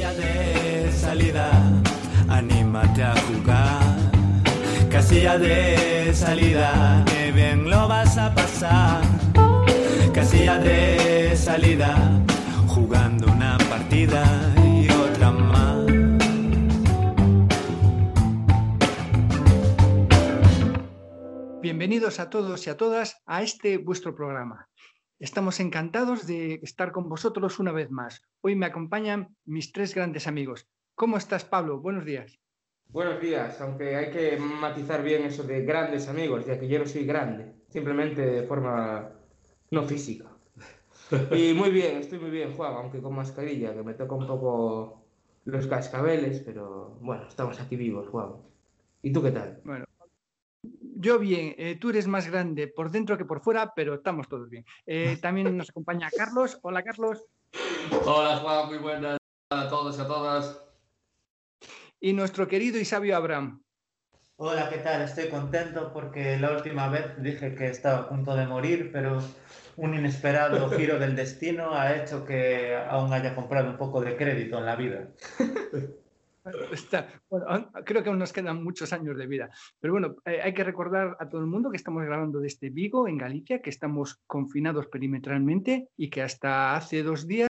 Casilla de salida, anímate a jugar. Casilla de salida, que bien lo vas a pasar. Casilla de salida, jugando una partida y otra más. Bienvenidos a todos y a todas a este vuestro programa. Estamos encantados de estar con vosotros una vez más. Hoy me acompañan mis tres grandes amigos. ¿Cómo estás, Pablo? Buenos días. Buenos días, aunque hay que matizar bien eso de grandes amigos, ya que yo no soy grande, simplemente de forma no física. Y muy bien, estoy muy bien, Juan, aunque con mascarilla, que me toca un poco los cascabeles, pero bueno, estamos aquí vivos, Juan. ¿Y tú qué tal? Bueno, yo bien, eh, tú eres más grande por dentro que por fuera, pero estamos todos bien. Eh, también nos acompaña Carlos. Hola, Carlos. Hola Juan, muy buenas a todos y a todas. Y nuestro querido y sabio Abraham. Hola, ¿qué tal? Estoy contento porque la última vez dije que estaba a punto de morir, pero un inesperado giro del destino ha hecho que aún haya comprado un poco de crédito en la vida. Está, bueno, creo que aún nos quedan muchos años de vida. Pero bueno, eh, hay que recordar a todo el mundo que estamos grabando desde Vigo, en Galicia, que estamos confinados perimetralmente y que hasta hace dos días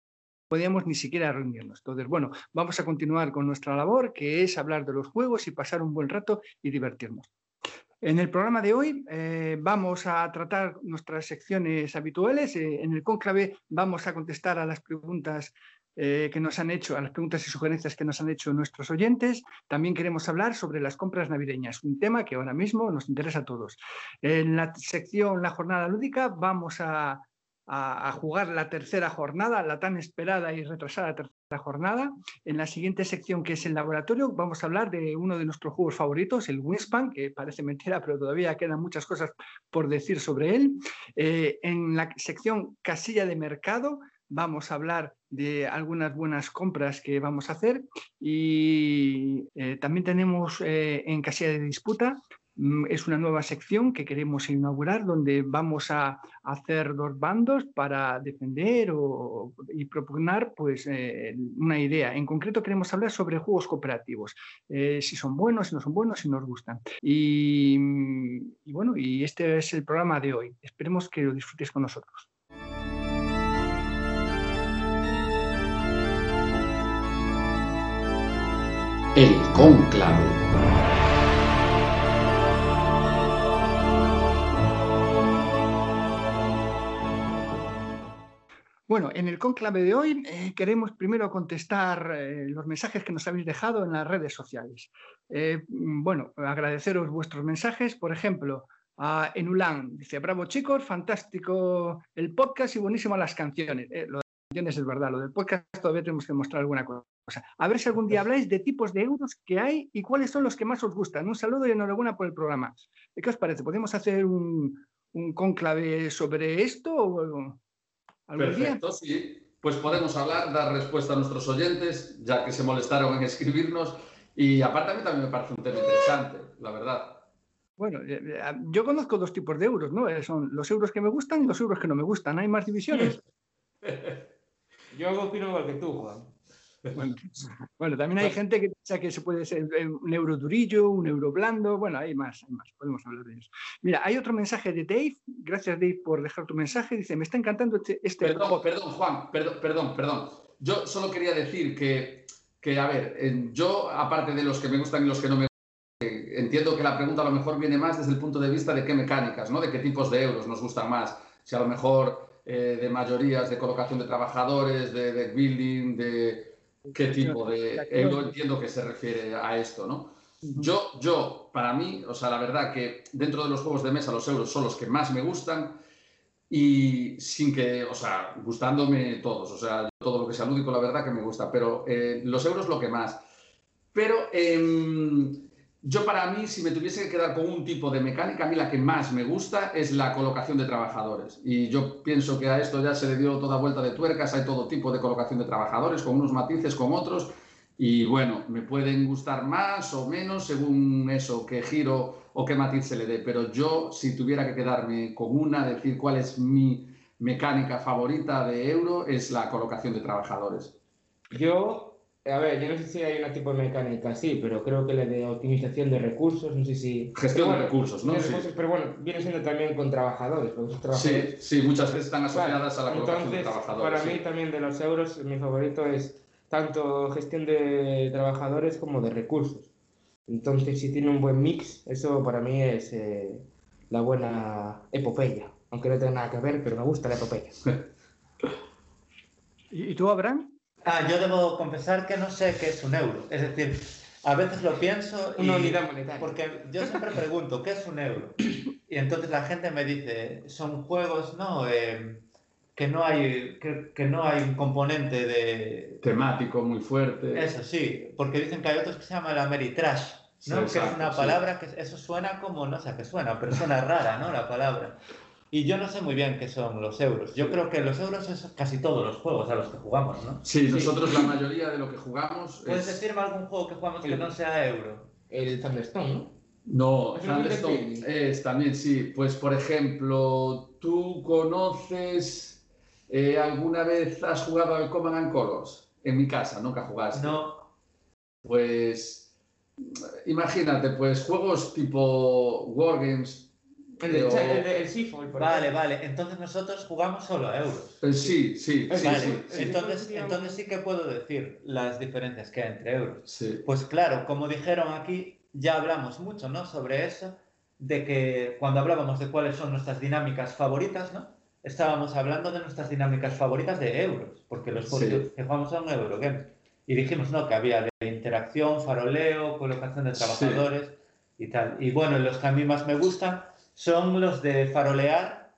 podíamos ni siquiera reunirnos. Entonces, bueno, vamos a continuar con nuestra labor, que es hablar de los juegos y pasar un buen rato y divertirnos. En el programa de hoy eh, vamos a tratar nuestras secciones habituales. Eh, en el cónclave vamos a contestar a las preguntas eh, que nos han hecho, a las preguntas y sugerencias que nos han hecho nuestros oyentes. También queremos hablar sobre las compras navideñas, un tema que ahora mismo nos interesa a todos. En la sección La Jornada Lúdica vamos a, a- jugar la tercera jornada, la tan esperada y retrasada tercera jornada. En la siguiente sección, que es el laboratorio, vamos a hablar de uno de nuestros juegos favoritos, el Wingspan, que parece mentira, pero todavía quedan muchas cosas por decir sobre él. Eh, en la sección casilla de mercado vamos a hablar de algunas buenas compras que vamos a hacer y eh, también tenemos eh, en casilla de disputa mm, es una nueva sección que queremos inaugurar donde vamos a hacer dos bandos para defender o- y propugnar pues, eh, una idea. En concreto queremos hablar sobre juegos cooperativos, si son buenos, si no son buenos, si nos gustan. Y, y bueno, y este es el programa de hoy. Esperemos que lo disfrutéis con nosotros. El cónclave. Bueno, en el conclave de hoy eh, queremos primero contestar eh, los mensajes que nos habéis dejado en las redes sociales. Eh, mm, bueno, agradeceros vuestros mensajes. Por ejemplo, a Enulán dice, bravo chicos, fantástico el podcast y buenísimas las canciones. Lo canciones es verdad, lo del podcast todavía tenemos que mostrar alguna cosa. A ver si algún día habláis de tipos de euros que hay y cuáles son los que más os gustan. Un saludo y enhorabuena por el programa. ¿Qué os parece? ¿Podemos hacer un, un cónclave sobre esto? O, algún día? Perfecto, sí. Pues podemos hablar, dar respuesta a nuestros oyentes, ya que se molestaron en escribirnos. Y aparte a mí también me parece un tema interesante, la verdad. Bueno, eh, eh, yo conozco dos tipos de euros, ¿no? Eh, Son los euros que me gustan y los euros que no me gustan. ¿Hay más divisiones? Yo opino igual que tú, Juan. Bueno, bueno, también hay gente que piensa que se puede ser un euro durillo, un euro blando. Bueno, hay más, hay más. Podemos hablar de ellos. Mira, hay otro mensaje de Dave. Gracias, Dave, por dejar tu mensaje. Dice, me está encantando este... este Perdón, podcast". perdón, Juan, perdón, perdón, perdón. Yo solo quería decir que, que, a ver, yo, aparte de los que me gustan y los que no me gustan, eh, entiendo que la pregunta a lo mejor viene más desde el punto de vista de qué mecánicas, ¿no? De qué tipos de euros nos gustan más. Si a lo mejor eh, de mayorías, de colocación de trabajadores, de deck building, de qué tipo de euro entiendo que se refiere a esto, ¿no? Yo, yo, para mí, o sea, la verdad que dentro de los juegos de mesa los euros son los que más me gustan y sin que, o sea, gustándome todos, o sea, todo lo que sea lúdico, la verdad que me gusta, pero eh, los euros lo que más. Pero em, yo para mí, si me tuviese que quedar con un tipo de mecánica, a mí la que más me gusta es la colocación de trabajadores. Y yo pienso que a esto ya se le dio toda vuelta de tuercas, hay todo tipo de colocación de trabajadores, con unos matices, con otros. Y bueno, me pueden gustar más o menos según eso, qué giro o qué matiz se le dé. Pero yo, si tuviera que quedarme con una, decir cuál es mi mecánica favorita de euro, es la colocación de trabajadores. Yo A ver, yo no sé si hay una tipo de mecánica así, pero creo que la de optimización de recursos, no sé si... Gestión de recursos, ¿no? de Sí. Pero bueno, viene siendo también con trabajadores, porque esos Sí, trabajadores... sí, muchas veces están asociadas a la colocación de Entonces, trabajadores. para sí. mí también de los euros, mi favorito es tanto gestión de trabajadores como de recursos. Entonces, si tiene un buen mix, eso para mí es eh, la buena epopeya. Aunque no tenga nada que ver, pero me gusta la epopeya. ¿Y y tú, Abraham? Ah, yo debo confesar que no sé qué es un euro. Es decir, a veces lo pienso y... Una unidad monetaria. Porque yo siempre pregunto, ¿qué es un euro? Y entonces la gente me dice, son juegos, ¿no? Eh, que no hay que, que no hay un componente de... Temático, muy fuerte. Eso sí, porque dicen que hay otros que se llama la Ameritrash, Sí, ¿no? que exacto, es una sí. palabra que eso suena como, no sé a qué suena, pero suena rara, ¿no? La palabra. Y yo no sé muy bien qué son los euros. Yo creo que los euros es casi todos los juegos a los que jugamos, ¿no? Sí, Sí. nosotros la mayoría de lo que jugamos ¿Puedes es... decirme algún juego que jugamos que no sea euro? El Thunderstone, ¿no? No, Thunderstone es también, sí. Pues, por ejemplo, ¿tú conoces, eh, alguna vez has jugado al Command and Colors? En mi casa, nunca jugaste. No. Pues, imagínate, pues juegos tipo Wargames. El de, o- el el por Vale, ejemplo. vale. Entonces nosotros jugamos solo a euros. eh, sí, sí, sí, Vale, sí, sí, entonces, Sí. entonces sí que puedo decir las diferencias que hay entre euros. sí. Pues claro, como dijeron aquí, ya hablamos mucho, ¿no? Sobre eso, de que cuando hablábamos de cuáles son nuestras dinámicas favoritas, ¿no? Estábamos hablando de nuestras dinámicas favoritas de euros, porque los juegos Sí. que jugamos son Eurogames. Y dijimos, ¿no? Que había de interacción, faroleo, colocación de Sí. trabajadores y tal. Y bueno, los que a mí más me gustan son los de farolear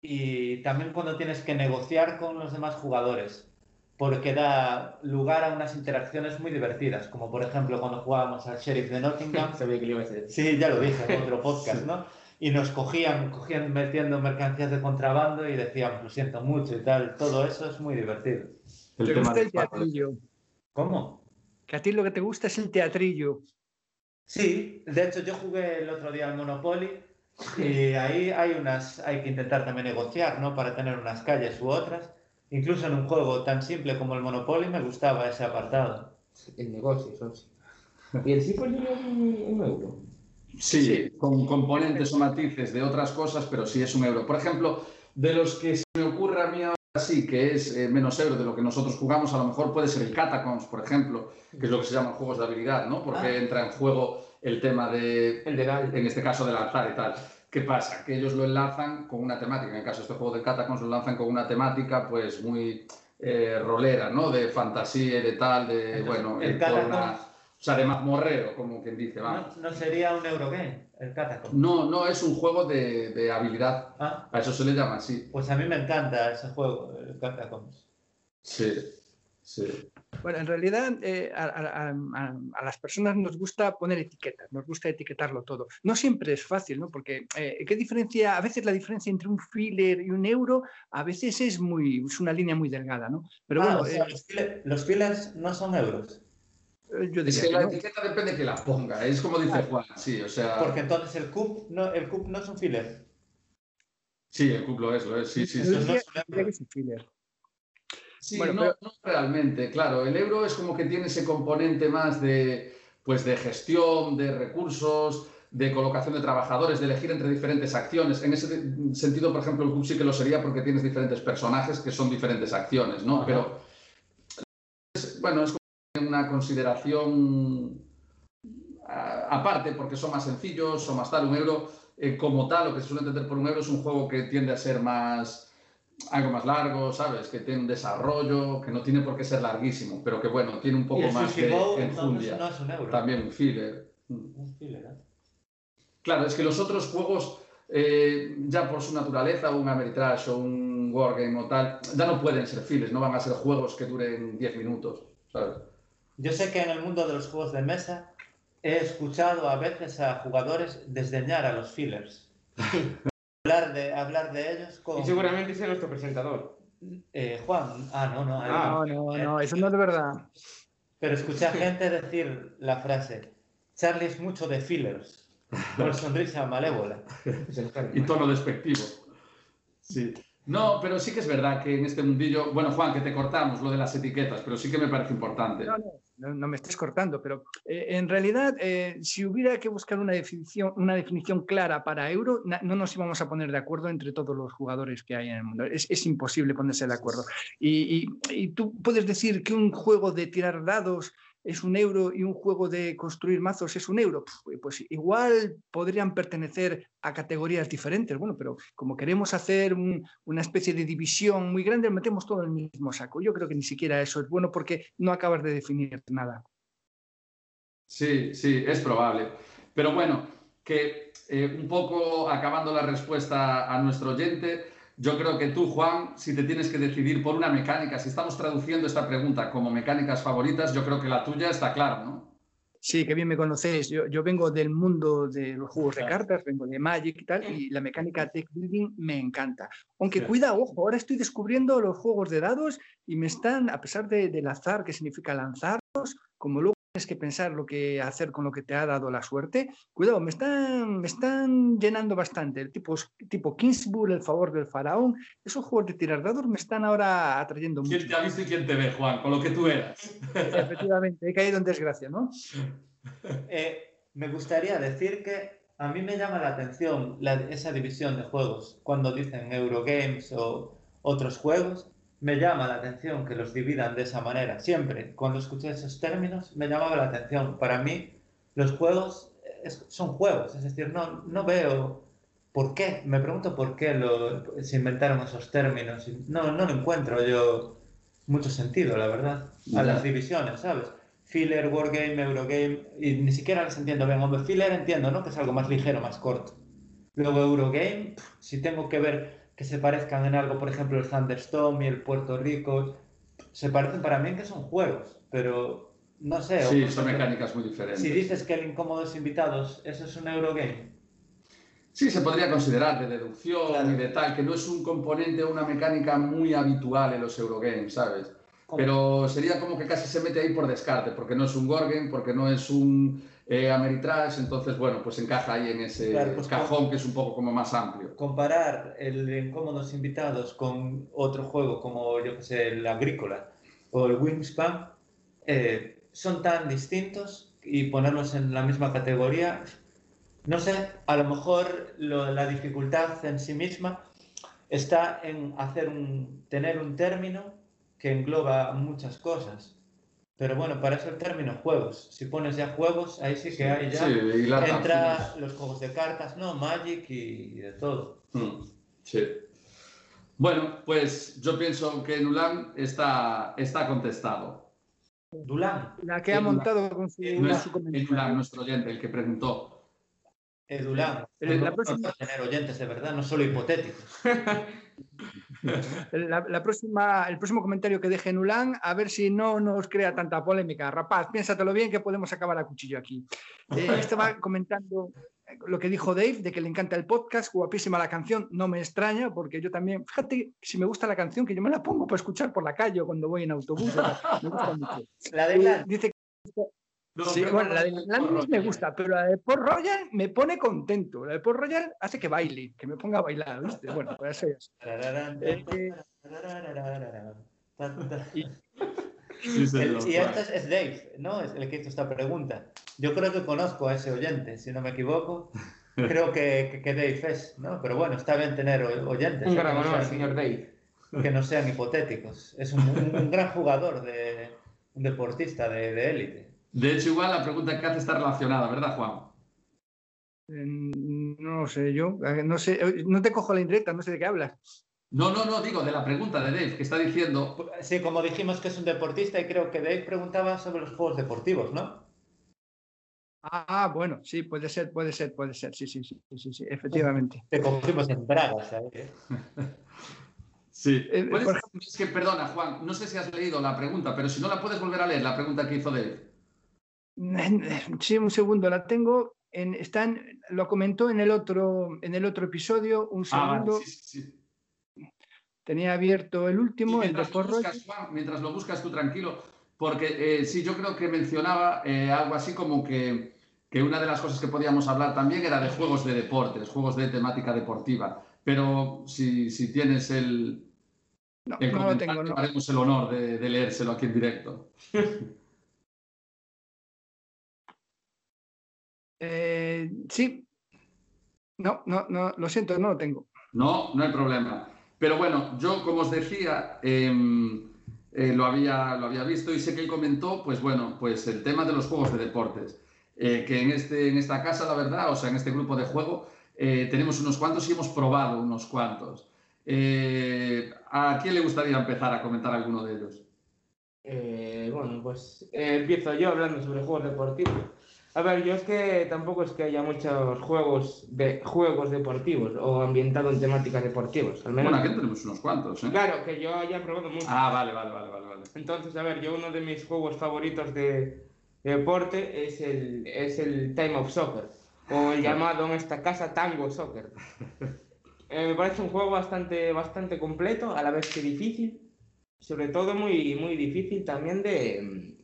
y también cuando tienes que negociar con los demás jugadores, porque da lugar a unas interacciones muy divertidas, como por ejemplo cuando jugábamos al sheriff de Nottingham. Sabía que le iba a decir. Sí, ya lo dije en otro podcast, Sí. ¿no? Y nos cogían, cogían metiendo mercancías de contrabando y decíamos, lo siento mucho y tal. Todo eso es muy divertido. El ¿Te tema gusta el teatrillo? ¿Cómo? Que a ti lo que te gusta es el teatrillo. Sí, de hecho yo jugué el otro día al Monopoly y ahí hay unas, hay que intentar también negociar, ¿no? Para tener unas calles u otras. Incluso en un juego tan simple como el Monopoly me gustaba ese apartado. El negocio, eso sí. ¿Y el Seafoil tiene un, un euro? Sí, Sí. con componentes o matices de otras cosas, pero sí es un euro. Por ejemplo, de los que se me ocurre a mí ahora sí, que es eh, menos euro de lo que nosotros jugamos, a lo mejor puede ser el Catacombs, por ejemplo, que es lo que se llaman juegos de habilidad, ¿no? Porque Ah. entra en juego el tema de, El de en este caso, de lanzar y tal. ¿Qué pasa? Que ellos lo enlazan con una temática. En el caso de este juego de Catacombs lo lanzan con una temática, pues, muy eh, rolera, ¿no? De fantasía y de tal, de, Entonces, bueno, el por Catacombs- una- o sea, de mazmorrero, como quien dice, vamos. ¿No, no sería un Eurogame, el Catacomb? No, no, es un juego de, de habilidad. Ah, A eso se le llama así. pues a mí me encanta ese juego, el Catacombs. Sí, sí. Bueno, en realidad eh, a, a- a- a las personas nos gusta poner etiquetas, nos gusta etiquetarlo todo. No siempre es fácil, ¿no? Porque eh, ¿qué diferencia? A veces la diferencia entre un filler y un euro a veces es muy es una línea muy delgada, ¿no? Pero Ah, bueno, o sea, eh, los, filler- los fillers no son euros. yo Es diría que que la no. etiqueta depende de que la ponga. Es como dice Juan, sí, o sea. Porque entonces el cup no, el cup no es un filler. Sí, el club lo es, lo es, sí, sí, Yo sí. no diría- es un euro. diría que es un filler. Sí, Bueno, no, pero- no realmente, claro. El euro es como que tiene ese componente más de, pues, de gestión, de recursos, de colocación de trabajadores, de elegir entre diferentes acciones. En ese sentido, por ejemplo, el club sí que lo sería porque tienes diferentes personajes que son diferentes acciones, ¿no? Ajá. Pero, es- bueno, es como una consideración aparte porque son más sencillos, son más tal. Un euro, eh, como tal, lo que se suele entender por un euro es un juego que tiende a ser más algo más largo, ¿sabes? Que tiene un desarrollo, que no tiene por qué ser larguísimo, pero que bueno, tiene un poco más de Bowl entonces no es un euro. También un filler. Un filler, ¿eh? Claro, es que los otros juegos, eh, ya por su naturaleza, un Ameritrash o un Wargame o tal, ya no pueden ser fillers, no van a ser juegos que duren 10 minutos, ¿sabes? Yo sé que en el mundo de los juegos de mesa he escuchado a veces a jugadores desdeñar a los fillers. hablar, de, hablar de ellos con... Y seguramente es nuestro presentador. Eh, Juan, ah, no, no. Ah, No, no, no, eso no es de verdad. Pero escuché a gente decir la frase, Charlie es mucho de fillers, con sonrisa malévola. Y tono despectivo. Sí. No, pero sí que es verdad que en este mundillo, bueno, Juan, que te cortamos lo de las etiquetas, pero sí que me parece importante. No, no, no me estés cortando, pero eh, en realidad, eh, si hubiera que buscar una definición, una definición clara para euro, no nos íbamos a poner de acuerdo entre todos los jugadores que hay en el mundo. Es, imposible ponerse de acuerdo. Y, tú puedes decir que un juego de tirar dados es un euro y un juego de construir mazos es un euro, pues igual podrían pertenecer a categorías diferentes. Bueno, pero como queremos hacer un, una especie de división muy grande, metemos todo en el mismo saco. Yo creo que ni siquiera eso es bueno porque no acabas de definir nada. Sí, sí, es probable. Pero bueno, que eh, un poco acabando la respuesta a nuestro oyente, yo creo que tú, Juan, si te tienes que decidir por una mecánica, si estamos traduciendo esta pregunta como mecánicas favoritas, yo creo que la tuya está clara, ¿no? Sí, que bien me conocéis. Yo, yo vengo del mundo de los juegos de cartas, vengo de Magic y tal, y la mecánica deck building me encanta. Aunque sí. cuida, ojo, ahora estoy descubriendo los juegos de dados y me están, a pesar de, del azar que significa lanzarlos, como luego tienes que pensar lo que hacer con lo que te ha dado la suerte. Cuidado, me están, me están llenando bastante. Tipo, tipo Kingsburg, El favor del faraón. Esos juegos de tirar dados me están ahora atrayendo ¿Quién mucho. te ha visto y quién te ve, Juan? Con lo que tú eras. Efectivamente, he caído en desgracia, ¿no? Eh, me gustaría decir que a mí me llama la atención la, esa división de juegos. Cuando dicen Eurogames o otros juegos, me llama la atención que los dividan de esa manera. Siempre, cuando escuché esos términos, me llamaba la atención. Para mí, los juegos es, son juegos, es decir, no, no veo por qué. Me pregunto por qué lo, se inventaron esos términos. No, no lo encuentro yo mucho sentido, la verdad, a las divisiones, ¿sabes? Filler, Wargame, Eurogame, y ni siquiera les entiendo bien. Hombre, Filler entiendo, ¿no? Que es algo más ligero, más corto. Luego Eurogame, si tengo que ver que se parezcan en algo, por ejemplo, el Thunderstorm y el Puerto Rico, se parecen para mí que son juegos, pero no sé. Sí, son mecánicas muy diferentes. Si dices que el Incómodos Invitados, ¿eso es un Eurogame? Sí, se podría considerar de deducción Claro. y de tal, que no es un componente o una mecánica muy habitual en los Eurogames, ¿sabes? Pero sería como que casi se mete ahí por descarte, porque no es un Gorgame, porque no es un eh, Ameritrash, entonces, bueno, pues encaja ahí en ese Claro, pues cajón que es un poco como más amplio. Comparar el Incómodos Invitados con otro juego como, yo que sé, el Agrícola o el Wingspan, eh, son tan distintos y ponerlos en la misma categoría, no sé, a lo mejor lo- la dificultad en sí misma está en hacer un, tener un término que engloba muchas cosas. Pero bueno, para eso el término juegos. Si pones ya juegos, ahí sí que hay ya. Sí, y la Entra los juegos de cartas, ¿no? Magic y de todo. Mm, Sí. Bueno, pues yo pienso que Nulan está, está contestado. Dulan. La que ha Sí, montado con su, Sí, No es su es comentario. Nulan, nuestro oyente, el que preguntó. Edulan. Pero la No próxima- tener oyentes de verdad, no solo hipotéticos. La, la próxima, el próximo comentario que deje Nulan, a ver si no nos crea tanta polémica. Rapaz, piénsatelo bien que podemos acabar a cuchillo aquí. Eh, estaba comentando lo que dijo Dave, de que le encanta el podcast, guapísima la canción, no me extraña, porque yo también, fíjate, si me gusta la canción, que yo me la pongo para escuchar por la calle o cuando voy en autobús, me gusta mucho. La de Eh, Lan. dice No, Sí, bueno, no, la de Landis me gusta, pero la de Port Royal me pone contento. La de Port Royal hace que baile, que me ponga a bailar, ¿viste? Bueno, pues eso ya es. Y este es, es Dave, ¿no? Es el que hizo esta pregunta. Yo creo que conozco a ese oyente, si no me equivoco. Creo que, que, que Dave es, ¿no? Pero bueno, está bien tener oyentes. Un ¿eh? gran honor, señor Dave. que no sean hipotéticos. Es un, un- un gran jugador, de, un deportista de de élite. De hecho, igual la pregunta que hace está relacionada, ¿verdad, Juan? eh, no lo sé yo, eh, no sé, eh, no te cojo la indirecta, no sé de qué hablas. No, no, no, digo de la pregunta de Dave, que está diciendo. Sí, como dijimos que es un deportista y creo que Dave preguntaba sobre los juegos deportivos, ¿no? Ah, bueno, sí, puede ser, puede ser, puede ser, sí, sí, sí, sí, sí, efectivamente. Te cogimos en bragas, ¿sabes? Sí. Eh, por Es que, perdona, Juan, no sé si has leído la pregunta, pero si no la puedes volver a leer, la pregunta que hizo Dave. Sí, un segundo, la tengo. En, están, lo comentó en el otro, en el otro episodio, un Ah, segundo. sí, sí, sí. Tenía abierto el último, el de buscas, Juan, mientras lo buscas tú tranquilo, porque eh, sí, yo creo que mencionaba eh, algo así como que, que una de las cosas que podíamos hablar también era de juegos de deportes, juegos de temática deportiva. pero si, si tienes el, No, el no lo tengo, no. haremos el honor de, de leérselo aquí en directo. Eh, sí. No, no, no, lo siento, no lo tengo. No, no hay problema. Pero bueno, yo como os decía, em, eh, lo, había, lo había visto y sé que él comentó, pues bueno, pues el tema de los juegos de deportes. Eh, que en, este, en esta casa, la verdad, o sea, en este grupo de juego, eh, tenemos unos cuantos y hemos probado unos cuantos. Eh, ¿A quién le gustaría empezar a comentar alguno de ellos? Eh, bueno, pues eh, empiezo yo hablando sobre juegos deportivos. A ver, yo es que tampoco es que haya muchos juegos de juegos deportivos o ambientados en temáticas deportivas. Al menos. Bueno, aquí tenemos unos cuantos, ¿eh? Claro, que yo haya probado mucho. Ah, vale, vale, vale, vale. vale. Entonces, a ver, yo uno de mis juegos favoritos de, de deporte es el, es el Time of Soccer, o el llamado en esta casa Tango Soccer. Eh, me parece un juego bastante, bastante completo, a la vez que difícil, sobre todo muy, muy difícil también de,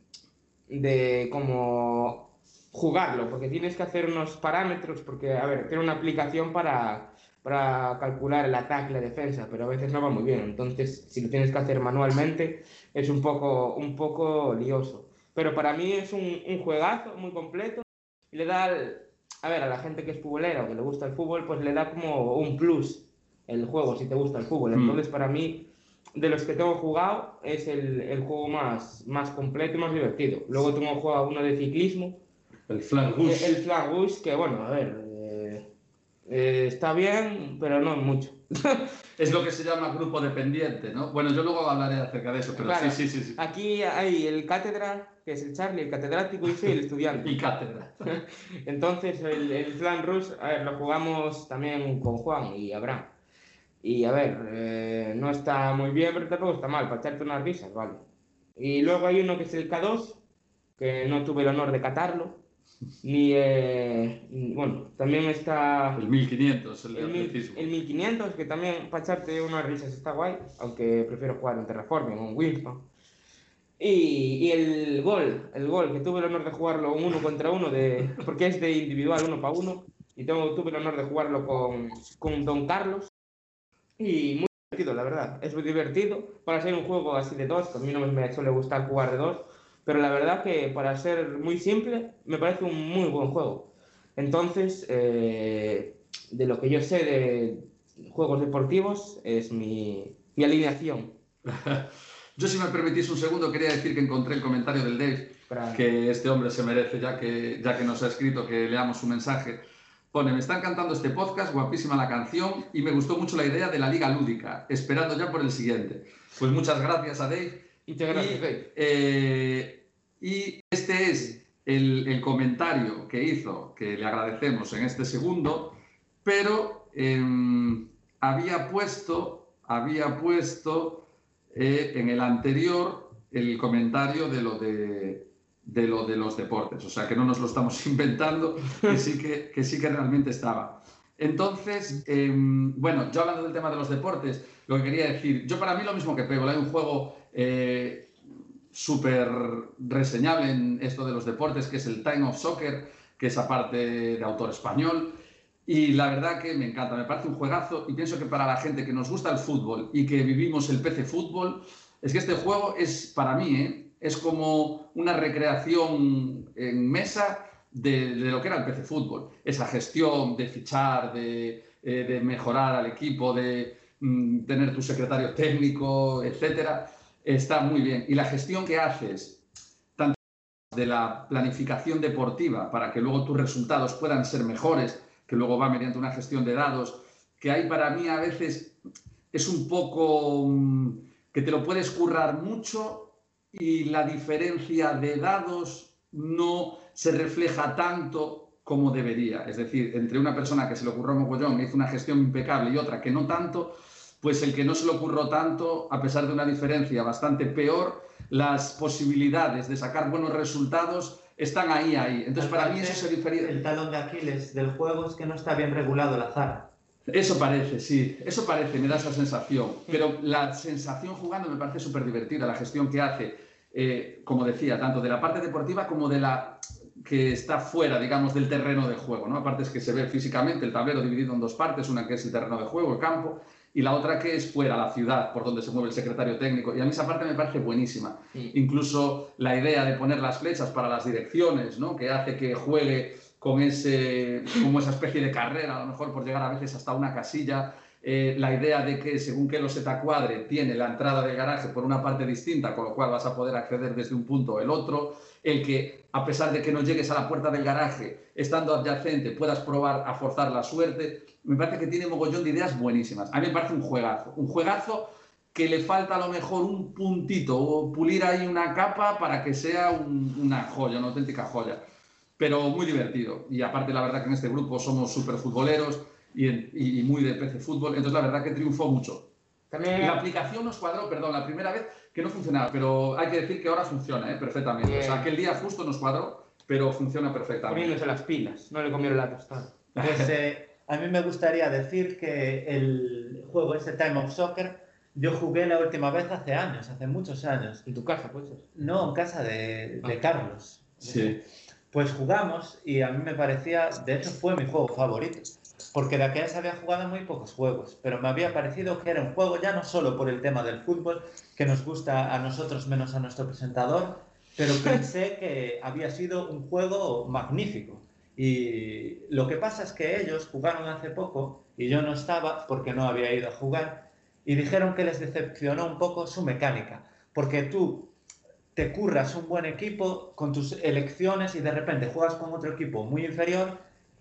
de como jugarlo, porque tienes que hacer unos parámetros, porque, a ver, tiene una aplicación para, para calcular el ataque y la defensa, pero a veces no va muy bien, entonces si lo tienes que hacer manualmente es un poco, un poco lioso. Pero para mí es un, un juegazo muy completo y le da, a ver, a la gente que es futbolera o que le gusta el fútbol, pues le da como un plus el juego si te gusta el fútbol. Mm. Entonces para mí, de los que tengo jugado, es el, el juego más, más completo y más divertido. Luego tengo jugado uno de ciclismo, El Flag el, el Rush, que bueno, a ver, eh, eh, está bien, pero no mucho. Es lo que se llama grupo dependiente, ¿no? Bueno, yo luego hablaré acerca de eso, pero Claro. sí, sí, sí, sí. Aquí hay el cátedra, que es el Charlie, el catedrático, y soy el estudiante. Y cátedra. Entonces, el, el Flan Rush, a ver, lo jugamos también con Juan y Abraham. Y a ver, eh, no está muy bien, pero tampoco está mal, para echarte unas risas, vale. Y luego hay uno que es el K2, que no tuve el honor de catarlo. Ni, eh, bueno, también está El 1500, el el, atletismo. el 1500, que también para echarte unas risas está guay, aunque prefiero jugar en Terraforming o en Winspan. Y, y el gol, el gol, que tuve el honor de jugarlo un uno contra uno, de, porque es de individual uno para uno, y tengo, tuve el honor de jugarlo con, con Don Carlos. Y muy divertido, la verdad. Es muy divertido para ser un juego así de dos, que a mí no me suele gustar jugar de dos, pero la verdad que para ser muy simple me parece un muy buen juego. Entonces, eh, de lo que yo sé de juegos deportivos, es mi, mi alineación. Yo, si me permitís un segundo, quería decir que encontré el comentario del Dave, Para- que este hombre se merece, ya que, ya que nos ha escrito que leamos su mensaje. Pone, me está encantando este podcast, guapísima la canción y me gustó mucho la idea de la liga lúdica, esperando ya por el siguiente. Pues muchas gracias a Dave. Y, eh, y este es el, el comentario que hizo, que le agradecemos en este segundo, pero em, había puesto, había puesto eh, en el anterior el comentario de lo de, de lo de los deportes, o sea que no nos lo estamos inventando, que sí que, que, sí que realmente estaba. Entonces, em, bueno, yo hablando del tema de los deportes, lo que quería decir, yo para mí lo mismo que Pego, hay un juego eh, súper reseñable en esto de los deportes, que es el Time of Soccer, que es aparte de autor español. Y la verdad que me encanta, me parece un juegazo y pienso que para la gente que nos gusta el fútbol y que vivimos el PC fútbol, es que este juego es para mí, ¿eh? es como una recreación en mesa de, lo que era el PC fútbol. Esa gestión de fichar, de, eh, de mejorar al equipo, de mm, tener tu secretario técnico, etcétera, está muy bien. Y la gestión que haces, tanto de la planificación deportiva para que luego tus resultados puedan ser mejores, que luego va mediante una gestión de dados, que hay para mí a veces es un poco um, que te lo puedes currar mucho y la diferencia de dados no se refleja tanto como debería. Es decir, entre una persona que se le ocurrió mogollón e hizo una gestión impecable y otra que no tanto, pues el que no se le ocurrió tanto, a pesar de una diferencia bastante peor, las posibilidades de sacar buenos resultados están ahí, ahí. Entonces, para mí eso se diferencia. El talón de Aquiles del juego es que no está bien regulado el azar. Eso parece, sí, eso parece, me da esa sensación. Pero la sensación jugando me parece súper divertida, la gestión que hace, eh, como decía, tanto de la parte deportiva como de la que está fuera, digamos, del terreno de juego, ¿no? Aparte es que se ve físicamente el tablero dividido en dos partes, una que es el terreno de juego, el campo, y la otra que es fuera, la ciudad, por donde se mueve el secretario técnico. Y a mí esa parte me parece buenísima. Sí. Incluso la idea de poner las flechas para las direcciones, ¿no? Que hace que juegue con ese, como esa especie de carrera, a lo mejor por llegar a veces hasta una casilla. Eh, la idea de que según que lo seta cuadre tiene la entrada del garaje por una parte distinta, con lo cual vas a poder acceder desde un punto o el otro. El que, a pesar de que no llegues a la puerta del garaje, estando adyacente, puedas probar a forzar la suerte. Me parece que tiene mogollón de ideas buenísimas. A mí me parece un juegazo. Un juegazo que le falta a lo mejor un puntito o pulir ahí una capa para que sea un- una joya, una auténtica joya. Pero muy divertido. Y aparte, la verdad que en este grupo somos súper futboleros y, y- y muy de PC fútbol. Entonces, la verdad que triunfó mucho. También La aplicación nos cuadró, perdón, la primera vez que no funcionaba, pero hay que decir que ahora funciona ¿eh? perfectamente. O sea, Bien. aquel día justo nos cuadró, pero funciona perfectamente. poniéndose las pilas, no le comieron la tostada. Pues eh, a mí me gustaría decir que el juego ese Time of Soccer, yo jugué la última vez hace años, hace muchos años. En tu casa, pues. No, en casa de, de Carlos. Sí. Pues jugamos y a mí me parecía, de hecho fue mi juego favorito, porque de aquella se había jugado muy pocos juegos, pero me había parecido que era un juego ya no solo por el tema del fútbol, que nos gusta a nosotros menos a nuestro presentador, pero pensé que había sido un juego magnífico. Y lo que pasa es que ellos jugaron hace poco y yo no estaba porque no había ido a jugar y dijeron que les decepcionó un poco su mecánica, porque tú te curras un buen equipo con tus elecciones y de repente juegas con otro equipo muy inferior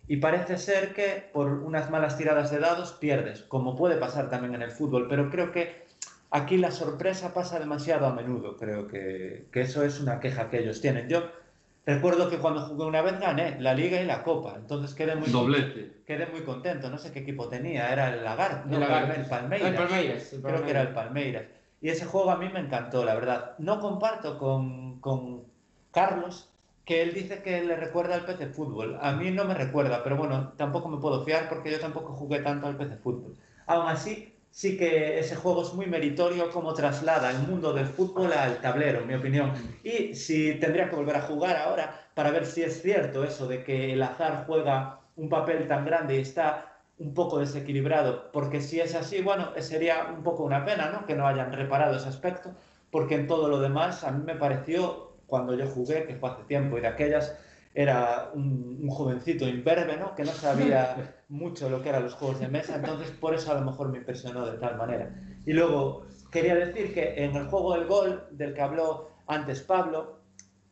y parece ser que por unas malas tiradas de dados pierdes, como puede pasar también en el fútbol, pero creo que aquí la sorpresa pasa demasiado a menudo, creo que, que eso es una queja que ellos tienen. Yo recuerdo que cuando jugué una vez gané la liga y la copa, entonces quedé muy, Doblete. quedé muy contento, no sé qué equipo tenía, era el Lagar, no, El Lagarto. el Palmeiras. El Palmeiras. el Creo que era el Palmeiras. Palmeiras. Y ese juego a mí me encantó, la verdad. No comparto con, con Carlos que él dice que le recuerda al PC Fútbol. A mí no me recuerda, pero bueno, tampoco me puedo fiar porque yo tampoco jugué tanto al PC Fútbol. Aún así, sí que ese juego es muy meritorio como traslada el mundo del fútbol al tablero, en mi opinión. Y si tendría que volver a jugar ahora para ver si es cierto eso de que el azar juega un papel tan grande y está un poco desequilibrado, porque si es así, bueno, sería un poco una pena, ¿no? Que no hayan reparado ese aspecto, porque en todo lo demás a mí me pareció, cuando yo jugué, que fue hace tiempo y de aquellas, era un, un jovencito imberbe, ¿no? Que no sabía mucho lo que eran los juegos de mesa, entonces por eso a lo mejor me impresionó de tal manera. Y luego, quería decir que en el juego del gol, del que habló antes Pablo,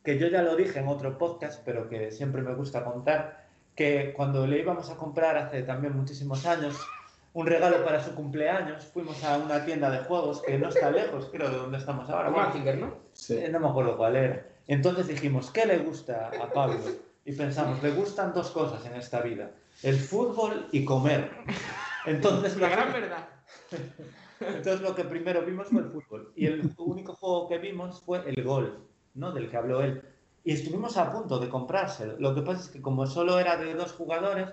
que yo ya lo dije en otro podcast, pero que siempre me gusta contar, que cuando le íbamos a comprar hace también muchísimos años un regalo para su cumpleaños, fuimos a una tienda de juegos que no está lejos, creo, de donde estamos ahora. Mazinger, ¿no? eh, no me acuerdo cuál era. Entonces dijimos, ¿qué le gusta a Pablo? Y pensamos, le gustan dos cosas en esta vida, el fútbol y comer. Entonces, La gran verdad. entonces lo que primero vimos fue el fútbol. Y el único juego que vimos fue el gol, ¿no? Del que habló él. Y estuvimos a punto de comprárselo. Lo que pasa es que como solo era de dos jugadores,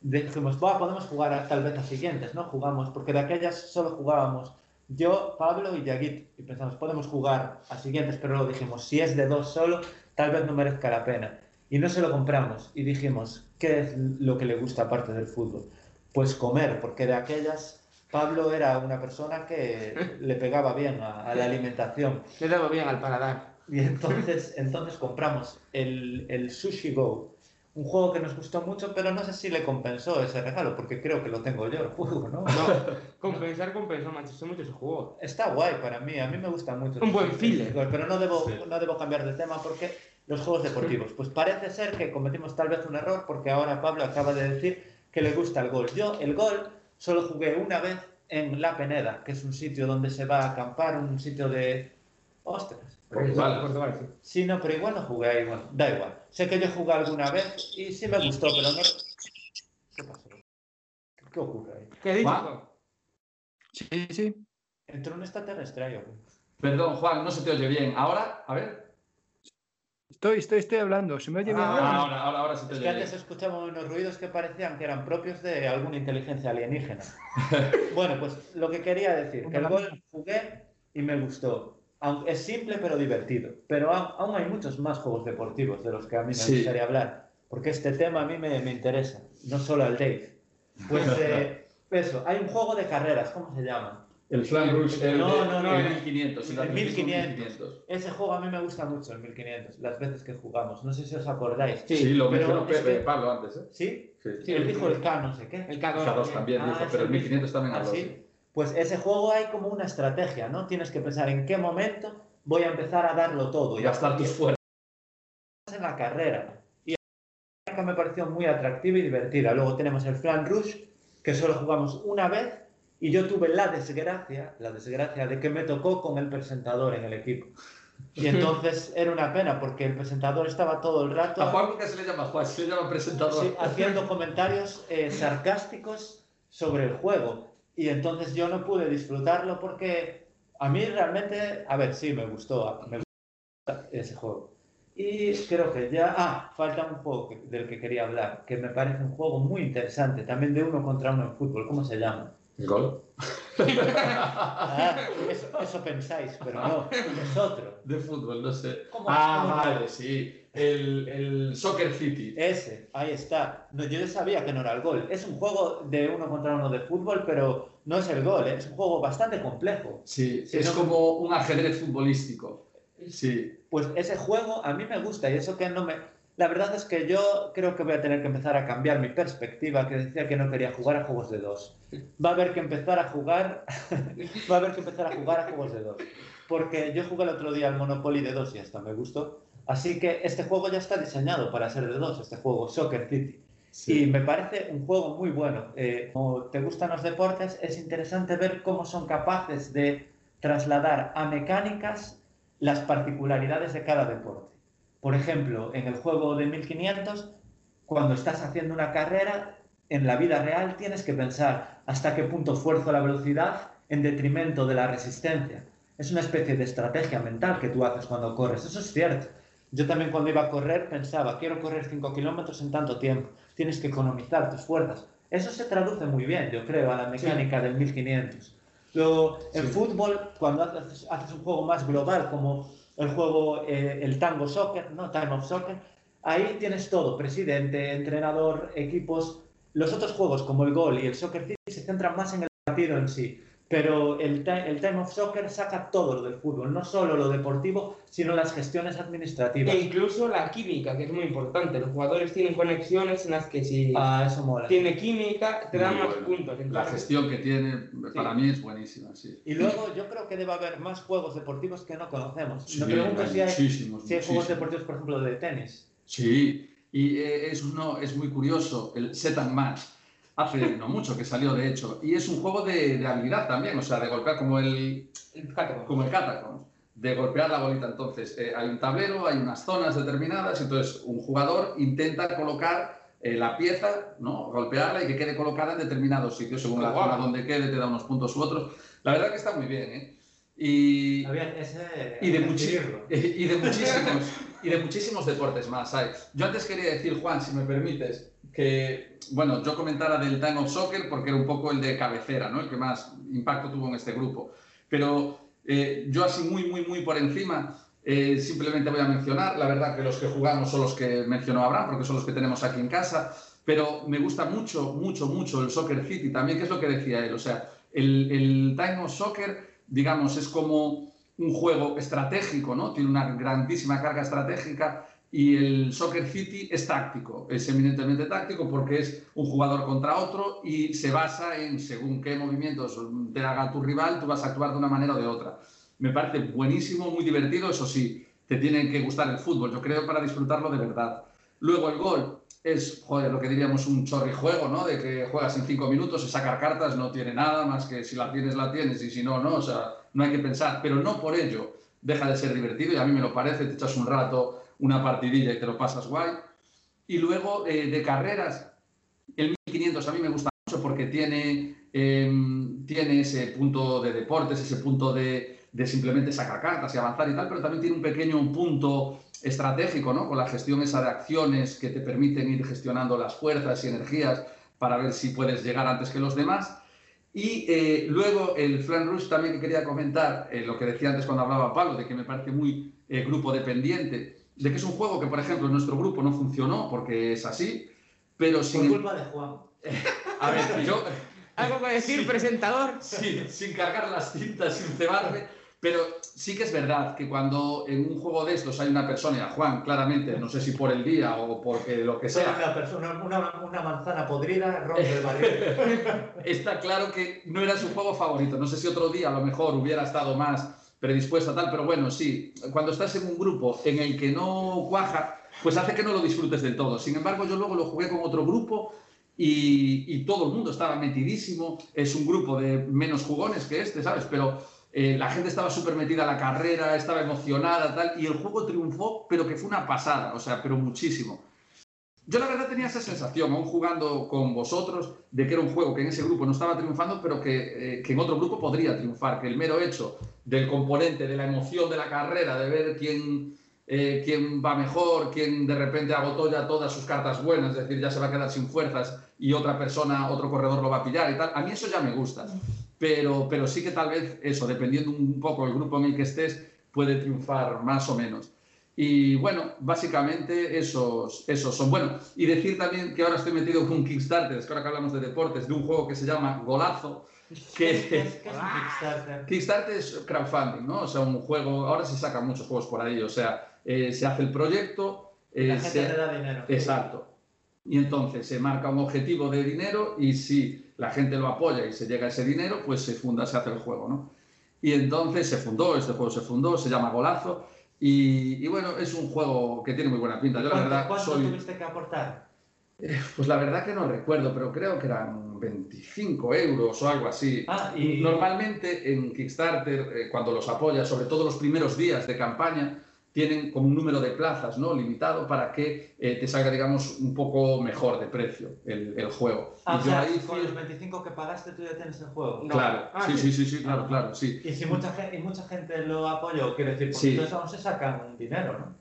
dijimos, "Buah, podemos jugar a- tal vez a siguientes, ¿no? Jugamos, porque de aquellas solo jugábamos yo, Pablo y Yagit. Y pensamos, podemos jugar a siguientes, pero luego dijimos, si es de dos solo, tal vez no merezca la pena. Y no se lo compramos. Y dijimos, ¿qué es lo que le gusta aparte del fútbol? Pues comer, porque de aquellas Pablo era una persona que le pegaba bien a, a la alimentación. Le daba bien al paladar. Y entonces, entonces compramos el, el Sushi Go, un juego que nos gustó mucho, pero no sé si le compensó ese regalo, porque creo que lo tengo yo, el juego, ¿no? No, compensar compensó, manchester mucho ese juego. Está guay para mí, a mí me gusta mucho. Un el buen filler. Pero no debo, Sí. no debo cambiar de tema porque los juegos deportivos. Pues parece ser que cometimos tal vez un error, porque ahora Pablo acaba de decir que le gusta el gol. Yo, el gol, solo jugué una vez en La Peneda, que es un sitio donde se va a acampar, un sitio de... Ostras. Portugal. Portugal, sí. Sí, no, pero igual no jugué ahí, bueno, da igual. Sé que yo jugué alguna vez y sí me gustó, pero no... ¿Qué pasó? ¿Qué ocurre ahí? ¿Qué. Juan? Sí, sí. Entró un extraterrestre ahí. Perdón, Juan, no se te oye bien. Ahora, a ver. Estoy, estoy, estoy hablando. ¿Se me oye bien Ah, ahora? Ah, ahora, ahora, ahora se te Es oye que bien. antes escuchaba unos ruidos que parecían que eran propios de alguna inteligencia alienígena. bueno, pues lo que quería decir, que el gol jugué y me gustó. Aunque es simple pero divertido. Pero aún, hay muchos más juegos deportivos de los que a mí me Sí. gustaría hablar, porque este tema a mí me, me interesa, no solo al Dave. Pues eh, eso, hay un juego de carreras, ¿cómo se llama? El Flan Rush, el, No, no, no, el el- 1500. el atletismo 1500. Ese juego a mí me gusta mucho, el 1500, las veces que jugamos. No sé si os acordáis. Sí, Sí, lo mencionó es Pepe que- Pablo antes, ¿eh? ¿Sí? Sí. Sí, Él el dijo el K, no sé qué. El K2 K2 también Ah, dijo, pero el el 1500 también Ah, habló. sí. sí. Pues ese juego hay como una estrategia, ¿no? Tienes que pensar en qué momento voy a empezar a darlo todo. Y gastar tus fuerzas. en la carrera. Y la me pareció muy atractiva y divertida. Luego tenemos el Flan Rush, que solo jugamos una vez, y yo tuve la desgracia, la desgracia de que me tocó con el presentador en el equipo. Y entonces era una pena, porque el presentador estaba todo el rato A Juan nunca se le llama Juan, se le llama presentador. sí, haciendo comentarios eh, sarcásticos sobre el juego. Y entonces yo no pude disfrutarlo porque a mí realmente, a ver, sí, me gustó, me gusta ese juego. Y creo que ya, ah, falta un juego que- del que quería hablar, que me parece un juego muy interesante, también de uno contra uno en fútbol, ¿cómo se llama? Gol. Ah, eso, eso pensáis, pero no, es otro. De fútbol, no sé. ¿Cómo- Ah, cómo- vale, sí. El, el Soccer City. Ese, ahí está. No, yo sabía que no era el gol. Es un juego de uno contra uno de fútbol, pero no es el gol, ¿eh? es un juego bastante complejo. Sí, es no- como un ajedrez futbolístico. Sí. Pues ese juego a mí me gusta y eso que no me... La verdad es que yo creo que voy a tener que empezar a cambiar mi perspectiva, que decía que no quería jugar a juegos de dos. Va a haber que empezar a jugar, va a haber que empezar a jugar a juegos de dos. Porque yo jugué el otro día al Monopoly de dos y hasta me gustó. Así que este juego ya está diseñado para ser de dos, este juego Soccer City. sí. Y me parece un juego muy bueno. Eh, como te gustan los deportes, es interesante ver cómo son capaces de trasladar a mecánicas las particularidades de cada deporte. Por ejemplo, en el juego de 1500, cuando estás haciendo una carrera, en la vida real tienes que pensar hasta qué punto fuerzo la velocidad en detrimento de la resistencia. Es una especie de estrategia mental que tú haces cuando corres. Eso es cierto. Yo también cuando iba a correr pensaba, quiero correr 5 kilómetros en tanto tiempo. Tienes que economizar tus fuerzas. Eso se traduce muy bien, yo creo, a la mecánica del 1500. Luego, en Sí. fútbol, cuando haces, haces un juego más global, como el juego, eh, el Tango Soccer, ¿no? Time of Soccer, ahí tienes todo, presidente, entrenador, equipos. Los otros juegos, como el Gol y el Soccer se centran más en el partido en sí. Pero el, el Time of Soccer saca todo lo del fútbol, no solo lo deportivo, sino las gestiones administrativas. E incluso la química, que es muy importante. Los jugadores tienen conexiones en las que si Ah, eso mola. tiene química, te dan más bueno. puntos. La gestión que tiene, para mí, es buenísima. Sí. Y luego yo creo que debe haber más juegos deportivos que no conocemos. Sí, Me pregunto hay si hay, muchísimos, si hay juegos muchísimos. deportivos, por ejemplo, de tenis. Sí, y eh, es, uno, es muy curioso, el Set and Match. Hace no mucho que salió, de hecho. Y es un juego de, de habilidad también, o sea, de golpear como el, fíjate, como el Catacombs, de golpear la bolita. Entonces, eh, hay un tablero, hay unas zonas determinadas, entonces un jugador intenta colocar eh, la pieza, ¿no? golpearla y que quede colocada en determinados sitios, según la Guau. zona donde quede, te da unos puntos u otros. La verdad que está muy bien, ¿eh? Y, Había ese... y de, y de muchísimos y de muchísimos deportes más hay. Yo antes quería decir, Juan, si me permites, que bueno, yo comentara del Time of Soccer porque era un poco el de cabecera, ¿no? El que más impacto tuvo en este grupo. Pero eh, yo así muy, muy, muy por encima, eh, simplemente voy a mencionar, la verdad que los que jugamos son los que mencionó Abraham, porque son los que tenemos aquí en casa, pero me gusta mucho, mucho, mucho el Soccer City también, que es lo que decía él, o sea, el, el Time of Soccer, digamos, es como un juego estratégico, ¿no? Tiene una grandísima carga estratégica y el Soccer City es táctico, es eminentemente táctico porque es un jugador contra otro y se basa en según qué movimientos te haga tu rival, tú vas a actuar de una manera o de otra. Me parece buenísimo, muy divertido, eso sí, te tiene que gustar el fútbol, yo creo, para disfrutarlo de verdad. Luego el gol es, joder, lo que diríamos un chorrijuego, ¿no? De que juegas en cinco minutos y sacar cartas no tiene nada más que si la tienes, la tienes y si no, no, o sea, no hay que pensar, pero no por ello deja de ser divertido y a mí me lo parece, te echas un rato, una partidilla y te lo pasas guay. Y luego eh, de carreras, el 1500 a mí me gusta mucho porque tiene, eh, tiene ese punto de deportes, ese punto de, de, simplemente sacar cartas y avanzar y tal, pero también tiene un pequeño punto estratégico, ¿no? Con la gestión esa de acciones que te permiten ir gestionando las fuerzas y energías para ver si puedes llegar antes que los demás. Y eh, luego el Flan Rush también que quería comentar, eh, lo que decía antes cuando hablaba Pablo, de que me parece muy eh, grupo dependiente, de que es un juego que, por ejemplo, en nuestro grupo no funcionó porque es así, pero sin... Por culpa de Juan. A ver, yo... ¿Algo que decir, Sí. presentador? Sí, sin cargar las cintas, sin cebarme. Pero sí que es verdad que cuando en un juego de estos hay una persona, y a Juan claramente, no sé si por el día o porque lo que sea, Una, persona, una, una manzana podrida rompe el barril. está claro que no era su juego favorito. No sé si otro día a lo mejor hubiera estado más predispuesto a tal, pero bueno, sí, cuando estás en un grupo en el que no cuaja, pues hace que no lo disfrutes del todo. Sin embargo, yo luego lo jugué con otro grupo y, y todo el mundo estaba metidísimo. Es un grupo de menos jugones que este, ¿sabes? Pero eh, la gente estaba súper metida a la carrera, estaba emocionada, tal, y el juego triunfó, pero que fue una pasada, o sea, pero muchísimo. Yo la verdad tenía esa sensación, aún jugando con vosotros, de que era un juego que en ese grupo no estaba triunfando, pero que, eh, en otro grupo podría triunfar, que el mero hecho del componente, de la emoción de la carrera, de ver quién, eh, quién va mejor, quién de repente agotó ya todas sus cartas buenas, es decir, ya se va a quedar sin fuerzas y otra persona, otro corredor lo va a pillar y tal, a mí eso ya me gusta. Pero, pero sí que tal vez eso, dependiendo un poco del grupo en el que estés, puede triunfar más o menos. Y bueno, básicamente esos, esos son. Bueno, y decir también que ahora estoy metido con Kickstarter, es que ahora que hablamos de deportes, de un juego que se llama Golazo, ¿Qué, es- qué que es- Kickstarter? Kickstarter es crowdfunding, ¿no? O sea, un juego, ahora se sacan muchos juegos por ahí, o sea, eh, se hace el proyecto, eh, La gente se- te da dinero. Exacto. Y entonces se marca un objetivo de dinero y si la gente lo apoya y se llega a ese dinero, pues se funda, se hace el juego, ¿no? Y entonces se fundó, este juego se fundó, se llama Golazo y, y bueno, es un juego que tiene muy buena pinta. Yo la ¿Cuánto, verdad cuánto soy, tuviste que aportar? pues la verdad que no recuerdo, pero creo que eran 25 euros o algo así. Ah, y Normalmente en Kickstarter, eh, cuando los apoyas, sobre todo los primeros días de campaña, tienen como un número de plazas ¿no? limitado para que eh, te salga, digamos, un poco mejor de precio el, el juego. Ah, y o yo sea, ahí con fui- los 25 que pagaste tú ya tienes el juego. No. Claro, Ah, sí, sí. sí, sí, claro, Ah. claro, sí. Y si mucha gente, y mucha gente lo apoyó, quiero decir, porque Sí. entonces aún se sacan dinero, ¿no?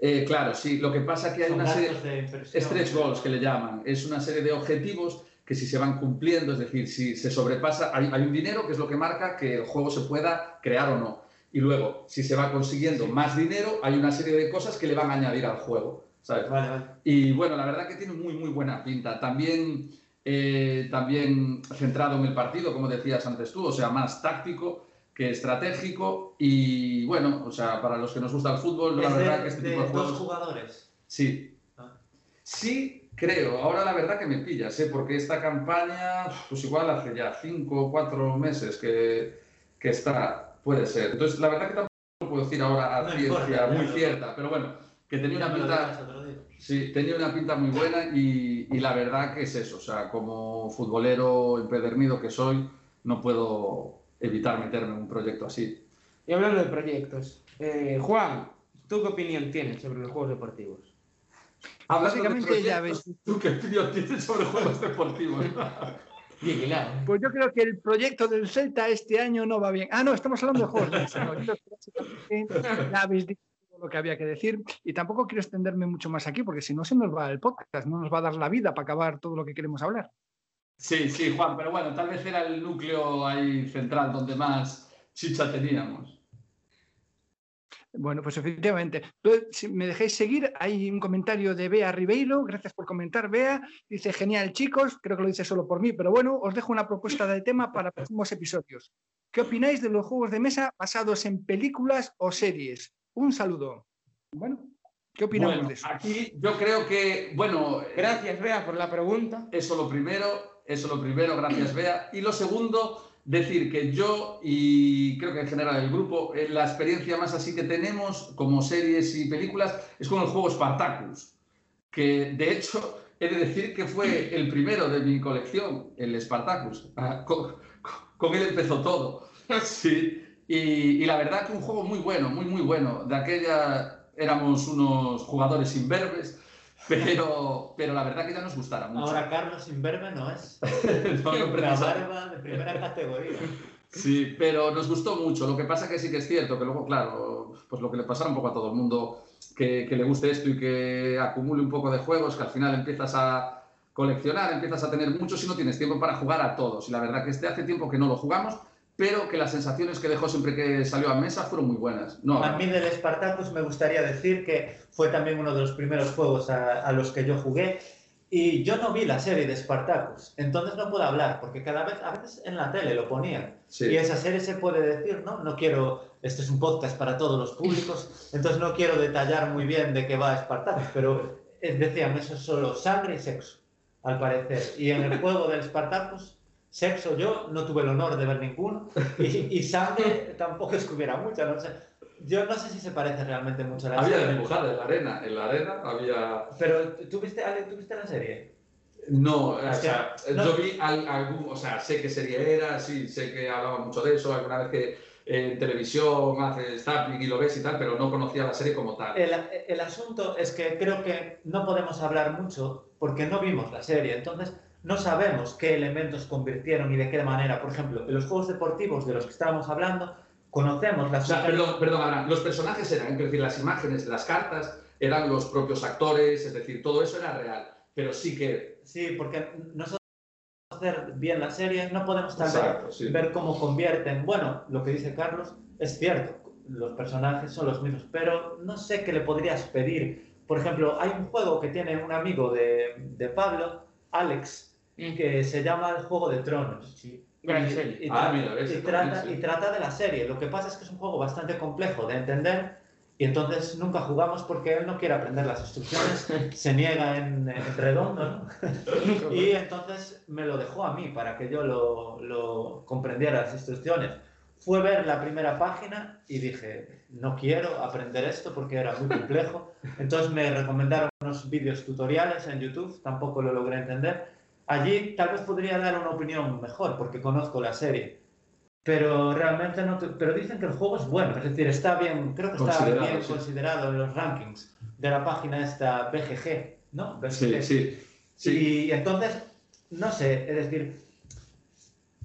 Eh, claro, sí. Lo que pasa es que hay Son una serie... de. Stretch goals que le llaman. Es una serie de objetivos que si se van cumpliendo, es decir, si se sobrepasa, hay, hay un dinero que es lo que marca que el juego se pueda crear o no. Y luego, si se va consiguiendo más dinero, hay una serie de cosas que le van a añadir al juego. ¿sabes? Vale, vale. Y bueno, la verdad que tiene muy, muy buena pinta. También, eh, también centrado en el partido, como decías antes tú, o sea, más táctico que estratégico. Y bueno, o sea, para los que nos gusta el fútbol, la verdad de, que este de tipo de dos juegos... jugadores. Sí. Ah. Sí, creo. Ahora la verdad que me pillas, ¿eh? porque esta campaña, pues igual hace ya cinco o cuatro meses que, que está. Puede ser. Entonces, la verdad que tampoco puedo decir ahora a No ciencia importa, muy lo- cierta, pero bueno, que tenía una pinta. Sí, tenía una pinta muy buena y, y la verdad que es eso. O sea, como futbolero empedernido que soy, no puedo evitar meterme en un proyecto así. Y hablando de proyectos, eh, Juan, ¿tú qué opinión tienes sobre los juegos deportivos? De Básicamente, ya proyectos, ¿Tú qué opinión tienes sobre juegos deportivos? Bien hilado. Pues yo creo que el proyecto del Celta este año no va bien. Ah, no, estamos hablando de juegos. ya habéis dicho todo lo que había que decir y tampoco quiero extenderme mucho más aquí porque si no se nos va el podcast, no nos va a dar la vida para acabar todo lo que queremos hablar. Sí, sí, Juan, pero bueno, tal vez era el núcleo ahí central donde más chicha teníamos. Bueno, pues efectivamente. Entonces, Si me dejáis seguir, hay un comentario de Bea Ribeiro. Gracias por comentar, Bea. Dice, genial, chicos. Creo que lo dice solo por mí, pero bueno, os dejo una propuesta de tema para próximos episodios. ¿Qué opináis de los juegos de mesa basados en películas o series? Un saludo. Bueno, ¿qué opinamos Bueno, de eso? aquí yo creo que, bueno, Gracias, Bea, por la pregunta. Eso lo primero, eso lo primero, gracias Bea. Y lo segundo, decir que yo y creo que en general el grupo, eh, la experiencia más así que tenemos como series y películas es con el juego Spartacus, que de hecho he de decir que fue el primero de mi colección, el Spartacus. Ah, Con, él empezó todo. Sí. Y, y la verdad que un juego muy bueno, muy, muy bueno. De aquella éramos unos jugadores imberbes, pero, pero la verdad que ya nos gustara mucho. Ahora Carlos Inverbe no es No, no, una precisamente. barba de primera categoría. Sí, pero nos gustó mucho. Lo que pasa que sí que es cierto que luego, claro, pues lo que le pasará un poco a todo el mundo que, que le guste esto y que acumule un poco de juegos, que al final empiezas a, coleccionar, empiezas a tener muchos y no tienes tiempo para jugar a todos. Y la verdad que este hace tiempo que no lo jugamos, pero que las sensaciones que dejó siempre que salió a mesa fueron muy buenas. No, A mí del Spartacus me gustaría decir que fue también uno de los primeros juegos a, a los que yo jugué y yo no vi la serie de Spartacus, entonces no puedo hablar porque cada vez, a veces en la tele lo ponían sí. y esa serie se puede decir, ¿no? No quiero, este es un podcast para todos los públicos, entonces no quiero detallar muy bien de qué va Spartacus, pero eh, decían eso es solo sangre y sexo, al parecer. Y en el juego del Spartacus Sexo yo no tuve el honor de ver ninguno y, y sangre tampoco es que hubiera mucha, no sé. Yo no sé si se parece realmente mucho a la Había serie. dibujada en la arena, en la arena había... Pero ¿tú viste, Ale, ¿tú viste la serie? No, o sea, no- yo vi al- algún, o sea, sé qué serie era, sí, sé que hablaba mucho de eso, alguna vez que en televisión haces zapping y lo ves y tal, pero no conocía la serie como tal. El, el asunto es que creo que no podemos hablar mucho porque no vimos la serie, entonces no sabemos qué elementos convirtieron y de qué manera. Por ejemplo, en los juegos deportivos de los que estábamos hablando, conocemos O las sea, perdón, perdón, Ana, los personajes eran, es decir, las imágenes, las cartas, eran los propios actores, es decir, todo eso era real, pero sí que... Sí, porque nosotros hacer bien la serie no podemos tal vez sí. ver cómo convierten. Bueno, lo que dice Carlos es cierto, los personajes son los mismos, pero no sé qué le podrías pedir. Por ejemplo, hay un juego que tiene un amigo de, de Pablo, Alex. Que se llama El Juego de Tronos. Sí, gran Y- serie. y Ah, mira, ves, y ese trata, también, sí. y trata de la serie. Lo que pasa es que es un juego bastante complejo de entender y entonces nunca jugamos porque él no quiere aprender las instrucciones, se niega en, en redondo, ¿no? Y entonces me lo dejó a mí para que yo lo, lo comprendiera las instrucciones. Fue ver la primera página y dije, no quiero aprender esto porque era muy complejo. Entonces me recomendaron unos vídeos tutoriales en YouTube, tampoco lo logré entender. Allí tal vez podría dar una opinión mejor porque conozco la serie. Pero realmente no. te- Pero dicen que el juego es bueno, es decir, está bien, creo que está bien sí. considerado en los rankings de la página esta BGG, ¿no? Sí, BGG. sí, sí. Y entonces, no sé, es decir,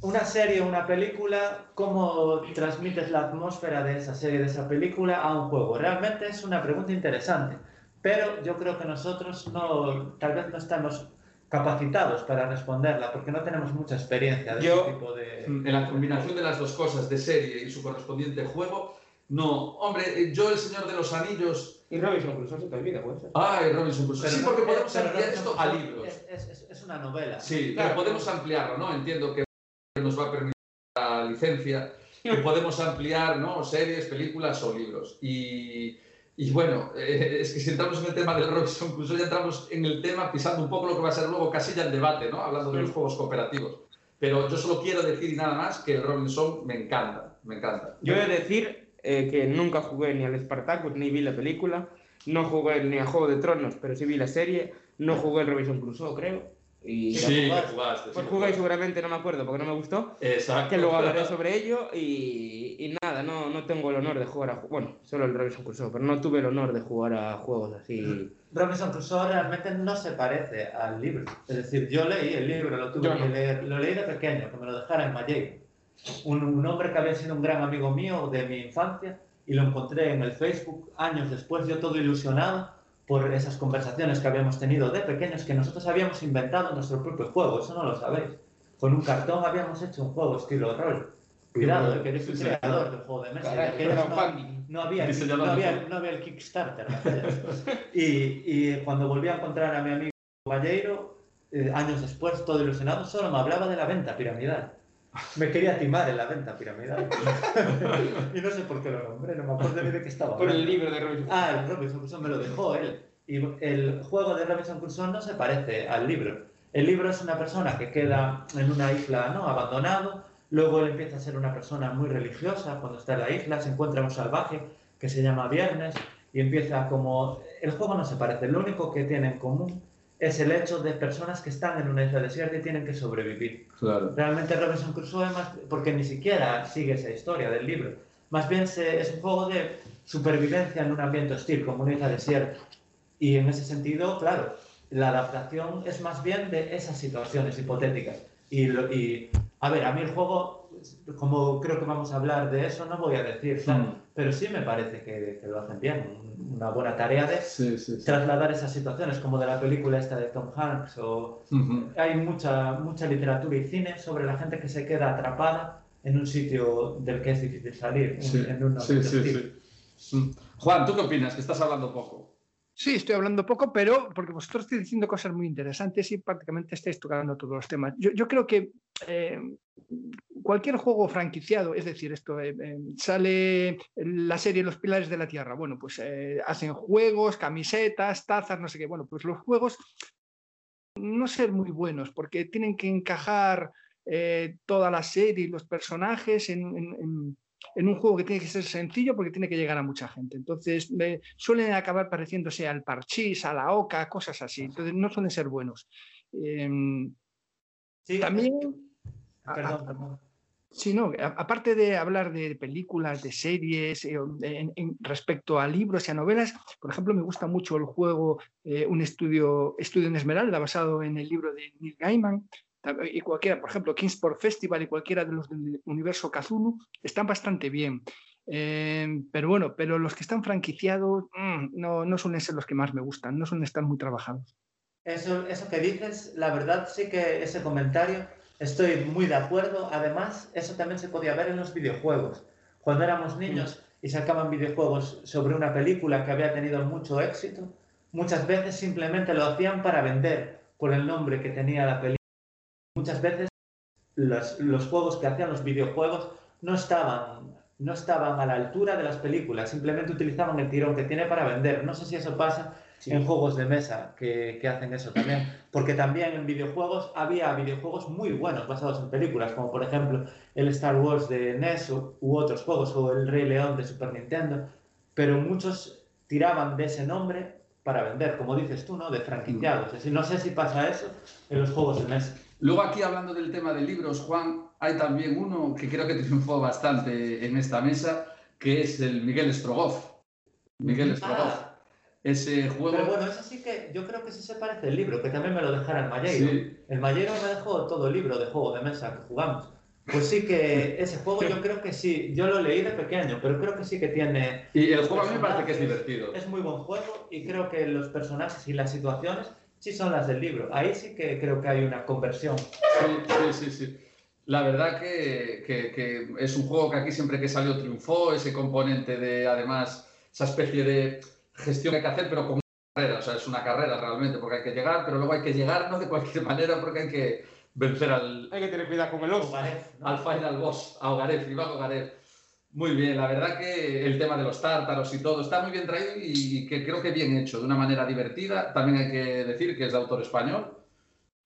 una serie una película, ¿cómo transmites la atmósfera de esa serie, de esa película a un juego? Realmente es una pregunta interesante, pero yo creo que nosotros no, tal vez no estamos capacitados para responderla porque no tenemos mucha experiencia de Yo- ese tipo de... En la combinación de las dos cosas, de serie y su correspondiente juego, no. Hombre, eh, yo El Señor de los Anillos... Y Robinson Crusoe se te olvida, puede ser. Ay, Robinson Crusoe. Sí, no- porque podemos pero ampliar no- esto a libros. Es, es- es- es una novela. Sí, Claro. pero podemos ampliarlo, ¿no? Entiendo que nos va a permitir la licencia, que podemos ampliar, ¿no? Series, películas o libros. Y, y bueno, eh, es que si entramos en el tema del Robinson Crusoe, ya entramos en el tema pisando un poco lo que va a ser luego casi ya el debate, ¿no? Hablando de los juegos cooperativos. Pero yo solo quiero decir y nada más que el Robinson me encanta, me encanta. Yo he de decir eh, que nunca jugué ni al Spartacus ni vi la película, no jugué ni a Juego de Tronos, pero sí vi la serie, no jugué el Robinson Crusoe, creo. Y Sí, que jugaste. jugaste. pues sí, jugué seguramente no me acuerdo porque no me gustó. Exacto. Que luego hablaré sobre ello y, y nada, no, no tengo el honor de jugar a... Bueno, solo el Robinson Crusoe, pero no tuve el honor de jugar a juegos así... Robinson Crusoe realmente no se parece al libro. Es decir, yo leí el libro, lo tuve Yo no. que leer, lo leí de pequeño, que me lo dejara en Malleiro. Un, un hombre que había sido un gran amigo mío de mi infancia y lo encontré en el Facebook años después, yo todo ilusionado por esas conversaciones que habíamos tenido de pequeños, que nosotros habíamos inventado nuestro propio juego, eso no lo sabéis. Con un cartón habíamos hecho un juego estilo rol. Cuidado, eh, que fui Sí, creador del juego de mesa. Caray, no- no había, no, de había, no había el Kickstarter. y, y cuando volví a encontrar a mi amigo Valleiro, eh, años después, todo ilusionado, solo me hablaba de la venta piramidal. Me quería timar en la venta piramidal. y no sé por qué lo nombré, no me acuerdo ni de qué estaba. Por el libro de Robinson Ah, el Robinson Crusoe me lo dejó él. Y el juego de Robinson Crusoe no se parece al libro. El libro es una persona que queda en una isla ¿no? abandonado, luego él empieza a ser una persona muy religiosa cuando está en la isla, se encuentra un salvaje que se llama Viernes y empieza como... El juego no se parece, lo único que tiene en común es el hecho de personas que están en una isla desierta y tienen que sobrevivir. Claro. Realmente Robinson Crusoe, más, porque ni siquiera sigue esa historia del libro, más bien se- es un juego de supervivencia en un ambiente hostil, como una isla desierta. Y en ese sentido, claro, la adaptación es más bien de esas situaciones hipotéticas. Y, lo- y, a ver, a mí el juego, como creo que vamos a hablar de eso, no voy a decir, Mm. pero sí me parece que, lo hacen bien. Una buena tarea de trasladar esas situaciones, como de la película esta de Tom Hanks. O... Hay mucha, mucha literatura y cine sobre la gente que se queda atrapada en un sitio del que es difícil salir. En, sí, sí, sí. Juan, ¿tú qué opinas? Que estás hablando poco. Sí, estoy hablando poco, pero porque vosotros estáis diciendo cosas muy interesantes y prácticamente estáis tocando todos los temas. Yo, creo que eh, cualquier juego franquiciado, es decir, esto eh, eh, sale la serie Los Pilares de la Tierra, bueno, pues hacen juegos, camisetas, tazas, no sé qué. Bueno, pues los juegos no ser muy buenos porque tienen que encajar toda la serie y los personajes en un juego que tiene que ser sencillo porque tiene que llegar a mucha gente. Entonces, suelen acabar pareciéndose al parchís, a la oca, cosas así. Entonces, no suelen ser buenos. Em, sí, también... Perdón, Sí, no, aparte de hablar de películas, de series, eh, respecto a libros y a novelas, por ejemplo, me gusta mucho el juego eh, Un estudio, estudio en Esmeralda, basado en el libro de Neil Gaiman, y cualquiera, por ejemplo, Kingsport Festival y cualquiera de los del universo Kazulu están bastante bien. Eh, pero bueno, pero los que están franquiciados mm, no, no, suelen ser los que más me gustan, no suelen estar muy trabajados. Eso, eso que dices, la verdad sí que ese comentario estoy muy de acuerdo. Además, eso también se podía ver en los videojuegos. Cuando éramos niños y sacaban videojuegos sobre una película que había tenido mucho éxito, muchas veces simplemente lo hacían para vender por el nombre que tenía la película muchas veces los, los, juegos que hacían los videojuegos no estaban, no estaban a la altura de las películas, simplemente utilizaban el tirón que tiene para vender. No sé si eso pasa en juegos de mesa que, que, hacen eso también, porque también en videojuegos había videojuegos muy buenos basados en películas, como por ejemplo el Star Wars de NES u otros juegos, o el Rey León de Super Nintendo, pero muchos tiraban de ese nombre para vender, como dices tú, ¿no? De franquiciados. Es decir, no sé si pasa eso en los juegos de mesa. Luego aquí hablando del tema de libros, Juan, hay también uno que creo que triunfó bastante en esta mesa, que es el Miguel Strogoff. Miguel ah. Strogoff. ese juego... Pero bueno, eso sí que yo creo que sí se parece el libro, que también me lo dejara el Malleiro. El Malleiro me dejó todo el libro de juego de mesa que jugamos. Pues sí que ese juego yo creo que sí, yo lo leí de pequeño, pero creo que sí que tiene... Y el juego a mí me parece que es divertido. Es muy buen juego y creo que los personajes y las situaciones sí son las del libro. Ahí sí que creo que hay una conversión. Sí, sí, sí. La verdad que, que, es un juego que aquí siempre que salió triunfó, ese componente de, además, esa especie de gestión que hay que hacer, pero como una carrera, o sea, es una carrera realmente, porque hay que llegar, pero luego hay que llegar no de cualquier manera, porque hay que vencer al... Hay que tener cuidado con el oso. Al final boss, a Ogaref, Iván Ogaref. Muy bien, la verdad que el tema de los tártaros y todo está muy bien traído y que creo que bien hecho, de una manera divertida. También hay que decir que es de autor español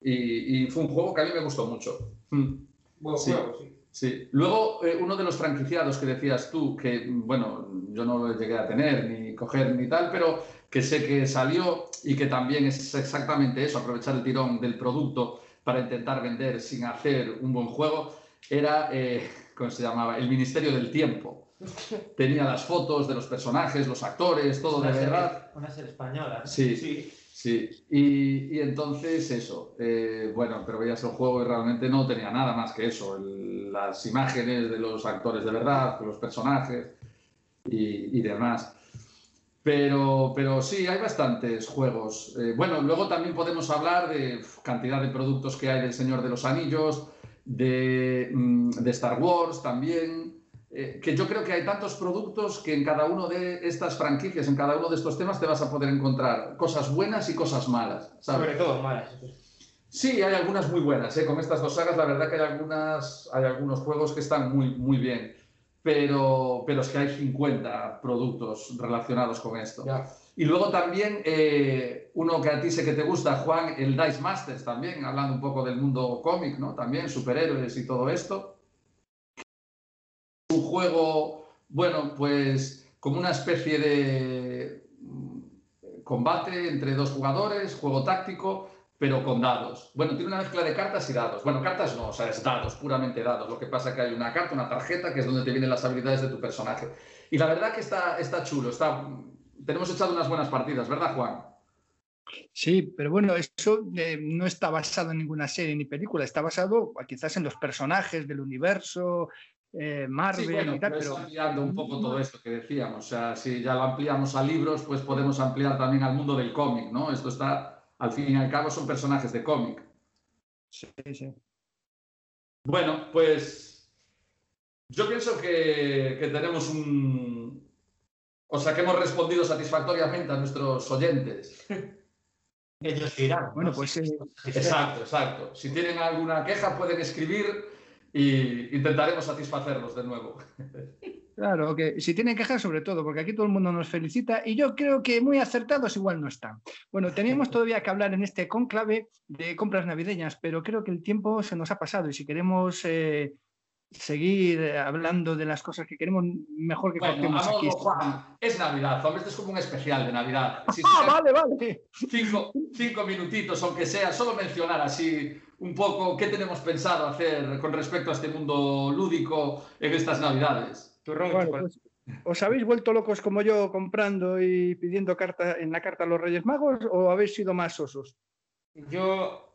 y, fue un juego que a mí me gustó mucho. Hmm. Buen sí. juego, sí. Sí. Luego, eh, uno de los franquiciados que decías tú, que bueno, yo no lo llegué a tener ni coger ni tal, pero que sé que salió y que también es exactamente eso, aprovechar el tirón del producto para intentar vender sin hacer un buen juego, era eh, ¿cómo se llamaba? El Ministerio del Tiempo. Tenía las fotos de los personajes, los actores, todo de verdad. Una serie española. Sí, sí. Sí, y, entonces eso, eh, bueno, pero veías el juego y realmente no tenía nada más que eso, las imágenes de los actores de verdad, los personajes y, demás. Pero, pero sí, hay bastantes juegos. Eh, bueno, luego también podemos hablar de cantidad de productos que hay del Señor de los Anillos, Mm, de, Star Wars también, eh, que yo creo que hay tantos productos que en cada uno de estas franquicias, en cada uno de estos temas te vas a poder encontrar cosas buenas y cosas malas. Sobre todo malas. Sí, hay algunas muy buenas. ¿eh? Con estas dos sagas, la verdad que hay, algunas, hay algunos juegos que están muy, muy bien. Pero, pero es que hay 50 productos relacionados con esto. Y luego también eh, uno que a ti sé que te gusta, Juan, el Dice Masters también, hablando un poco del mundo cómic, ¿no? También superhéroes y todo esto. Un juego, bueno, pues como una especie de mm, combate entre dos jugadores, juego táctico, pero con dados. Bueno, tiene una mezcla de cartas y dados. Bueno, cartas no, o sea, es dados, puramente dados. Lo que pasa es que hay una carta, una tarjeta, que es donde te vienen las habilidades de tu personaje. Y la verdad que está, está chulo, está tenemos echado unas buenas partidas, ¿verdad, Juan? Sí, pero bueno, eso eh, no está basado en ninguna serie ni película, está basado quizás en los personajes del universo eh, Marvel Sí, bueno, y tal, pero ampliando un poco todo esto que decíamos. O sea, si ya lo ampliamos a libros, pues podemos ampliar también al mundo del cómic, ¿no? Esto está, al fin y al cabo, son personajes de cómic. sí, sí. Bueno, pues yo pienso que, que tenemos un... O sea, que hemos respondido satisfactoriamente a nuestros oyentes. Ellos dirán. Pues Sí, eh. Exacto, exacto. Si tienen alguna queja, pueden escribir y intentaremos satisfacerlos de nuevo. Claro, que si tienen quejas sobre todo, porque aquí todo el mundo nos felicita y yo creo que muy acertados igual no están. Bueno, teníamos todavía que hablar en este conclave de compras navideñas, pero creo que el tiempo se nos ha pasado y si queremos eh, seguir eh, hablando de las cosas que queremos, mejor que Bueno, a modo, aquí. Juan, es Navidad, hombre, este es como un especial de Navidad. Si Ah, vale, vale. cinco, cinco minutitos, aunque sea, solo mencionar así un poco qué tenemos pensado hacer con respecto a este mundo lúdico en estas Navidades. Turrón, Bueno, chocolate. pues, ¿Os habéis vuelto locos como yo comprando y pidiendo carta en la carta a los Reyes Magos o habéis sido más osos? Yo.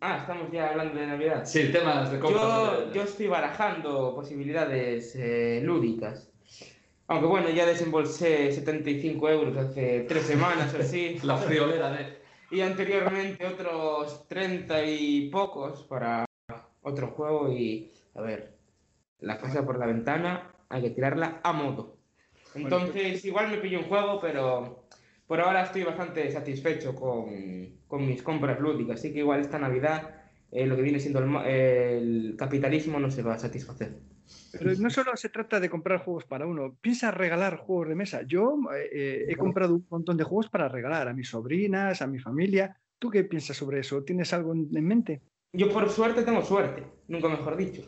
Ah, estamos ya hablando de Navidad. Sí, temas de compras. Yo, de- yo estoy barajando posibilidades eh, lúdicas. Aunque bueno, ya desembolsé 75 euros hace tres semanas o así. La friolera de... Y anteriormente otros 30 y pocos para otro juego. Y a ver, la casa por la ventana hay que tirarla a modo. Entonces, igual me pillo un juego, pero por ahora estoy bastante satisfecho con, con mis compras lúdicas. Así que igual esta Navidad eh, lo que viene siendo el, el capitalismo no se va a satisfacer. Pero no solo se trata de comprar juegos para uno, piensa regalar juegos de mesa. Yo eh, eh, he comprado un montón de juegos para regalar a mis sobrinas, a mi familia. ¿Tú qué piensas sobre eso? ¿Tienes algo en en mente? Yo por suerte tengo suerte, nunca mejor dicho.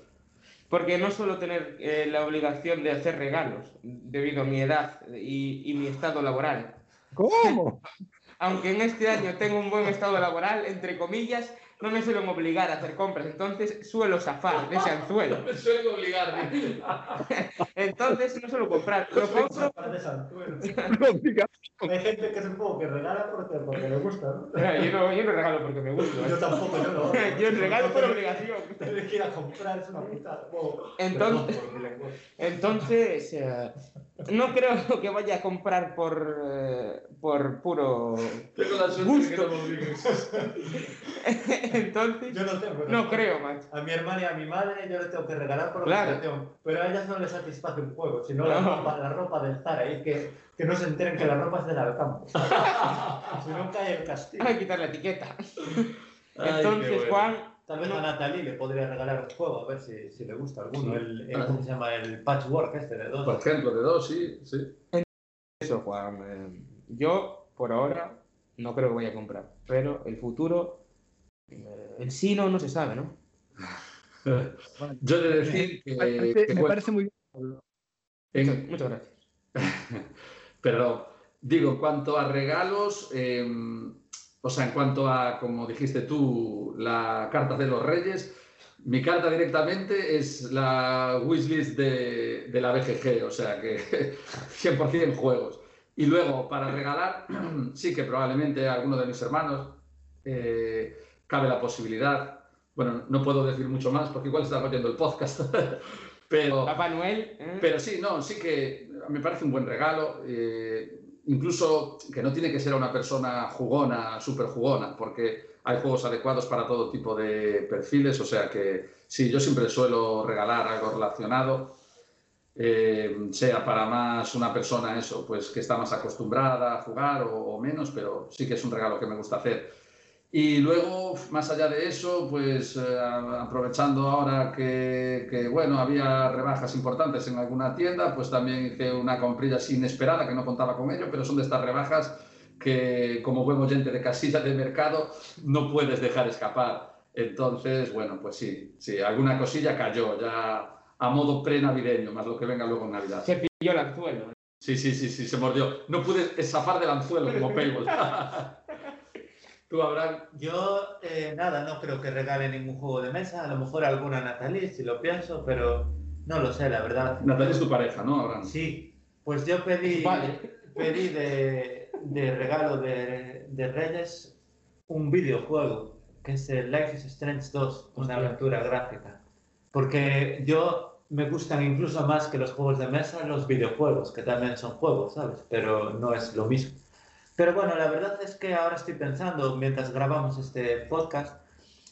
Porque no suelo tener eh, la obligación de hacer regalos debido a mi edad y, y mi estado laboral. ¿Cómo? Aunque en este año tengo un buen estado laboral, entre comillas, no me suelen obligar a hacer compras, entonces suelo zafar de ese anzuelo. Me suelen obligar. Entonces no suelo comprar, lo compro. No. Hay gente que supongo que regala porque, porque le gusta, ¿no? Yo no, yo no regalo porque me gusta. Yo tampoco, yo no. Yo regalo por obligación. Tener que ir a comprar es una puta. Bueno, Entonces-. Entonces, eh, no creo que vaya a comprar por, eh, por puro... Tengo la de obligues. Entonces, Yo no tengo. no creo, macho. A mi hermana y a mi madre yo les tengo que regalar por Claro. obligación. Pero a ellas no les satisface un juego, sino la, No. ropa, la ropa del Zara. Y que, que no se enteren que la ropa es del Alcampo. si no cae el castigo. Hay que quitar la etiqueta. Ay, Entonces, qué bueno. Juan, Tal vez a Natalie le podría regalar un juego, a ver si, si le gusta alguno. Sí. El, el- ¿Cómo se llama? El patchwork este de dos. Por ejemplo, de dos, sí, sí. eso, Juan. eh, yo, por ahora, no creo que vaya a comprar. Pero el futuro, eh, el sí no, no se sabe, ¿no? Yo he de decir que... Me parece, que, me bueno, parece muy bien. en- Muchas gracias. Perdón. Digo, en cuanto a regalos, eh, o sea, en cuanto a, como dijiste tú, la carta de los reyes, mi carta directamente es la wishlist de, de la BGG, o sea que 100% juegos. Y luego, para regalar, sí que probablemente a alguno de mis hermanos eh, cabe la posibilidad. Bueno, no puedo decir mucho más porque igual está oyendo el podcast, pero... Papá Noel, ¿eh? Pero sí, no, sí que me parece un buen regalo. eh, incluso que no tiene que ser una persona jugona, súper jugona, porque hay juegos adecuados para todo tipo de perfiles. O sea que sí, yo siempre suelo regalar algo relacionado, eh, sea para más una persona eso, pues que está más acostumbrada a jugar o menos, pero sí que es un regalo que me gusta hacer. Y luego, más allá de eso, pues eh, aprovechando ahora que, que, bueno, había rebajas importantes en alguna tienda, pues también hice una comprilla inesperada que no contaba con ello, pero son de estas rebajas que como buen oyente de casilla de mercado no puedes dejar escapar. Entonces, bueno, pues sí, sí, alguna cosilla cayó ya a modo pre-navideño, más lo que venga luego en Navidad. Se pilló el anzuelo. Sí, sí, sí, sí, se mordió. No pude zafar del anzuelo como Payball. Tú, Abraham. Yo, eh, nada, no creo que regale ningún juego de mesa. A lo mejor alguna Natalie, si lo pienso, pero no lo sé, la verdad. Natalia es tu pareja, ¿no, Abraham? Sí, pues yo pedí, Vale. pedí de, de regalo de, de Reyes un videojuego, que es el Life is Strange 2, una Hostia. aventura gráfica. Porque yo me gustan incluso más que los juegos de mesa los videojuegos, que también son juegos, ¿sabes? Pero no es lo mismo. Pero bueno, la verdad es que ahora estoy pensando, mientras grabamos este podcast,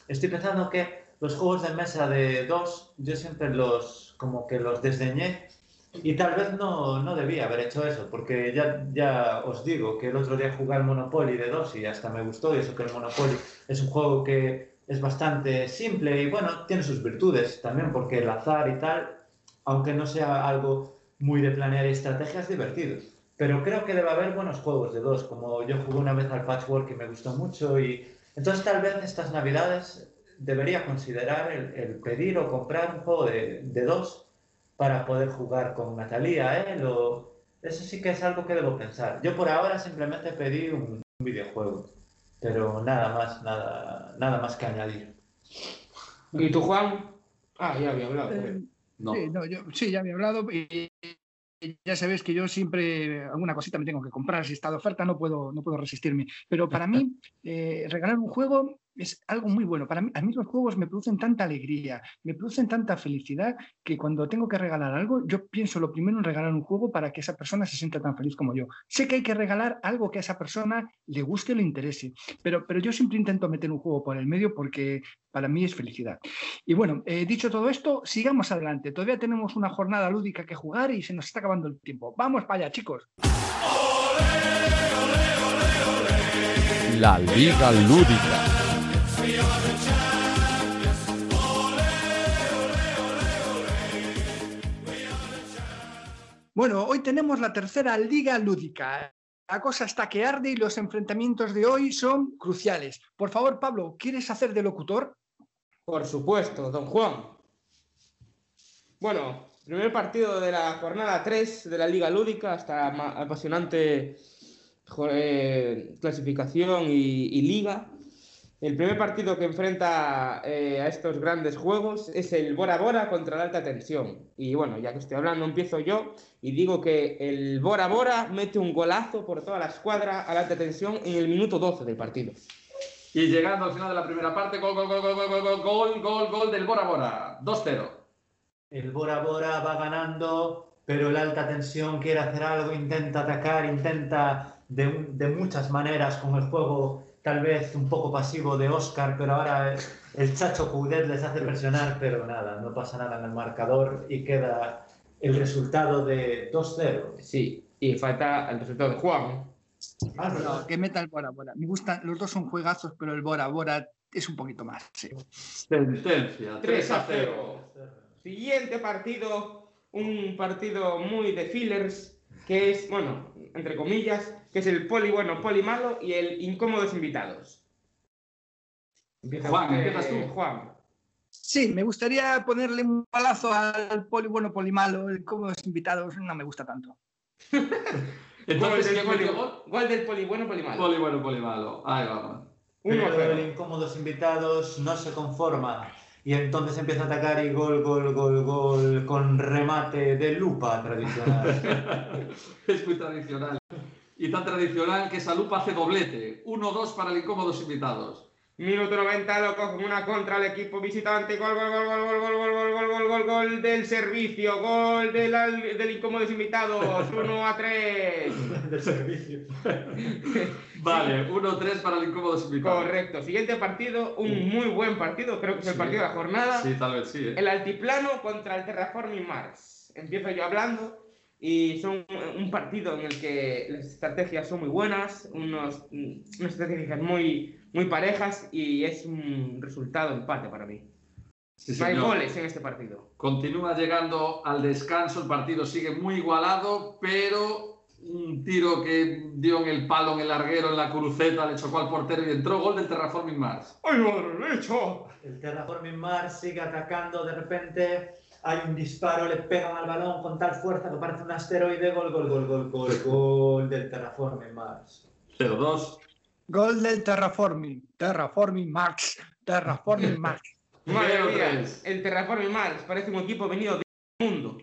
estoy pensando que los juegos de mesa de dos, yo siempre los, como que los desdeñé y tal vez no, no debía haber hecho eso, porque ya, ya os digo que el otro día jugué al Monopoly de dos y hasta me gustó, y eso que el Monopoly es un juego que es bastante simple y bueno, tiene sus virtudes también, porque el azar y tal, aunque no sea algo muy de planear y estrategia, es divertido. Pero creo que debe haber buenos juegos de dos, como yo jugué una vez al Patchwork y me gustó mucho y entonces tal vez estas navidades debería considerar el, el pedir o comprar un juego de, de dos para poder jugar con Natalia, ¿eh? Lo... Eso sí que es algo que debo pensar. Yo por ahora simplemente pedí un, un videojuego, pero nada más, nada, nada más que añadir. ¿Y tú, Juan? Ah, ya había hablado. Eh, No. Sí, no, yo- sí, ya había hablado. Y, ya sabes que yo siempre alguna cosita me tengo que comprar. Si está de oferta no puedo, no puedo resistirme. Pero para mí, eh, regalar un juego es algo muy bueno. Para mí, a mí los juegos me producen tanta alegría, me producen tanta felicidad que cuando tengo que regalar algo, yo pienso lo primero en regalar un juego para que esa persona se sienta tan feliz como yo. Sé que hay que regalar algo que a esa persona le guste o le interese, pero, pero yo siempre intento meter un juego por el medio porque para mí es felicidad. Y bueno, eh, dicho todo esto, sigamos adelante. Todavía tenemos una jornada lúdica que jugar y se nos está acabando el tiempo. Vamos para allá, chicos. La Liga Lúdica. Bueno, hoy tenemos la tercera liga lúdica. La cosa está que arde y los enfrentamientos de hoy son cruciales. Por favor, Pablo, ¿quieres hacer de locutor? Por supuesto, don Juan. Bueno, primer partido de la jornada 3 de la Liga Lúdica, esta apasionante eh, clasificación y liga. El primer partido que enfrenta eh, a estos grandes juegos es el Bora Bora contra la alta tensión. Y bueno, ya que estoy hablando, empiezo yo y digo que el Bora Bora mete un golazo por toda la escuadra a la alta tensión en el minuto 12 del partido. Y llegando al final de la primera parte, gol, gol, gol, gol, gol, gol, gol, gol, gol, gol del Bora Bora. 2-0. El Bora Bora va ganando, pero el alta tensión quiere hacer algo, intenta atacar, intenta de, de muchas maneras con el juego tal vez un poco pasivo de Oscar, pero ahora el Chacho Coudet les hace presionar, pero nada, no pasa nada en el marcador y queda el resultado de 2-0. Sí, y falta el resultado de Juan. Ah, No, que meta el Bora Bora. Me gustan, los dos son juegazos, pero el Bora Bora es un poquito más. sí. Sentencia. 3 a 0. Siguiente partido, un partido muy de fillers, que es, bueno, entre comillas, que es el poli bueno, poli malo y el incómodos invitados. Empieza Juan, usted, empiezas tú. Juan. Sí, me gustaría ponerle un palazo al poli bueno, poli malo. el Como los invitados no me gusta tanto. Entonces, del ¿quién poli, metió gol? gol del poli bueno, poli malo. Poli bueno, poli malo. Ahí vamos. 1 a Pero 0. el incómodos invitados no se conforma y entonces empieza a atacar y gol, gol, gol, gol con remate de lupa tradicional. es muy tradicional. Y tan tradicional que esa lupa hace doblete. 1-2 para el incómodos invitados. Minuto 90, lo cogen una contra el equipo visitante. Gol, gol, gol, gol, gol, gol, gol, gol, gol, gol, gol, gol del servicio. Gol del, al- del incómodos invitados. 1 a 3. del servicio. Vale, 1-3 para el incómodos invitados. Correcto. Siguiente partido, un muy buen partido. Creo que es el Sí. partido de la jornada. Sí, tal vez sí. ¿eh? El altiplano contra el Terraforming Mars. Empiezo yo hablando. Y son un partido en el que las estrategias son muy buenas, unos, unas estrategias muy, muy parejas y es un resultado empate para mí. Sí, no hay goles en este partido. Continúa llegando al descanso, el partido sigue muy igualado, pero un tiro que dio en el palo, en el larguero, en la cruceta, le chocó al portero y entró gol del Terraforming Mars. ¡Ay, madre derecha! El Terraforming Mars sigue atacando, de repente hay un disparo, le pegan al balón con tal fuerza que parece un asteroide, gol, gol, gol, gol, gol, gol del Terraforming Mars. 0-2. Gol del Terraforming. Terraforming Max. Terraforming Max. Madre mía, el Terraforming Mars parece un equipo venido del mundo.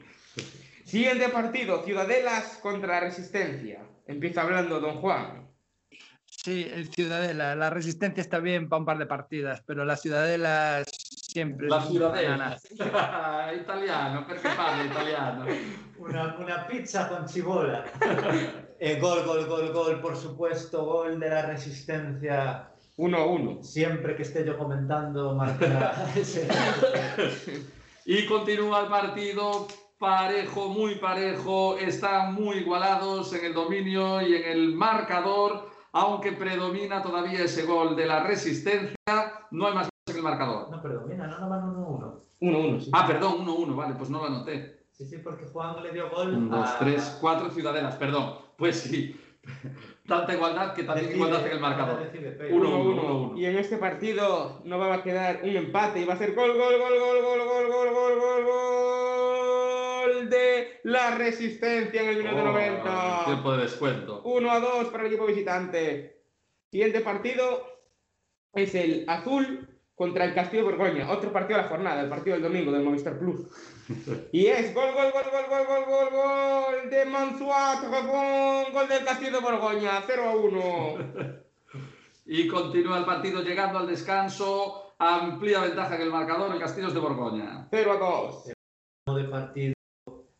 Siguiente partido, Ciudadelas contra la Resistencia. Empieza hablando Don Juan. Sí, el Ciudadela. La resistencia está bien para un par de partidas, pero la Ciudadela Siempre. La ciudadela. italiano, perché parla italiano? Una, una pizza con chibola. Eh, gol, gol, gol, gol, por supuesto, gol de la resistencia. 1-1. Siempre que esté yo comentando, marca ese. Y continúa el partido parejo, muy parejo. Están muy igualados en el dominio y en el marcador, aunque predomina todavía ese gol de la resistencia. No hay más en el marcador. No, pero mira, no, no van 1-1. 1-1, sí. Ah, perdón, 1-1, vale, pues no lo anoté. Sí, sí, porque Juan le dio gol. 1, 2, a- 3, 4 ciudadelas, perdón. Pues sí, tanta igualdad que también Decide, igualdad en el marcador. decide, Pepe. Uno, 1-1. uno, uno. Y en este partido no va a quedar un empate y va a ser gol, gol, gol, gol, gol, gol, gol, gol, gol, gol la resistencia en el minuto Oh, 90. Tiempo de descuento. 1 a 2 para el equipo visitante. Siguiente partido es el Azul contra el Castillo de Borgoña. Otro partido de la jornada, el partido del domingo del Movistar Plus. Y es gol, gol, gol, gol, gol, gol, gol, gol de Mansuat, gol, gol del Castillo de Borgoña, 0 a 1. Y continúa el partido llegando al descanso. Amplia ventaja en el marcador en Castillos de Borgoña. 0 a 2. de partido,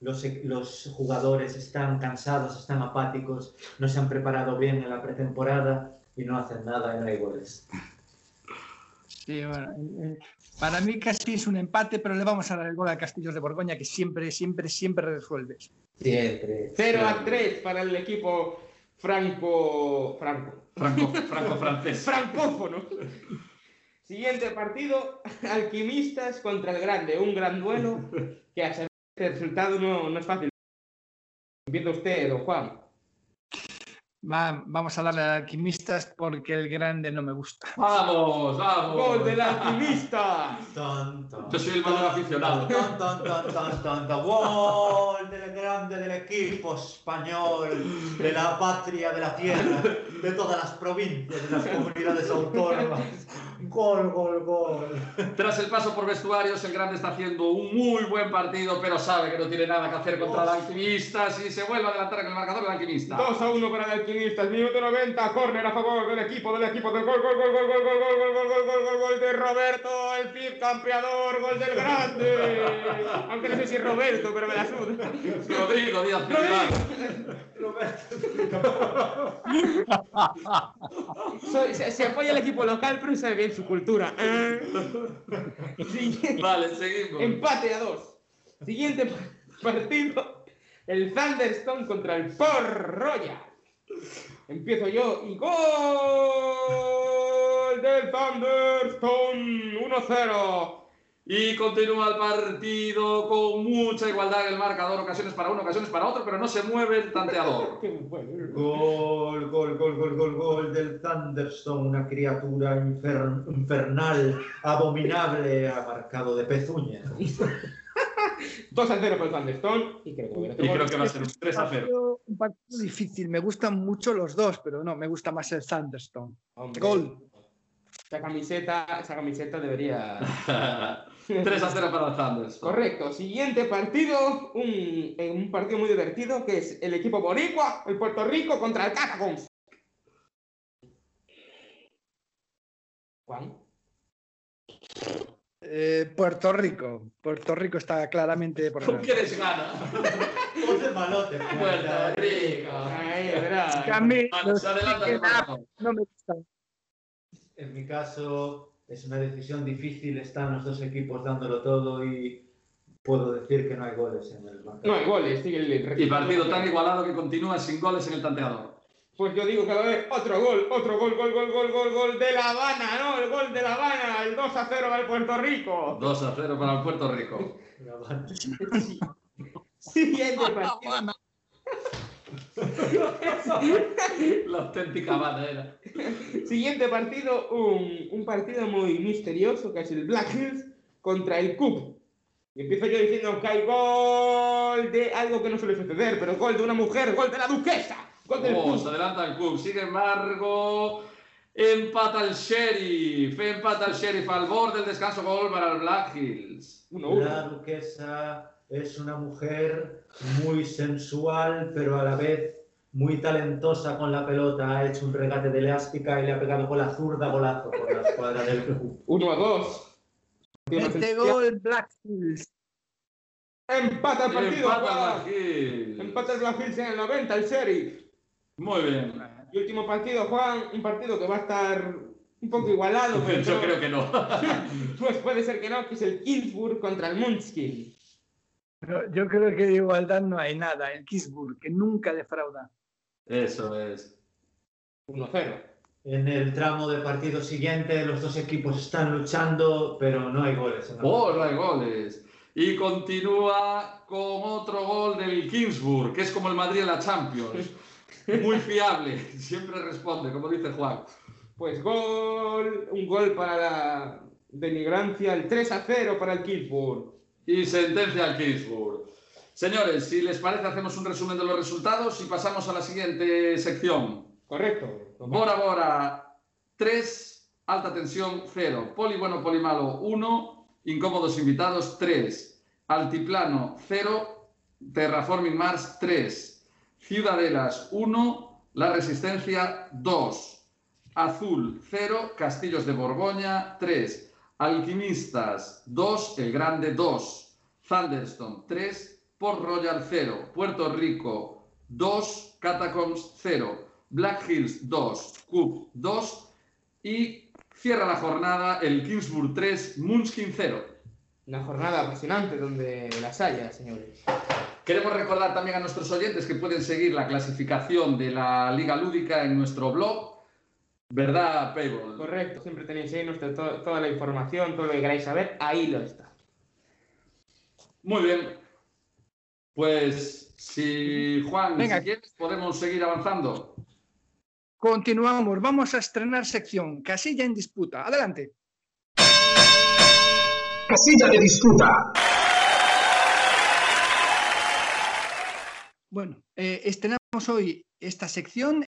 los, los jugadores están cansados, están apáticos, no se han preparado bien en la pretemporada y no hacen nada y no hay goles. Sí, bueno, eh, para mí casi es un empate, pero le vamos a dar el gol a Castillos de Borgoña, que siempre, siempre, siempre resuelve. Siempre. 0 a 3 para el equipo franco. franco. Franco, franco francés. francófono. Siguiente partido, Alquimistas contra el Grande, un gran duelo que saber el resultado no, no es fácil. Empieza usted, don Juan. Va- vamos a darle a alquimistas porque el grande no me gusta. Vamos, vamos. ¡Gol del Alquimista! Ton, ton, Yo soy el mayor ton, aficionado. ton, ton, ton, ton, ton, ton. Gol del grande del equipo español, de la patria, de la tierra, de todas las provincias, de las comunidades autónomas. Gol, gol, gol. Tras el paso por vestuarios, el Grande está haciendo un muy buen partido, pero sabe que no tiene nada que hacer contra el Alquimista. Si se vuelve a adelantar en el marcador, el Alquimista. 2 a 1 para el Alquimista, minuto 90, córner a favor del equipo, del equipo del gol, gol, gol, gol, gol, gol, gol, gol, gol, gol, gol, gol, gol de Roberto, el Cid campeador, gol del Grande. Aunque no sé si es Roberto, pero me la suda. Rodrigo Díaz Se, se apoya al equipo local, pero sabe bien su cultura. Ah. Siguiente- Vale, seguimos. Empate a dos. Siguiente pa- partido. El Thunderstone contra el Port Royal. Empiezo yo y gol del Thunderstone 1-0. Y continúa el partido con mucha igualdad en el marcador, ocasiones para uno, ocasiones para otro, pero no se mueve el tanteador. Gol, gol, gol, gol, gol, gol del Thunderstone, una criatura infer- infernal, abominable, abarcado de pezuñas. 2 a 0 para el Thunderstone. Y creo que Y creo que va a ser un 3 a 0. Partido- Un partido difícil, me gustan mucho los dos, pero no, me gusta más el Thunderstone. Hombre, Gol. Esa camiseta, esa camiseta debería. 3 a 0 para el Thunders. Correcto. Siguiente partido, un, eh, un partido muy divertido que es el equipo boricua, el Puerto Rico contra el Catacombs. Juan. Eh, Puerto Rico. Puerto Rico está claramente por ¿Con delante. quién les gana? Ponte malote, Puerto Rico. Ahí, verá. Que a mí los se adelanta que el marcador. no me gustan. En mi caso es una decisión difícil, están los dos equipos dándolo todo y puedo decir que no hay goles en el marcador. No hay goles, sigue el Y partido tan igualado que continúa sin goles en el tanteador. Pues yo digo que va a haber otro gol, otro gol, gol, gol, gol, gol, gol de La Habana, ¿no? El gol de La Habana, el 2 a 0 al Puerto Rico. 2 a 0 para el Puerto Rico. Siguiente partido. La auténtica Habana era. Siguiente partido, un, un partido muy misterioso que es el Black Hills contra el Cup. Y empiezo yo diciendo que hay gol de algo que no suele suceder, pero gol de una mujer, gol de la duquesa, gol del Oh, Cup. se adelanta el club. Sin embargo, empata el Sheriff. Empata el Sheriff al borde del descanso. Gol para el Black Hills. 1-1. La duquesa es una mujer muy sensual, pero a la vez muy talentosa con la pelota. Ha hecho un regate de elástica y le ha pegado con la zurda golazo por la escuadra del club. 1 a 2. Mete gol Black Hills. Empata el partido. Empata Juan. Black Hills. Empata el Black Hills en el 90, el sheriff. Muy bien. Y último partido, Juan, un partido que va a estar un poco igualado, pero Yo creo que no. pues puede ser que no, que es el Kingsburg contra el Munchkin. Pero yo creo que de igualdad no hay nada. El Kisburg, que nunca defrauda. Eso es. 1-0. En el tramo de partido siguiente, los dos equipos están luchando, pero no hay goles. en la Oh, no hay goles. Y continúa con otro gol del Kingsburg, que es como el Madrid en la Champions. Muy fiable, siempre responde, como dice Juan. Pues gol, un gol para la denigrancia, el 3-0 para el Kingsburg. Y sentencia al Kingsburg. Señores, si les parece, hacemos un resumen de los resultados y pasamos a la siguiente sección. Correcto. Bora Bora. 3, alta tensión 0, poli bueno, poli malo 1, incómodos invitados 3, altiplano 0, terraforming Mars 3, ciudadelas 1, la resistencia 2, azul 0, castillos de Borgoña 3, alquimistas 2, el grande 2, Thunderstone 3, Port Royal 0, Puerto Rico 2, Catacombs 0, Black Hills 2, Coop 2 y cierra la jornada el Kingsburg 3, Munchkin 0. Una jornada apasionante donde las haya, señores. Queremos recordar también a nuestros oyentes que pueden seguir la clasificación de la Liga Lúdica en nuestro blog, ¿verdad, Payball? Correcto, siempre tenéis ahí nuestra- to- toda la información, todo lo que queráis saber, ahí lo está. Muy bien. Pues si Juan, Venga. si quieres, podemos seguir avanzando. Continuamos. Vamos a estrenar sección. Casilla en disputa. Adelante. Casilla de disputa. Bueno, eh, estrenamos hoy esta sección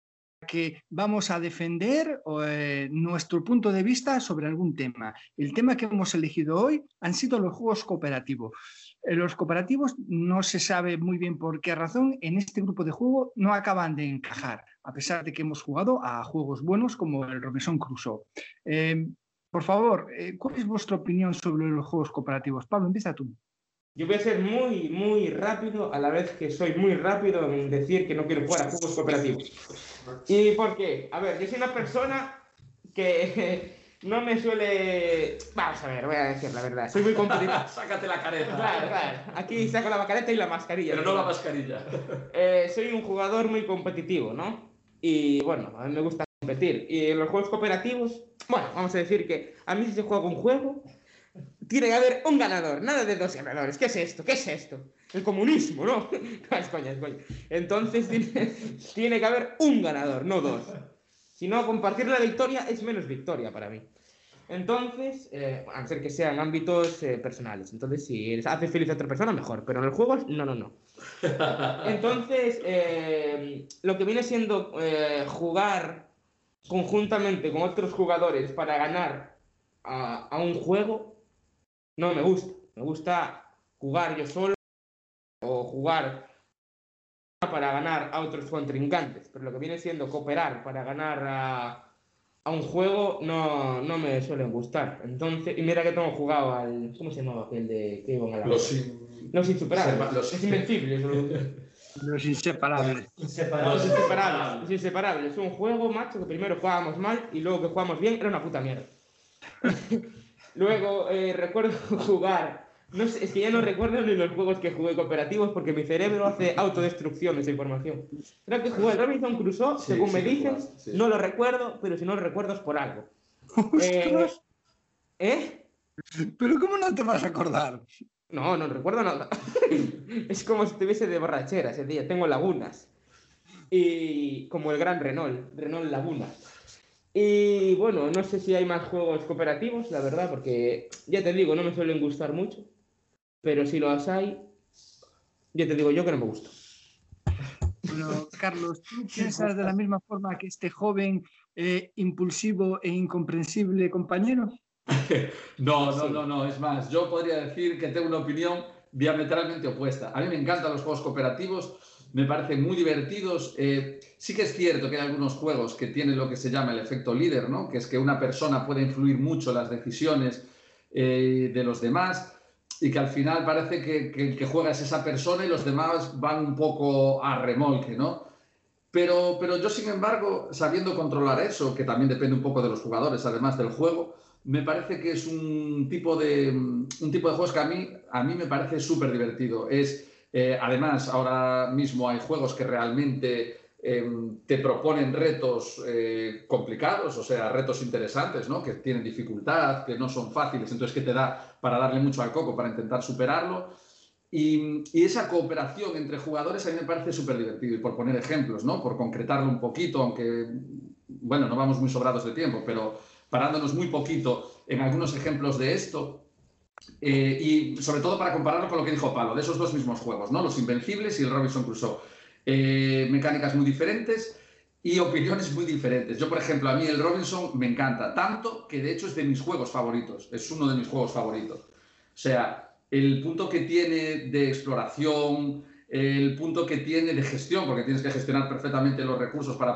que vamos a defender eh, nuestro punto de vista sobre algún tema. El tema que hemos elegido hoy han sido los juegos cooperativos. Eh, los cooperativos no se sabe muy bien por qué razón en este grupo de juego no acaban de encajar, a pesar de que hemos jugado a juegos buenos como el Robinson Crusoe. Eh, por favor, ¿cuál es vuestra opinión sobre los juegos cooperativos? Pablo, empieza tú. Yo voy a ser muy, muy rápido, a la vez que soy muy rápido en decir que no quiero jugar a juegos cooperativos. ¿Y por qué? A ver, yo soy una persona que no me suele... Vamos a ver, voy a decir la verdad. Soy muy competitivo. Sácate la careta. Claro, claro. Aquí saco la bacareta y la mascarilla. Pero no la mascarilla. Eh, soy un jugador muy competitivo, ¿no? Y bueno, a mí me gusta competir. Y en los juegos cooperativos, bueno, vamos a decir que a mí si se juega un juego, tiene que haber un ganador, nada de dos ganadores. ¿Qué es esto? ¿Qué es esto? El comunismo, ¿no? No, es coña, es coña. Entonces tiene, tiene que haber un ganador, no dos. Si no, compartir la victoria es menos victoria para mí. Entonces, eh, a no ser que sean ámbitos eh, personales. Entonces, si haces feliz a otra persona, mejor. Pero en el juego, no, no, no. Entonces, eh, lo que viene siendo jugar conjuntamente con otros jugadores para ganar a, a un juego, no me gusta. Me gusta jugar yo solo o jugar para ganar a otros contrincantes. Pero lo que viene siendo cooperar para ganar a, a un juego no, no me suelen gustar. Entonces, y mira que tengo jugado al. ¿Cómo se llamaba aquel de que iban a la. Los in- Los insuperables. Los- Los invencibles. Los, Los inseparables. Inseparables. los inseparables. Los inseparables. Es un juego, macho, que primero jugábamos mal y luego que jugamos bien era una puta mierda. luego eh, recuerdo jugar. No sé, es que ya no recuerdo ni los juegos que jugué cooperativos porque mi cerebro hace autodestrucción de esa información. Creo que jugué Robinson Crusoe, Sí, según sí me dices, jugaste, sí. no lo recuerdo, pero si no lo recuerdo es por algo. Eh. ¿Eh? ¿Pero cómo no te vas a acordar? No, no recuerdo nada. es como si estuviese de borrachera ese día. Tengo lagunas. Y como el gran Renault, Renault Laguna. Y bueno, no sé si hay más juegos cooperativos, la verdad, porque ya te digo, no me suelen gustar mucho. Pero si los hay, ya te digo yo que no me gusta. Bueno, Carlos, ¿tú piensas de la misma forma que este joven eh, impulsivo e incomprensible compañero? No, no, no, no. Es más, yo podría decir que tengo una opinión diametralmente opuesta. A mí me encantan los juegos cooperativos, me parecen muy divertidos. Eh, sí que es cierto que hay algunos juegos que tienen lo que se llama el efecto líder, ¿no? Que es que una persona puede influir mucho en las decisiones eh, de los demás y que al final parece que, que, que juegas esa persona y los demás van un poco a remolque, ¿no? Pero, pero yo, sin embargo, sabiendo controlar eso, que también depende un poco de los jugadores, además del juego, me parece que es un tipo de, un tipo de juegos que a mí, a mí me parece súper divertido. Es, eh, además, ahora mismo hay juegos que realmente eh, te proponen retos eh, complicados, o sea, retos interesantes, ¿no? que tienen dificultad, que no son fáciles, entonces que te da para darle mucho al coco, para intentar superarlo. Y, y, esa cooperación entre jugadores a mí me parece súper divertido. Y por poner ejemplos, ¿no? por concretarlo un poquito, aunque, bueno, no vamos muy sobrados de tiempo, pero parándonos muy poquito en algunos ejemplos de esto. Eh, y sobre todo para compararlo con lo que dijo Pablo, de esos dos mismos juegos, ¿no? Los Invencibles y el Robinson Crusoe. Eh, mecánicas muy diferentes y opiniones muy diferentes. Yo, por ejemplo, a mí el Robinson me encanta, tanto que de hecho es de mis juegos favoritos, es uno de mis juegos favoritos. O sea, el punto que tiene de exploración, el punto que tiene de gestión, porque tienes que gestionar perfectamente los recursos para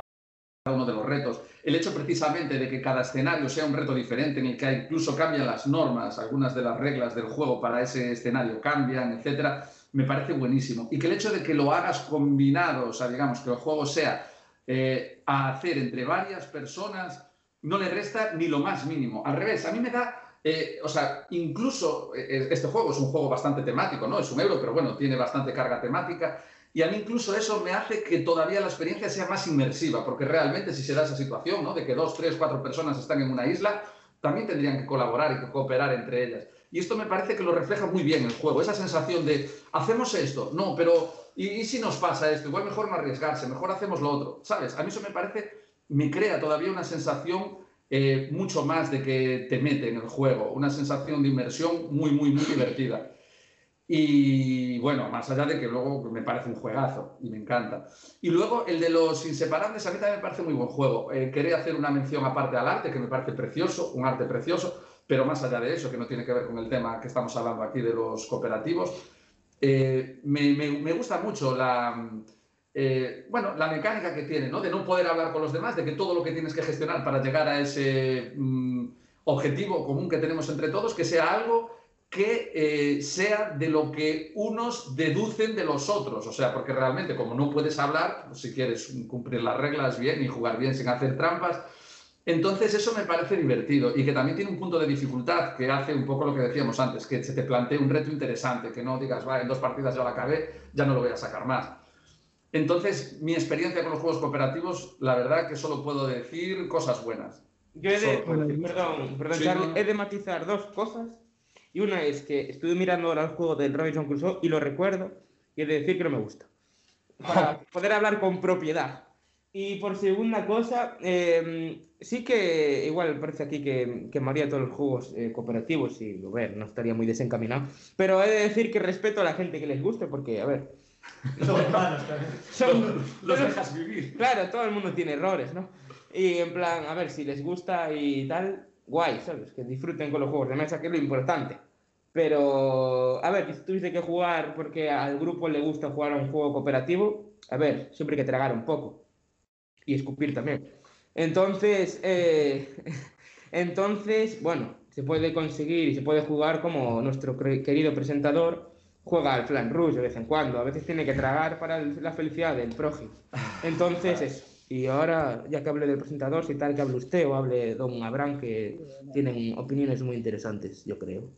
uno de los retos, el hecho precisamente de que cada escenario sea un reto diferente, en el que incluso cambian las normas, algunas de las reglas del juego para ese escenario cambian, etcétera, me parece buenísimo. Y que el hecho de que lo hagas combinado, o sea, digamos, que el juego sea eh, a hacer entre varias personas, no le resta ni lo más mínimo. Al revés, a mí me da eh, o sea, incluso eh, este juego es un juego bastante temático, ¿no? Es un euro, pero bueno, tiene bastante carga temática. Y a mí incluso eso me hace que todavía la experiencia sea más inmersiva, porque realmente si se da esa situación, ¿no? De que dos, tres, cuatro personas están en una isla, también tendrían que colaborar y que cooperar entre ellas. Y esto me parece que lo refleja muy bien el juego, esa sensación de, hacemos esto, no, pero ¿y, si nos pasa esto? Igual mejor no arriesgarse, mejor hacemos lo otro, ¿sabes? A mí eso me parece, me crea todavía una sensación eh, mucho más de que te mete en el juego, una sensación de inmersión muy, muy, muy divertida. Y bueno, más allá de que luego me parece un juegazo y me encanta. Y luego el de los inseparables a mí también me parece muy buen juego. Eh, quería hacer una mención aparte al arte, que me parece precioso, un arte precioso, pero más allá de eso, que no tiene que ver con el tema que estamos hablando aquí de los cooperativos, eh, me, me, gusta mucho la, eh, bueno, la mecánica que tiene, ¿no? De no poder hablar con los demás, de que todo lo que tienes que gestionar para llegar a ese mmm, objetivo común que tenemos entre todos, que sea algo que eh, sea de lo que unos deducen de los otros. O sea, porque realmente como no puedes hablar, pues, si quieres cumplir las reglas bien y jugar bien sin hacer trampas, entonces eso me parece divertido y que también tiene un punto de dificultad que hace un poco lo que decíamos antes, que se te plantee un reto interesante, que no digas, va, en dos partidas ya la acabé, ya no lo voy a sacar más. Entonces, mi experiencia con los juegos cooperativos, la verdad que solo puedo decir cosas buenas. Yo he de, perdón, perdón sí, Charlie, no. he de matizar dos cosas. Y una es que estuve mirando ahora el juego del Robinson Crusoe y lo recuerdo y he de decir que no me gusta. Para poder hablar con propiedad. Y por segunda cosa, eh, sí que igual parece aquí que, que María todos los juegos eh, cooperativos y, a ver, no estaría muy desencaminado. Pero he de decir que respeto a la gente que les guste porque, a ver, son humanos también. Son, los dejas vivir. Claro, todo el mundo tiene errores, ¿no? Y en plan, a ver, si les gusta y tal, guay, ¿sabes? Que disfruten con los juegos de mesa, que es lo importante. Pero, a ver, si tuviste que jugar porque al grupo le gusta jugar a un juego cooperativo, a ver, siempre hay que tragar un poco. Y escupir también. Entonces, eh, entonces, bueno, se puede conseguir y se puede jugar como nuestro querido presentador juega al flan rush de vez en cuando. A veces tiene que tragar para la felicidad del prójimo. Entonces, eso. Y ahora, ya que hable del presentador, si tal que hable usted o hable don Abraham, que tienen opiniones muy interesantes, yo creo.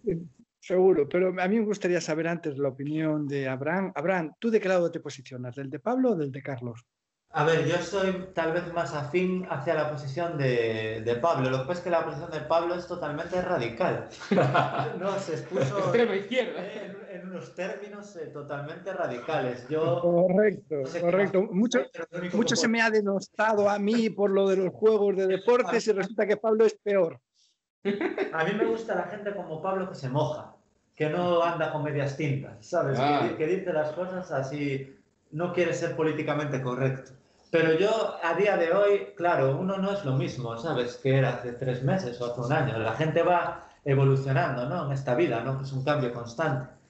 Seguro, pero a mí me gustaría saber antes la opinión de Abraham. Abraham, ¿tú de qué lado te posicionas? ¿Del de Pablo o del de Carlos? A ver, yo soy tal vez más afín hacia la posición de, de, Pablo. Lo que pasa es que la posición de Pablo es totalmente radical. No, se expuso Extrema izquierda. En, en, unos términos eh, totalmente radicales. Yo, correcto, no sé correcto. Mucho, mucho se me ha denostado a mí por lo de los juegos de deportes y resulta que Pablo es peor. A mí me gusta la gente como Pablo que se moja, que no anda con medias tintas, ¿sabes? Ah. Que, que dice las cosas así, no quiere ser políticamente correcto. Pero yo, a día de hoy, claro, uno no es lo mismo, ¿sabes? Que era hace tres meses o hace un año. La gente va evolucionando, ¿no? En esta vida, ¿no? Que es un cambio constante.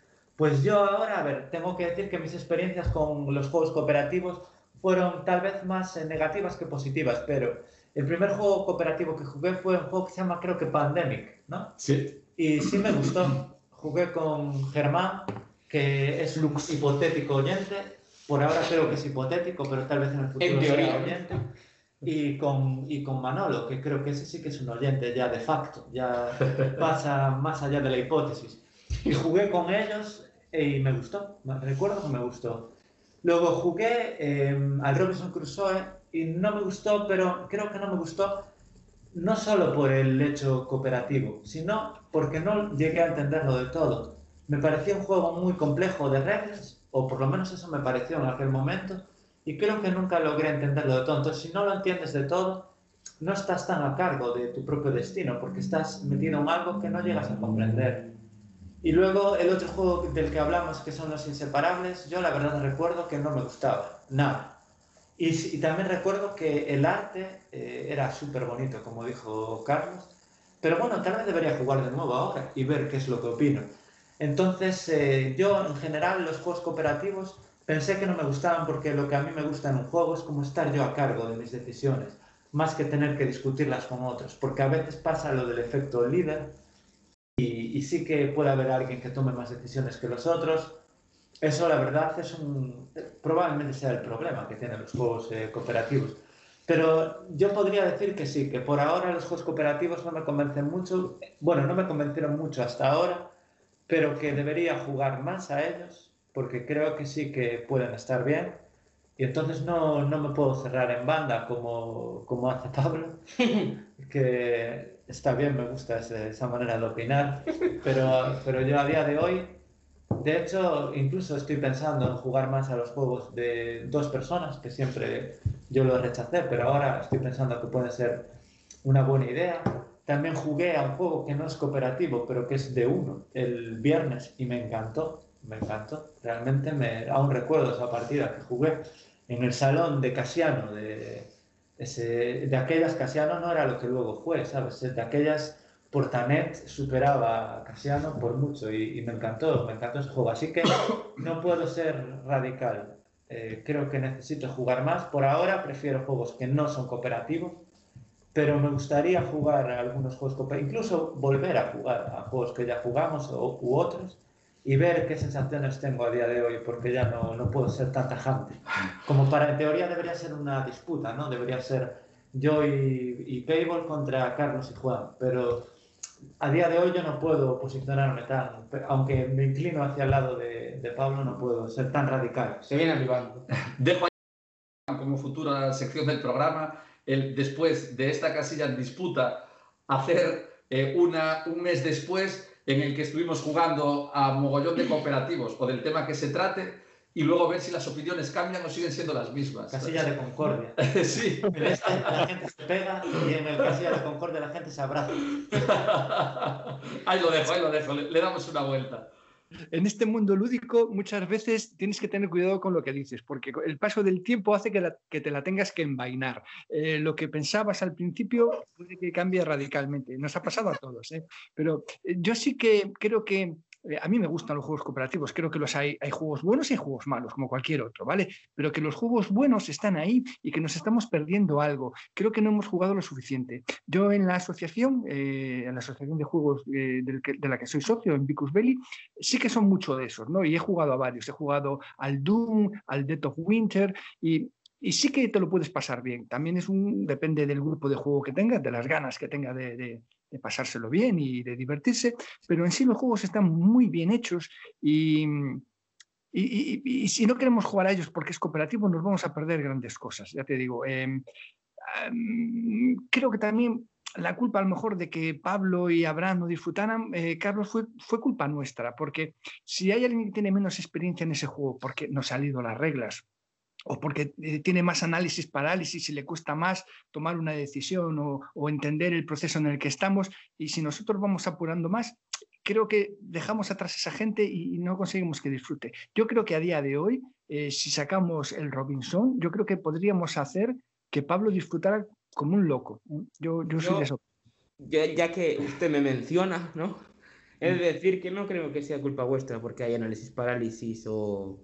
Pues yo ahora, a ver, tengo que decir que mis experiencias con los juegos cooperativos fueron tal vez más eh, negativas que positivas, pero el primer juego cooperativo que jugué fue un juego que se llama, creo que Pandemic, ¿no? Sí. y sí me gustó. Jugué con Germán, que es un hipotético oyente. Por ahora creo que es hipotético, pero tal vez en el futuro En teoría. sea oyente. Y con, y con Manolo, que creo que ese sí que es un oyente ya de facto, ya pasa más allá de la hipótesis. Y jugué con ellos y me gustó, recuerdo que me gustó. Luego jugué eh, al Robinson Crusoe y no me gustó, pero creo que no me gustó no solo por el hecho cooperativo, sino porque no llegué a entenderlo de todo. Me parecía un juego muy complejo de reglas, o por lo menos eso me pareció en aquel momento, y creo que nunca logré entenderlo de todo. Entonces, si no lo entiendes de todo, no estás tan a cargo de tu propio destino, porque estás metido en algo que no llegas a comprender. Y luego el otro juego del que hablamos, que son los inseparables, yo la verdad recuerdo que no me gustaba, nada. Y, y también recuerdo que el arte eh, era súper bonito, como dijo Carlos, pero bueno, tal vez debería jugar de nuevo ahora y ver qué es lo que opino. Entonces, eh, yo en general los juegos cooperativos pensé que no me gustaban porque lo que a mí me gusta en un juego es como estar yo a cargo de mis decisiones, más que tener que discutirlas con otros, porque a veces pasa lo del efecto líder y, y sí que puede haber alguien que tome más decisiones que los otros. Eso, la verdad, es un probablemente sea el problema que tienen los juegos eh, cooperativos. Pero yo podría decir que sí, que por ahora los juegos cooperativos no me convencen mucho. Bueno, no me convencieron mucho hasta ahora, pero que debería jugar más a ellos, porque creo que sí que pueden estar bien. Y entonces no, no me puedo cerrar en banda como, como hace Pablo, que está bien, me gusta ese- esa manera de opinar, pero, pero yo a día de hoy, de hecho, incluso estoy pensando en jugar más a los juegos de dos personas, que siempre yo lo rechacé, pero ahora estoy pensando que puede ser una buena idea. También jugué a un juego que no es cooperativo, pero que es de uno, el viernes, y me encantó, me encantó. Realmente me, aún recuerdo esa partida que jugué en el salón de Casiano, de, ese, de aquellas Casiano no era lo que luego fue, ¿sabes? De aquellas Portanet superaba a Casiano por mucho y, y me encantó, me encantó ese juego. Así que no puedo ser radical. Eh, creo que necesito jugar más. Por ahora prefiero juegos que no son cooperativos, pero me gustaría jugar a algunos juegos cooperativos, incluso volver a jugar a juegos que ya jugamos o, u otros y ver qué sensaciones tengo a día de hoy, porque ya no, no puedo ser tan tajante. Como para, en teoría, debería ser una disputa, ¿no? Debería ser yo y, y Payball contra Carlos y Juan, pero a día de hoy yo no puedo posicionarme tan, aunque me inclino hacia el lado de, de Pablo, no puedo ser tan radical. Se viene arribando. Dejo ahí como futura sección del programa el después de esta casilla en disputa hacer eh, una, un mes después en el que estuvimos jugando a mogollón de cooperativos o del tema que se trate y luego ver si las opiniones cambian o siguen siendo las mismas. Casilla de concordia. sí. En la gente se pega y en el casilla de concordia la gente se abraza. ahí lo dejo, ahí lo dejo. Le, le damos una vuelta. En este mundo lúdico muchas veces tienes que tener cuidado con lo que dices, porque el paso del tiempo hace que, la- que te la tengas que envainar. Eh, lo que pensabas al principio puede que cambie radicalmente. Nos ha pasado a todos, ¿eh? pero eh, yo sí que creo que eh, a mí me gustan los juegos cooperativos, creo que los hay, hay juegos buenos y hay juegos malos, como cualquier otro, ¿vale? Pero que los juegos buenos están ahí y que nos estamos perdiendo algo. Creo que no hemos jugado lo suficiente. Yo en la asociación, eh, en la asociación de juegos eh, de la que soy socio, en Vicus Belli, sí que son mucho de esos, ¿no? Y he jugado a varios, he jugado al Doom, al Dead of Winter y, sí que te lo puedes pasar bien. También es un, depende del grupo de juego que tengas, de las ganas que tenga de, de- de pasárselo bien y de divertirse, pero en sí los juegos están muy bien hechos y, y, y- si no queremos jugar a ellos porque es cooperativo, nos vamos a perder grandes cosas, ya te digo. em, creo que también la culpa a lo mejor de que Pablo y Abraham no disfrutaran, eh, Carlos, fue, fue culpa nuestra, porque si hay alguien que tiene menos experiencia en ese juego porque no se han leído las reglas o porque eh, tiene más análisis parálisis y le cuesta más tomar una decisión o, o entender el proceso en el que estamos, y si nosotros vamos apurando más, creo que dejamos atrás a esa gente y, y no conseguimos que disfrute. Yo creo que a día de hoy, eh, si sacamos el Robinson, yo creo que podríamos hacer que Pablo disfrutara como un loco. ¿eh? Yo, yo soy Yo- de eso. Ya, ya que usted me menciona, ¿no? He de decir que no creo que sea culpa vuestra porque hay análisis parálisis o,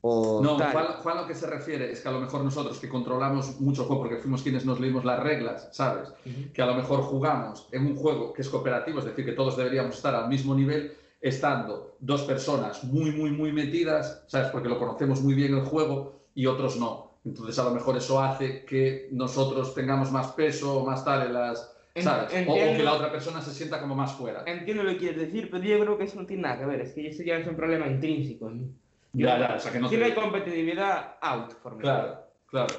o No, tal. Juan, Juan lo que se refiere es que a lo mejor nosotros que controlamos mucho el juego, porque fuimos quienes nos leímos las reglas, ¿sabes? Ujú. Que a lo mejor jugamos en un juego que es cooperativo, es decir, que todos deberíamos estar al mismo nivel, estando dos personas muy, muy, muy metidas, ¿sabes? Porque lo conocemos muy bien el juego y otros no. Entonces a lo mejor eso hace que nosotros tengamos más peso o más tal en las... En- ¿Sabes? O- O, que la otra persona se sienta como más fuera. Entiendo lo que quieres decir, pero yo creo que eso no tiene nada que ver. Es que eso ya es un problema intrínseco. en mí. Ya, ya, o sea que no Si te- no hay competitividad, out for me. Claro, claro.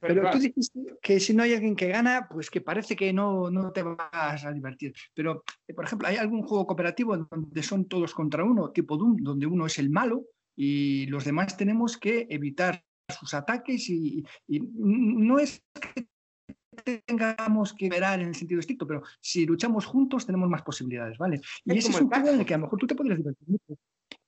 Pero claro, tú dijiste que si no hay alguien que gana, pues que parece que no, no te vas a divertir. Pero, eh, por ejemplo, ¿hay algún juego cooperativo donde son todos contra uno, tipo Doom, donde uno es el malo y los demás tenemos que evitar sus ataques y, y no es que tengamos que verar en el sentido estricto, pero si luchamos juntos tenemos más posibilidades, ¿vale? Y Es ese es un juego en el que a lo mejor tú te podrías divertir mucho.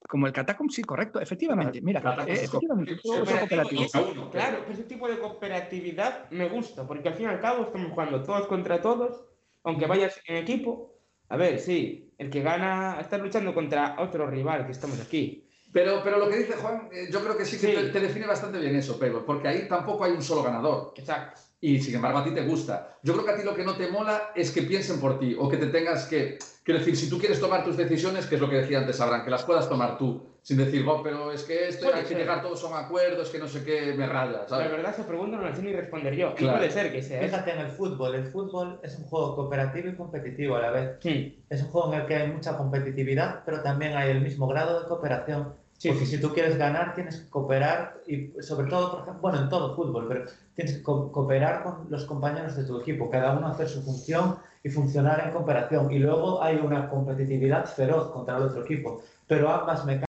Como el Catacomb, sí, correcto, efectivamente. Mira, efectivamente, cooperativo, uno, claro, pero ese tipo de cooperatividad me gusta, porque al fin y al cabo estamos jugando todos contra todos, aunque vayas en equipo. A ver, sí, el que gana está luchando contra otro rival que estamos aquí. Pero, pero lo que dice Juan, eh, yo creo que sí que Sí. Te, te define bastante bien eso, Pedro, porque ahí tampoco hay un solo ganador. Exacto. Y sin embargo a ti te gusta. Yo creo que a ti lo que no te mola es que piensen por ti o que te tengas que... Quiero decir, si tú quieres tomar tus decisiones, que es lo que decía antes Abraham, que las puedas tomar tú, sin decir, "Oh, pero es que esto Puede hay que llegar todos a un acuerdo, es que no sé qué, me raya, La ¿sabes? verdad, esa pregunta no la sé ni responder yo. Y Claro. puede ser que sea. Fíjate en el fútbol. El fútbol es un juego cooperativo y competitivo a la vez. Sí, Es un juego en el que hay mucha competitividad, pero también hay el mismo grado de cooperación. Sí, Porque si tú quieres ganar, tienes que cooperar, y sobre todo, por ejemplo, bueno, en todo fútbol, pero tienes que co- cooperar con los compañeros de tu equipo, cada uno hacer su función y funcionar en cooperación. Y luego hay una competitividad feroz contra el otro equipo, pero ambas mecánicas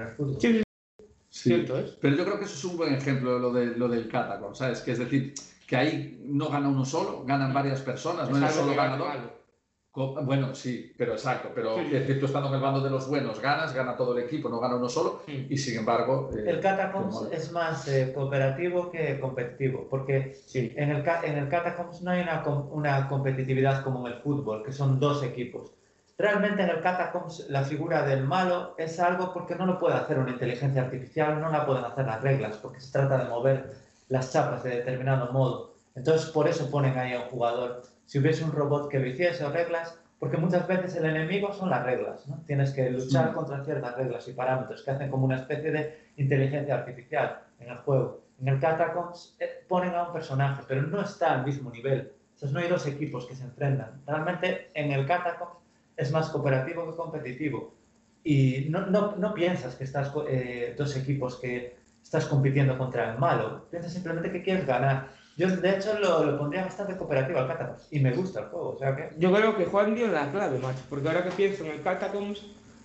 en el fútbol. Sí, Sí. cierto es. Pero yo creo que eso es un buen ejemplo lo, de, lo del Catacomb, ¿sabes? Que es decir, que ahí no gana uno solo, ganan varias personas, no Es eres algo solo ganador. Bueno, sí, pero exacto. Pero Sí, es decir, tú estando en el bando de los buenos, ganas, gana todo el equipo, no gana uno solo. Sí. Y sin embargo. eh, El Catacombs es más eh, cooperativo que competitivo, porque Sí. en el, en el Catacombs no hay una, una competitividad como en el fútbol, que son dos equipos. Realmente en el Catacombs la figura del malo es algo porque no lo puede hacer una inteligencia artificial, no la pueden hacer las reglas, porque se trata de mover las chapas de determinado modo. Entonces por eso ponen ahí a un jugador. Si hubiese un robot que lo hiciese o reglas, porque muchas veces el enemigo son las reglas, ¿no? Tienes que luchar Mm. contra ciertas reglas y parámetros que hacen como una especie de inteligencia artificial en el juego. En el Catacombs eh, ponen a un personaje, pero no está al mismo nivel. Entonces no hay dos equipos que se enfrentan. Realmente en el Catacombs es más cooperativo que competitivo. Y no, no, no piensas que estás eh, dos equipos que estás compitiendo contra el malo. Piensas simplemente que quieres ganar. Yo de hecho lo, lo pondría bastante cooperativo al Catacombs y me gusta el juego. O sea que Yo creo que Juan dio la clave, macho, porque ahora que pienso en el Catacombs,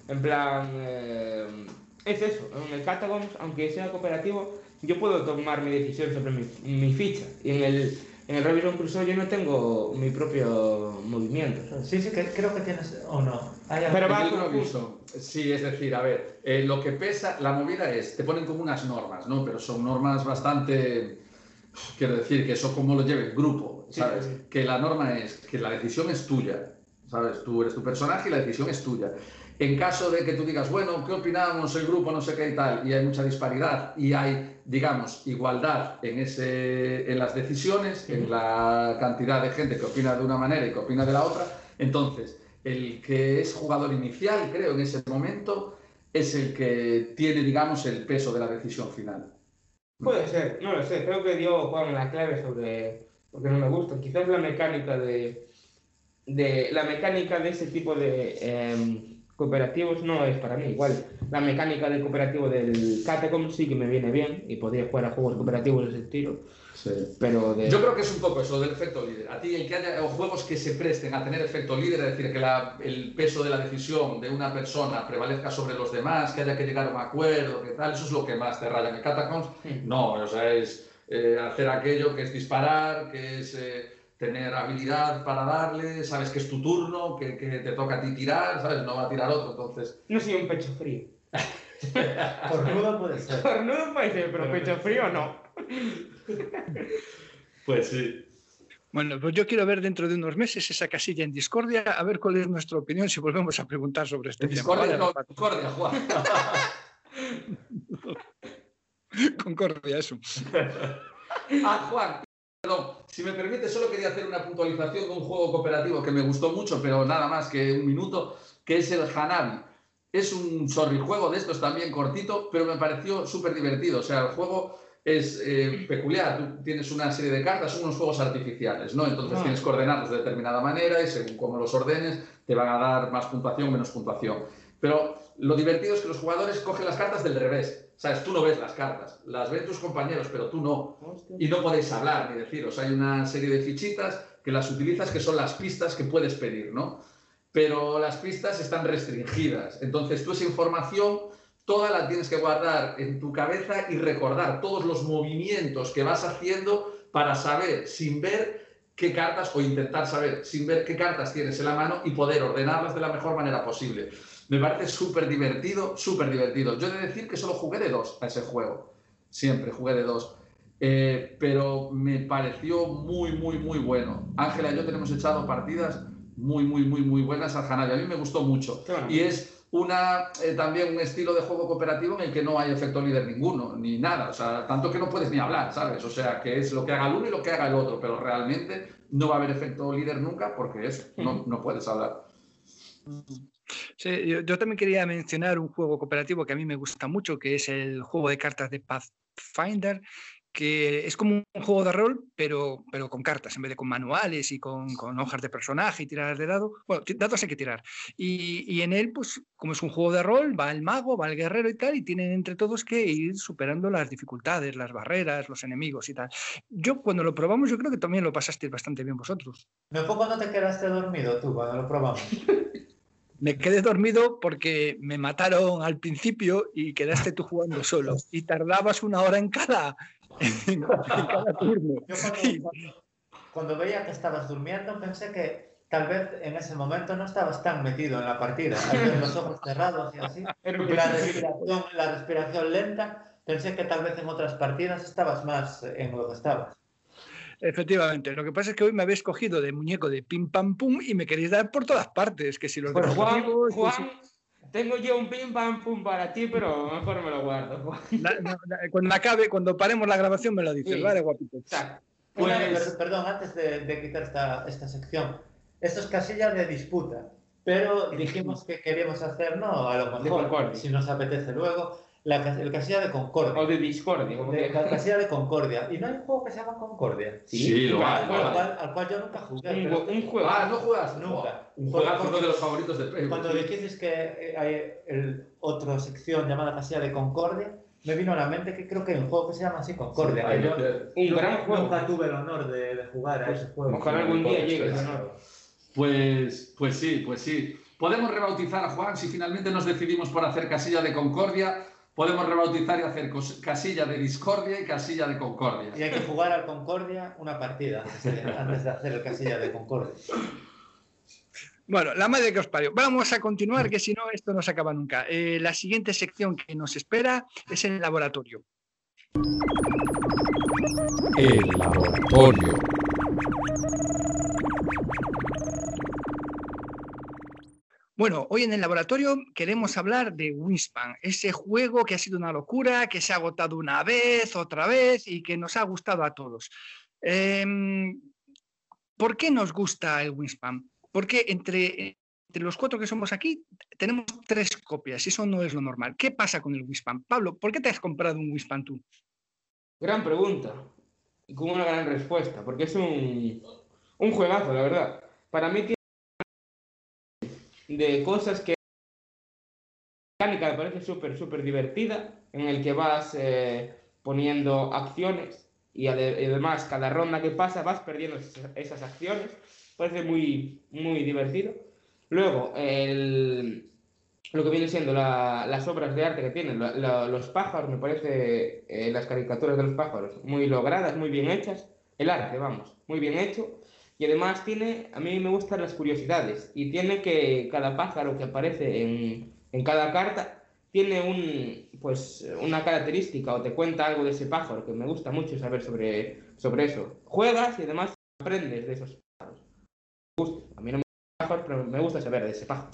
en plan, eh, es eso, en el Catacombs, aunque sea cooperativo, yo puedo tomar mi decisión sobre mi, mi ficha. Y en el, en el Robinson Crusoe yo no tengo mi propio movimiento. sí, sí, que creo que tienes... o no. Hay algo- Pero va con Robinson, sí, es decir, a ver, eh, lo que pesa, la movida es, te ponen como unas normas, ¿no? Pero son normas bastante, quiero decir, que eso como lo lleve el grupo, ¿sabes? sí, sí. Que la norma es que la decisión es tuya, ¿sabes? Tú eres tu personaje y la decisión es tuya. En caso de que tú digas, bueno, ¿qué opinamos el grupo, no sé qué y tal, y hay mucha disparidad y hay, digamos, igualdad en, ese, en las decisiones, en la cantidad de gente que opina de una manera y que opina de la otra, entonces el que es jugador inicial, creo, en ese momento, es el que tiene, digamos, el peso de la decisión final. Puede ser, no lo sé, creo que dio Juan la clave sobre lo que no me gusta. Quizás la mecánica de, de la mecánica de ese tipo de em, cooperativos no es para mí. Igual, la mecánica del cooperativo del Catacomb sí que me viene bien y podría jugar a juegos cooperativos de ese estilo, pero de... Yo creo que es un poco eso del efecto líder. A ti, el que haya juegos que se presten a tener efecto líder, es decir, que la- el peso de la decisión de una persona prevalezca sobre los demás, que haya que llegar a un acuerdo, que tal, eso es lo que más te raya en el Catacombs. No, o sea, es eh, hacer aquello que es disparar, que es eh, tener habilidad para darle, sabes que es tu turno, que, que te toca a ti tirar, ¿sabes? No va a tirar otro, entonces... No soy un pecho frío. Cornudo puede ser. Cornudo puede ser, pero pecho frío no. Pues sí. Bueno, pues yo quiero ver dentro de unos meses esa casilla en Discordia, a ver cuál es nuestra opinión si volvemos a preguntar sobre este tema. Discordia, no, Discordia, Juan. Concordia, eso. ah, Juan, perdón, si me permite, solo quería hacer una puntualización de un juego cooperativo que me gustó mucho, pero nada más que un minuto, que es el Hanabi. Es un juego de estos también cortito, pero me pareció súper divertido. O sea, el juego es eh, peculiar. Tú tienes una serie de cartas, son unos juegos artificiales, ¿no? Entonces ah. tienes que ordenarlos de determinada manera y según cómo los ordenes, te van a dar más puntuación o menos puntuación. Pero lo divertido es que los jugadores cogen las cartas del revés. ¿Sabes? Tú no ves las cartas, las ven tus compañeros, pero tú no. Y no podéis hablar ni deciros. Hay una serie de fichitas que las utilizas que son las pistas que puedes pedir, ¿no? Pero las pistas están restringidas. Entonces tú esa información toda la tienes que guardar en tu cabeza y recordar todos los movimientos que vas haciendo para saber sin ver qué cartas o intentar saber sin ver qué cartas tienes en la mano y poder ordenarlas de la mejor manera posible. Me parece súper divertido, súper divertido. Yo he de decir que solo jugué de dos a ese juego. Siempre jugué de dos. Eh, pero me pareció muy, muy, muy bueno. Ángela y yo tenemos echado partidas muy, muy, muy, muy buenas al Hanabi. A mí me gustó mucho. Y es una, eh, también un estilo de juego cooperativo en el que no hay efecto líder ninguno, ni nada, o sea, tanto que no puedes ni hablar, ¿sabes? O sea, que es lo que haga el uno y lo que haga el otro, pero realmente no va a haber efecto líder nunca porque eso, no, no puedes hablar. Sí, yo, yo, también quería mencionar un juego cooperativo que a mí me gusta mucho, que es el juego de cartas de Pathfinder, que es como un juego de rol, pero, pero con cartas, en vez de con manuales y con, con hojas de personaje y tirar de dado. Bueno, dados hay que tirar. Y, y, en él, pues como es un juego de rol, va el mago, va el guerrero y tal, y tienen entre todos que ir superando las dificultades, las barreras, los enemigos y tal. Yo cuando lo probamos, yo creo que también lo pasasteis bastante bien vosotros. ¿Me poco no te quedaste dormido tú cuando lo probamos? me quedé dormido porque me mataron al principio y quedaste tú jugando solo. Y tardabas una hora en cada, cuando, veía que estabas durmiendo, pensé que tal vez en ese momento no estabas tan metido en la partida, los ojos cerrados y así. la respiración, la respiración lenta, pensé que tal vez en otras partidas estabas más en lo que estabas. Efectivamente, lo que pasa es que hoy me habéis cogido de muñeco de pim pam pum y me queréis dar por todas partes, que si los pues Juan, tengo yo un pim pam pum para ti, pero mejor me lo guardo. cuando acabe, cuando paremos la grabación me lo dices, ¿vale, guapito? Pues... perdón, antes de, quitar esta, esta, sección, esto es casilla de disputa, pero dijimos que queríamos hacer, no, a lo mejor, si nos apetece luego, la, el casilla de Concordia. O de Discordia. Como de, La casilla de Concordia. ¿Y no hay un juego que se llama Concordia? Sí, sí lo hay. Al, cual, yo nunca jugué. Un, un juego. Ah, no juegas nunca. Un juego uno de los favoritos de Play. Cuando dijiste que eh, hay el, otra sección llamada casilla de Concordia, me vino a la mente que creo que hay un juego que se llama así Concordia. Sí, yo, un gran juego. Nunca tuve el honor de, de jugar a ese juego. Ojalá algún día llegue ese Pues, pues sí, pues sí. Podemos rebautizar a Juan si finalmente nos decidimos por hacer casilla de Concordia podemos rebautizar y hacer casilla de discordia y casilla de concordia. Y hay que jugar al concordia una partida antes de, hacer el casilla de concordia. Bueno, la madre que os parió. Vamos a continuar, que si no, esto no se acaba nunca. Eh, la siguiente sección que nos espera es el laboratorio. El laboratorio. Bueno, hoy en el laboratorio queremos hablar de Wingspan, ese juego que ha sido una locura, que se ha agotado una vez, otra vez y que nos ha gustado a todos. Em, ¿Por qué nos gusta el Wingspan? Porque entre, entre, los cuatro que somos aquí tenemos tres copias y eso no es lo normal. ¿Qué pasa con el Wingspan? Pablo, ¿por qué te has comprado un Wingspan tú? Gran pregunta y con una gran respuesta, porque es un, un juegazo, la verdad. Para mí tiene de cosas que mecánica me parece súper, súper divertida, en el que vas eh, poniendo acciones y, además cada ronda que pasa vas perdiendo esas, acciones. Parece muy, muy divertido. Luego, el, lo que viene siendo las obras de arte que tienen, los pájaros, me parece, eh, las caricaturas de los pájaros, muy logradas, muy bien hechas. El arte, vamos, muy bien hecho. Y además tiene, a mí me gustan las curiosidades, y tiene que cada pájaro que aparece en, en cada carta tiene un, pues, una característica o te cuenta algo de ese pájaro, que me gusta mucho saber sobre, sobre eso. Juegas y además aprendes de esos pájaros. A mí no me gusta pero me gusta saber de ese pájaro.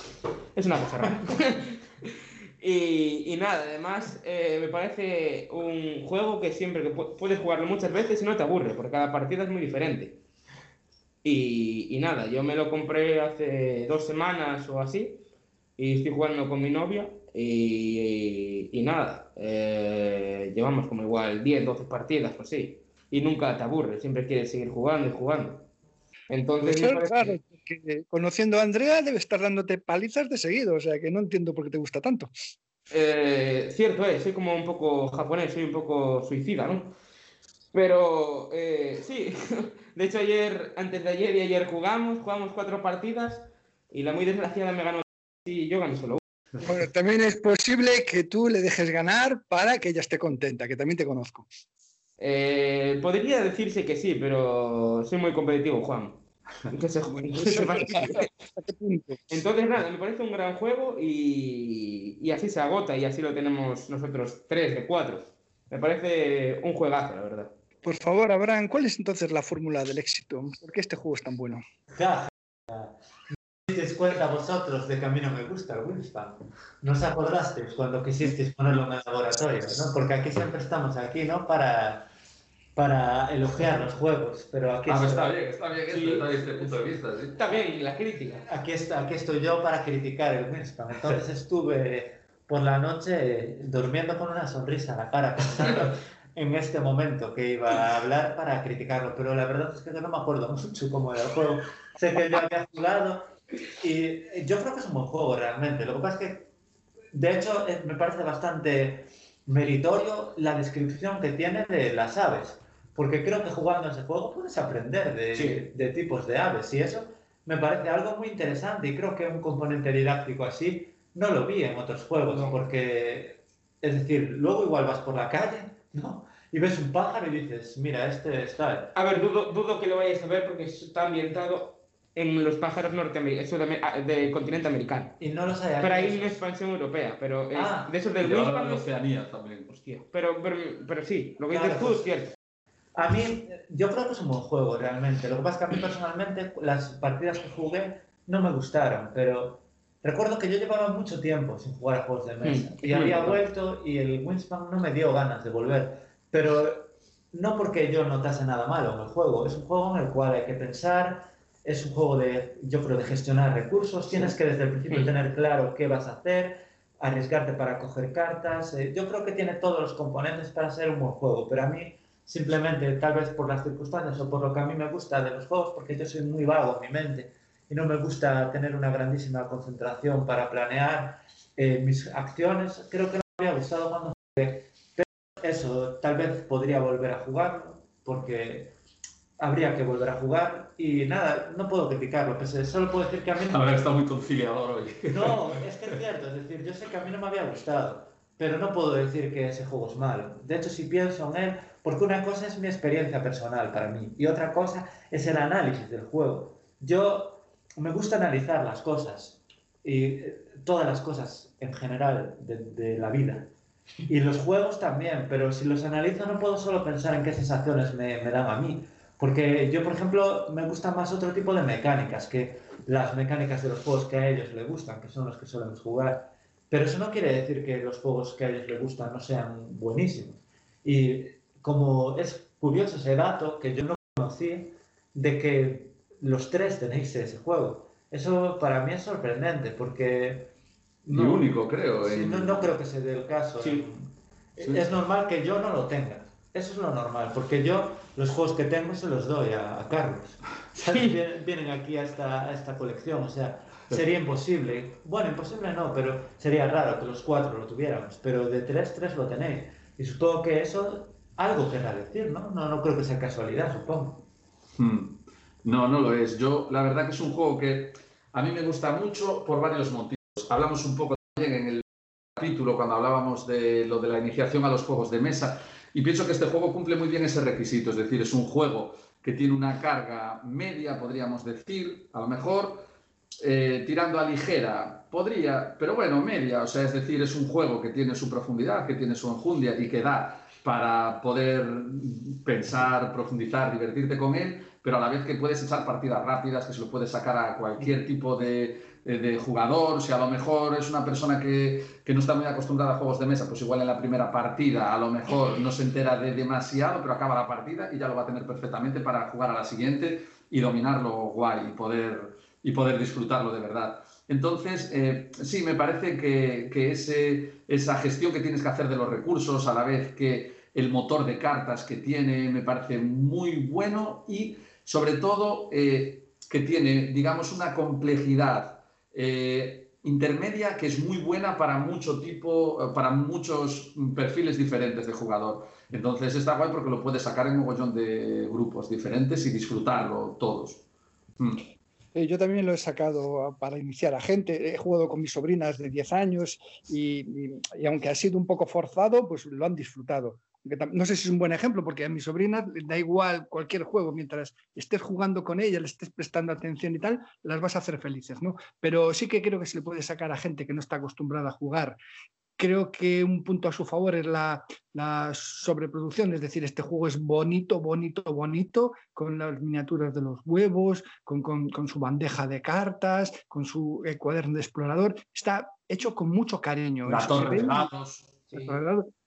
Es una cosa rara. Y, y nada, además eh, me parece un juego que siempre que pu- puedes jugarlo muchas veces y no te aburre, porque cada partida es muy diferente. Y, y nada, yo me lo compré hace dos semanas o así, y estoy jugando con mi novia, y, y nada, eh, llevamos como igual 10, 12 partidas o así, y nunca te aburre, siempre quieres seguir jugando y jugando. Entonces, Pues parece- claro, porque conociendo a Andrea debe estar dándote palizas de seguido, o sea que no entiendo por qué te gusta tanto. Eh, cierto es, soy como un poco japonés, soy un poco suicida, ¿no? Pero eh, sí, de hecho ayer, antes de ayer y ayer jugamos, jugamos cuatro partidas y la muy desgraciada me ganó y yo gané solo una. Bueno, también es posible que tú le dejes ganar para que ella esté contenta, que también te conozco. Eh, podría decirse que sí, pero soy muy competitivo, Juan. Que se- que se va- ¿Hasta qué punto? Entonces, nada, me parece un gran juego y, y así se agota y así lo tenemos nosotros tres de cuatro. Me parece un juegazo, la verdad. Por favor, Abraham, ¿cuál es entonces la fórmula del éxito? ¿Por qué este juego es tan bueno? Ja, ja. ¿No disteis cuenta vosotros de que a mí no me gusta el Wingspan? ¿No os acordasteis cuando quisisteis ponerlo en el laboratorio? ¿no? Porque aquí siempre estamos aquí, ¿no? Para, para elogiar los juegos, pero aquí, Ah, estoy, está bien, está bien Sí. esto, está bien este punto de vista, sí. Está bien, la crítica. aquí, está, aquí estoy yo para criticar el Wingspan. Entonces estuve por la noche durmiendo con una sonrisa en la cara, pensando en este momento que iba a hablar para criticarlo, pero la verdad es que no me acuerdo mucho cómo era el juego. Sé que yo había jugado y yo creo que es un buen juego realmente. Lo que pasa es que, de hecho, eh, me parece bastante meritorio la descripción que tiene de las aves, porque creo que jugando a ese juego puedes aprender de, Sí. de tipos de aves y eso me parece algo muy interesante y creo que un componente didáctico así no lo vi en otros juegos, No. porque, es decir, luego igual vas por la calle, ¿no? Y ves un pájaro y dices, mira, este está... A ver, dudo, dudo que lo vayáis a ver porque está ambientado en los pájaros norteamericanos, del continente americano. Y no lo sé. Pero hay una expansión europea, pero es- Ah. de esos del ahora Wingspan de es- Oceanía también. Hostia, pero, pero, pero sí, lo que Claro, dices tú pues- es cierto. A mí, yo creo que es un buen juego realmente. Lo que pasa es que a mí personalmente las partidas que jugué no me gustaron, pero recuerdo que yo llevaba mucho tiempo sin jugar a juegos de mesa Mm, y había importante. vuelto y el Wingspan no me dio ganas de volver. Pero no porque yo notase nada malo en el juego, es un juego en el cual hay que pensar, es un juego de, yo creo, de gestionar recursos, tienes que desde el principio Mm. tener claro qué vas a hacer, arriesgarte para coger cartas. eh, yo creo que tiene todos los componentes para ser un buen juego, pero a mí simplemente, tal vez por las circunstancias o por lo que a mí me gusta de los juegos, porque yo soy muy vago en mi mente y no me gusta tener una grandísima concentración para planear eh, mis acciones, creo que no me había gustado cuando jugué. Pero eso, tal vez podría volver a jugarlo, porque habría que volver a jugar y nada, no puedo criticarlo, pese- solo puedo decir que a mí no A ver, está muy conciliador hoy. no, es que es cierto, es decir, yo sé que a mí no me había gustado, pero no puedo decir que ese juego es malo. De hecho, si pienso en él, porque una cosa es mi experiencia personal para mí y otra cosa es el análisis del juego. Yo me gusta analizar las cosas y eh, todas las cosas en general de, la vida. Y los juegos también, pero si los analizo no puedo solo pensar en qué sensaciones me, me dan a mí. Porque yo, por ejemplo, me gustan más otro tipo de mecánicas que las mecánicas de los juegos que a ellos les gustan, que son los que solemos jugar. Pero eso no quiere decir que los juegos que a ellos les gustan no sean buenísimos. Y como es curioso ese dato que yo no conocí de que los tres tenéis ese juego. Eso para mí es sorprendente porque... Y único, creo. Sí, en- no, no creo que se dé el caso. Sí. Sí. Es normal que yo no lo tenga. Eso es lo normal, porque yo los juegos que tengo se los doy a, a Carlos. ¿Sabes? Vienen, vienen aquí a esta, a esta colección, o sea, sería imposible. Bueno, imposible no, pero sería raro que los cuatro lo tuviéramos. Pero de tres, tres lo tenéis. Y supongo que eso algo querrá decir, ¿no? No, no creo que sea casualidad, supongo. Hmm. No, no lo es. Yo, la verdad que es un juego que a mí me gusta mucho por varios motivos. Hablamos un poco también en el capítulo cuando hablábamos de lo de la iniciación a los juegos de mesa y pienso que este juego cumple muy bien ese requisito, es decir, es un juego que tiene una carga media, podríamos decir, a lo mejor eh, tirando a ligera, podría, pero bueno, media, o sea, es decir, es un juego que tiene su profundidad, que tiene su enjundia y que da para poder pensar, profundizar, divertirte con él, pero a la vez que puedes echar partidas rápidas, que se lo puedes sacar a cualquier tipo de, de jugador, si a lo mejor es una persona que, que, no está muy acostumbrada a juegos de mesa, pues igual en la primera partida a lo mejor no se entera de demasiado, pero acaba la partida y ya lo va a tener perfectamente para jugar a la siguiente y dominarlo guay y poder, y poder disfrutarlo de verdad. Entonces, eh, sí, me parece que, que ese, esa gestión que tienes que hacer de los recursos, a la vez que el motor de cartas que tiene, me parece muy bueno y sobre todo eh, que tiene, digamos, una complejidad eh, intermedia que es muy buena para mucho tipo, para muchos perfiles diferentes de jugador. Entonces está guay porque lo puedes sacar en un mogollón de grupos diferentes y disfrutarlo todos. Mm. Eh, yo también lo he sacado para iniciar a gente. He jugado con mis sobrinas de 10 años y, y, y, aunque ha sido un poco forzado, pues lo han disfrutado. No sé si es un buen ejemplo, porque a mi sobrina le da igual cualquier juego, mientras estés jugando con ella, le estés prestando atención y tal, las vas a hacer felices, ¿no? Pero sí que creo que se le puede sacar a gente que no está acostumbrada a jugar creo que un punto a su favor es la, la, sobreproducción, es decir, este juego es bonito, bonito, bonito, con las miniaturas de los huevos, con, con, con su bandeja de cartas, con su eh, cuaderno de explorador, está hecho con mucho cariño. De dados. Sí.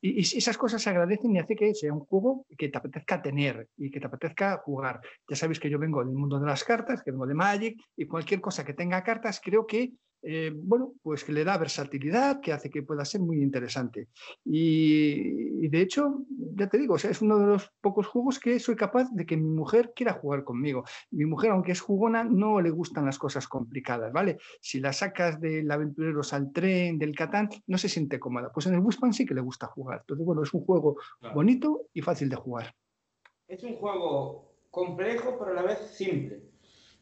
Y, esas cosas se agradecen y hace que sea un juego que te apetezca tener y que te apetezca jugar. Ya sabéis que yo vengo del mundo de las cartas, que vengo de Magic, y cualquier cosa que tenga cartas creo que eh, bueno, pues que le da versatilidad, que hace que pueda ser muy interesante. Y, y, de hecho, ya te digo, o sea, es uno de los pocos juegos que soy capaz de que mi mujer quiera jugar conmigo. Mi mujer, aunque es jugona, no le gustan las cosas complicadas, ¿vale? Si la sacas del aventureros al tren, del Catán, no se siente cómoda. Pues en el Buspan sí que le gusta jugar. Entonces, bueno, es un juego claro. bonito y fácil de jugar. Es un juego complejo, pero a la vez simple.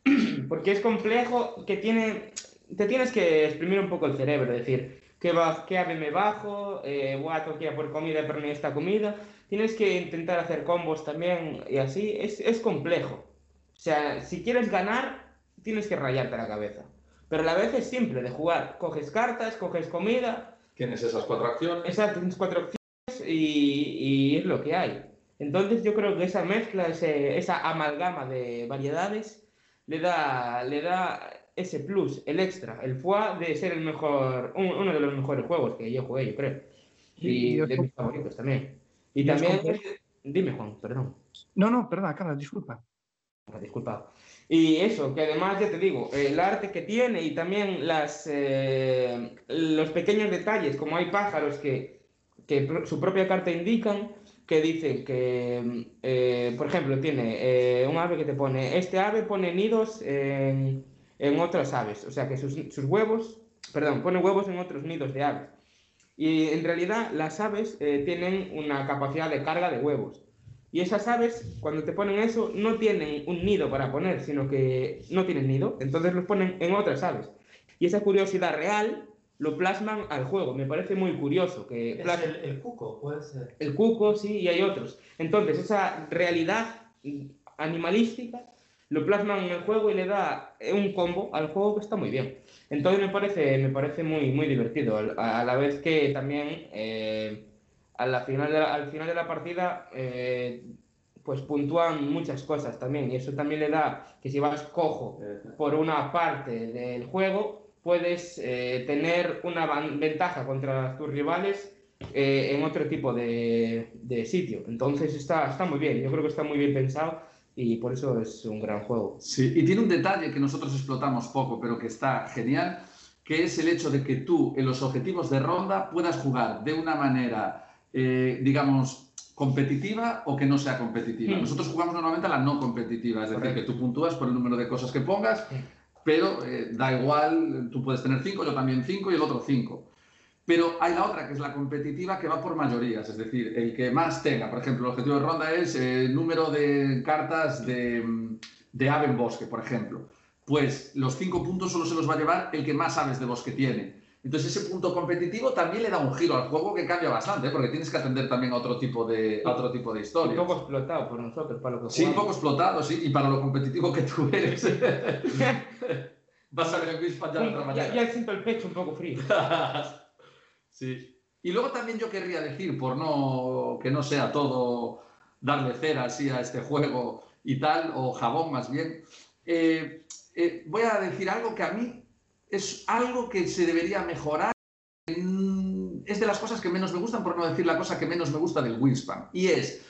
Porque es complejo que tiene te tienes que exprimir un poco el cerebro, decir, ¿qué, va, qué ave me bajo? Eh, voy a toquear por comida, pero no esta comida. Tienes que intentar hacer combos también y así. Es, es complejo. O sea, si quieres ganar, tienes que rayarte la cabeza. Pero a la vez es simple de jugar. Coges cartas, coges comida. Tienes esas cuatro acciones. Exacto, tienes cuatro acciones y, y es lo que hay. Entonces yo creo que esa mezcla, ese, esa amalgama de variedades, le da, le da ese plus, el extra, el foie de ser el mejor, uno de los mejores juegos que yo jugué, yo creo. Y, y de mis favoritos también. Y, y también, dime Juan, perdón. No, no, perdón, Carlos, disculpa. Disculpa. Y eso, que además, ya te digo, el arte que tiene y también las, eh, los pequeños detalles, como hay pájaros que, que su propia carta indican, que dicen que, eh, por ejemplo, tiene eh, un ave que te pone, este ave pone nidos en en otras aves. O sea que sus, sus, huevos, perdón, pone huevos en otros nidos de aves. Y en realidad las aves eh, tienen una capacidad de carga de huevos. Y esas aves, cuando te ponen eso, no tienen un nido para poner, sino que no tienen nido. Entonces los ponen en otras aves. Y esa curiosidad real lo plasman al juego. Me parece muy curioso. que Es el, el, cuco, puede ser. El cuco, sí, y hay otros. Entonces, esa realidad animalística lo plasman en el juego y le da un combo al juego que está muy bien. Entonces me parece, me parece muy, muy divertido, a, la vez que también eh, final al final de la partida eh, pues puntúan muchas cosas también y eso también le da que si vas cojo por una parte del juego puedes eh, tener una ventaja contra tus rivales eh, en otro tipo de, de, sitio. Entonces está, está muy bien, yo creo que está muy bien pensado y por eso es un gran juego. Sí, y tiene un detalle que nosotros explotamos poco, pero que está genial, que es el hecho de que tú en los objetivos de ronda puedas jugar de una manera, eh, digamos, competitiva o que no sea competitiva. Mm. Nosotros jugamos normalmente a la no competitiva, es decir, que tú puntúas por el número de cosas que pongas, mm. pero eh, da igual, tú puedes tener cinco, yo también cinco y el otro cinco. Pero hay la otra, que es la competitiva, que va por mayorías. Es decir, el que más tenga, por ejemplo, el objetivo de ronda es el número de cartas de, de ave en bosque, por ejemplo. Pues los cinco puntos solo se los va a llevar el que más aves de bosque tiene. Entonces ese punto competitivo también le da un giro al juego que cambia bastante, ¿eh? porque tienes que atender también a otro tipo de, a otro tipo de historias. Un poco explotado por nosotros, para lo que Sí, un poco explotado, sí, y para lo competitivo que tú eres. Vas a ver el quiz de otra manera. Ya, ya siento el pecho un poco frío. Sí. Y luego también yo querría decir, por no que no sea todo darle cera así a este juego, y tal, o jabón más bien. Eh, eh, voy a decir algo que a mí es algo que se debería mejorar. Es de las cosas que menos me gustan, por no decir la cosa que menos me gusta del Wingspan. Y es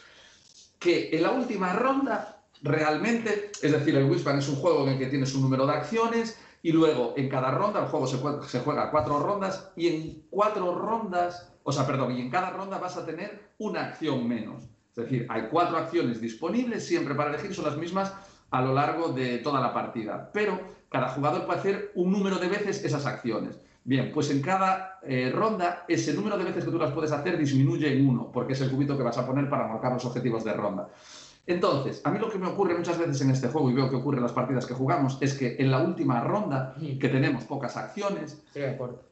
que en la última ronda, realmente, es decir, el Wingspan es un juego en el que tienes un número de acciones y luego en cada ronda, el juego se, juega cuatro rondas y en cuatro rondas, o sea, perdón, y en cada ronda vas a tener una acción menos. Es decir, hay cuatro acciones disponibles siempre para elegir, son las mismas a lo largo de toda la partida. Pero cada jugador puede hacer un número de veces esas acciones. Bien, pues en cada eh, ronda ese número de veces que tú las puedes hacer disminuye en uno, porque es el cubito que vas a poner para marcar los objetivos de ronda. Entonces, a mí lo que me ocurre muchas veces en este juego, y veo que ocurre en las partidas que jugamos, es que en la última ronda, que tenemos pocas acciones,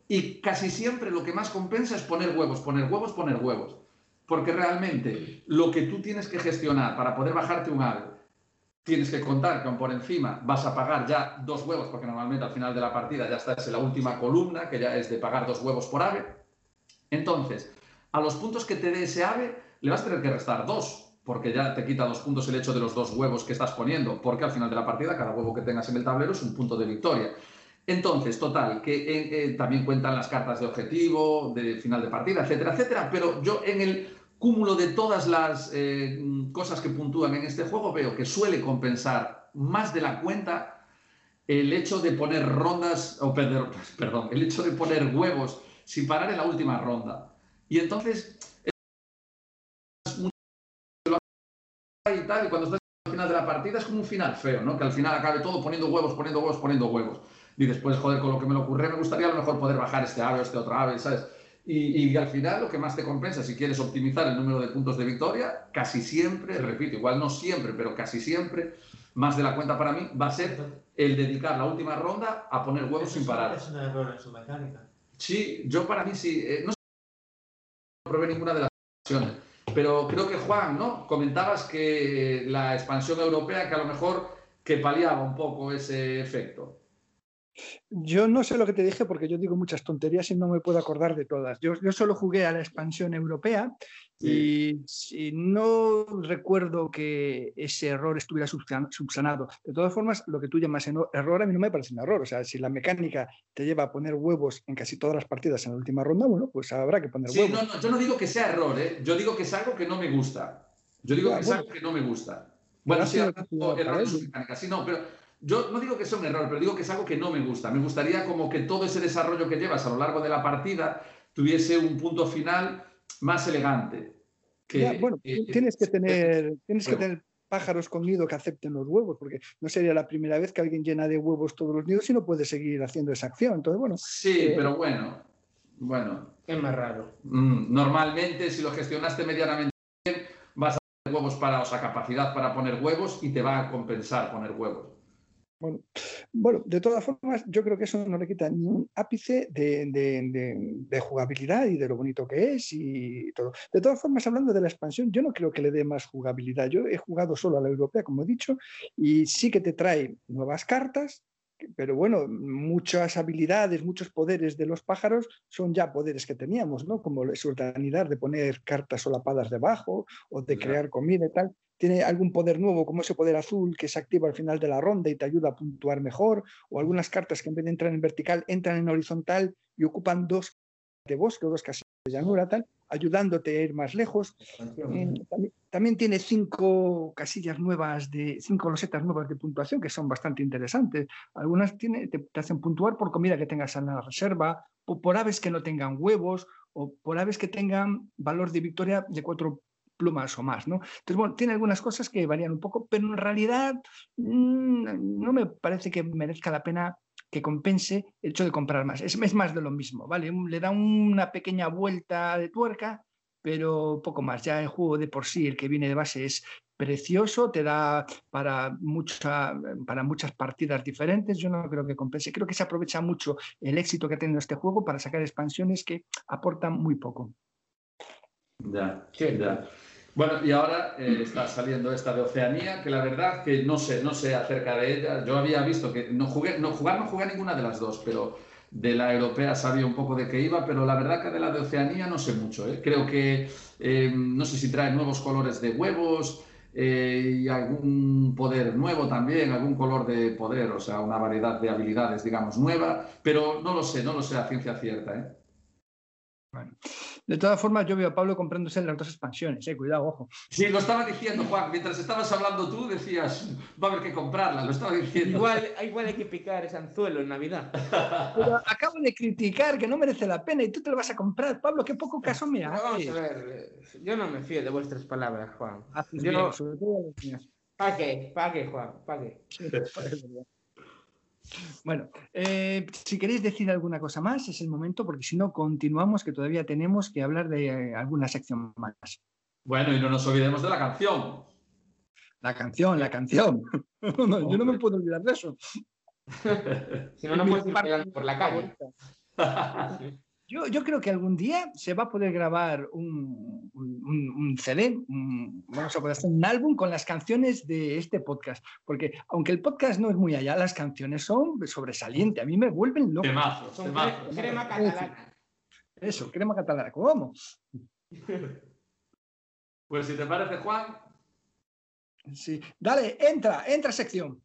y casi siempre lo que más compensa es poner huevos, poner huevos, poner huevos. Porque realmente lo que tú tienes que gestionar para poder bajarte un ave, tienes que contar con por encima vas a pagar ya dos huevos, porque normalmente al final de la partida ya estás en la última columna, que ya es de pagar dos huevos por ave. Entonces, a los puntos que te dé ese ave, le vas a tener que restar dos, porque ya te quita dos puntos el hecho de los dos huevos que estás poniendo, porque al final de la partida cada huevo que tengas en el tablero es un punto de victoria. Entonces, total, que eh, eh, también cuentan las cartas de objetivo, de final de partida, etcétera, etcétera, pero yo en el cúmulo de todas las eh, cosas que puntúan en este juego, veo que suele compensar más de la cuenta el hecho de poner rondas, o perder, perdón, el hecho de poner huevos sin parar en la última ronda. Y entonces, y tal, y cuando estás al final de la partida es como un final feo, ¿no? Que al final acabe todo poniendo huevos, poniendo huevos, poniendo huevos. Y después, joder, con lo que me lo ocurre, me gustaría a lo mejor poder bajar este ave o este otro ave, ¿sabes? Y, al final lo que más te compensa, si quieres optimizar el número de puntos de victoria, casi siempre, repito, igual no siempre, pero casi siempre, más de la cuenta para mí, va a ser el dedicar la última ronda a poner huevos sin parar. Es un error en su mecánica. Sí, yo para mí sí. Eh, no probé ninguna de las opciones, pero creo que Juan, ¿no? Comentabas que la expansión europea, que a lo mejor que paliaba un poco ese efecto. Yo no sé lo que te dije porque yo digo muchas tonterías y no me puedo acordar de todas. Yo, yo solo jugué a la expansión europea y, no recuerdo que ese error estuviera subsanado. De todas formas, lo que tú llamas error a mí no me parece un error. O sea, si la mecánica te lleva a poner huevos en casi todas las partidas en la última ronda, bueno, pues habrá que poner huevos. No, no, yo no digo que sea error, ¿eh? yo digo que es algo que no me gusta. Yo digo que es algo que no me gusta. Bueno, sí, error su mecánica, sí, no, pero yo no digo que sea un error, pero digo que es algo que no me gusta. Me gustaría como que todo ese desarrollo que llevas a lo largo de la partida tuviese un punto final más elegante. bueno, tienes que tener, tienes que tener pájaros con nido que acepten los huevos, porque no sería la primera vez que alguien llena de huevos todos los nidos y no puede seguir haciendo esa acción. Entonces, bueno. Sí, eh, pero bueno, bueno. Es más raro. Mm, normalmente, si lo gestionaste medianamente bien, vas a tener huevos para, o sea, capacidad para poner huevos y te va a compensar poner huevos. Bueno, bueno, de todas formas, yo creo que eso no le quita ni un ápice de, jugabilidad y de lo bonito que es y todo. De todas formas, hablando de la expansión, yo no creo que le dé más jugabilidad. Yo he jugado solo a la europea, como he dicho, y sí que te trae nuevas cartas, pero bueno, muchas habilidades, muchos poderes de los pájaros son ya poderes que teníamos, ¿no? Como la urbanidad de poner cartas solapadas debajo o de crear comida y tal tiene algún poder nuevo, como ese poder azul que se activa al final de la ronda y te ayuda a puntuar mejor, o algunas cartas que en vez de entrar en vertical entran en horizontal y ocupan dos de bosque o dos casillas de llanura, tal, ayudándote a ir más lejos. Eh, también, tiene cinco casillas nuevas, de cinco losetas nuevas de puntuación que son bastante interesantes. Algunas tiene, te, hacen puntuar por comida que tengas en la reserva, o por aves que no tengan huevos, o por aves que tengan valor de victoria de cuatro plumas o más, ¿no? Entonces, bueno, tiene algunas cosas que varían un poco, pero en realidad mm, no me parece que merezca la pena que compense el hecho de comprar más. Es, más de lo mismo, ¿vale? Le da una pequeña vuelta de tuerca, pero poco más. Ya el juego de por sí, el que viene de base, es precioso, te da para, mucha, para muchas partidas diferentes. Yo no creo que compense. Creo que se aprovecha mucho el éxito que ha tenido este juego para sacar expansiones que aportan muy poco. Ya, ya. Bueno, y ahora eh, está saliendo esta de Oceanía, que la verdad que no sé, no sé acerca de ella. Yo había visto que no jugué, no jugar no jugué ninguna de las dos, pero de la europea sabía un poco de qué iba, pero la verdad que de la de Oceanía no sé mucho. ¿eh? Creo que eh, no sé si trae nuevos colores de huevos, eh, y algún poder nuevo también, algún color de poder, o sea, una variedad de habilidades, digamos, nueva, pero no lo sé, no lo sé a ciencia cierta. ¿eh? Bueno, de todas formas, yo veo a Pablo comprándose las dos expansiones, eh, cuidado, ojo. Sí, lo estaba diciendo, Juan. Mientras estabas hablando tú, decías, va a haber que comprarla, lo estaba diciendo. Igual, igual hay que picar ese anzuelo en Navidad. Pero acabo de criticar que no merece la pena y tú te lo vas a comprar. Pablo, qué poco caso me Pero vamos haces. a ver, yo no me fío de vuestras palabras, Juan. Haces Yo bien, no- sobre todo las mías. ¿Para qué? ¿Para qué, Juan? ¿Para qué? Bueno, eh, si queréis decir alguna cosa más, es el momento, porque si no, continuamos, que todavía tenemos que hablar de eh, alguna sección más. Bueno, y no nos olvidemos de la canción. La canción, la canción. No, yo no me puedo olvidar de eso. Si no, no puedes ir por la calle. Yo, yo creo que algún día se va a poder grabar un, un- CD, un- vamos a poder hacer un álbum con las canciones de este podcast, porque aunque el podcast no es muy allá, las canciones son sobresalientes, a mí me vuelven loco. Temazos, Son temazos. crema catalana. Eso, crema catalana, ¿cómo? Pues si te parece, Juan, Sí. Dale, entra, entra sección.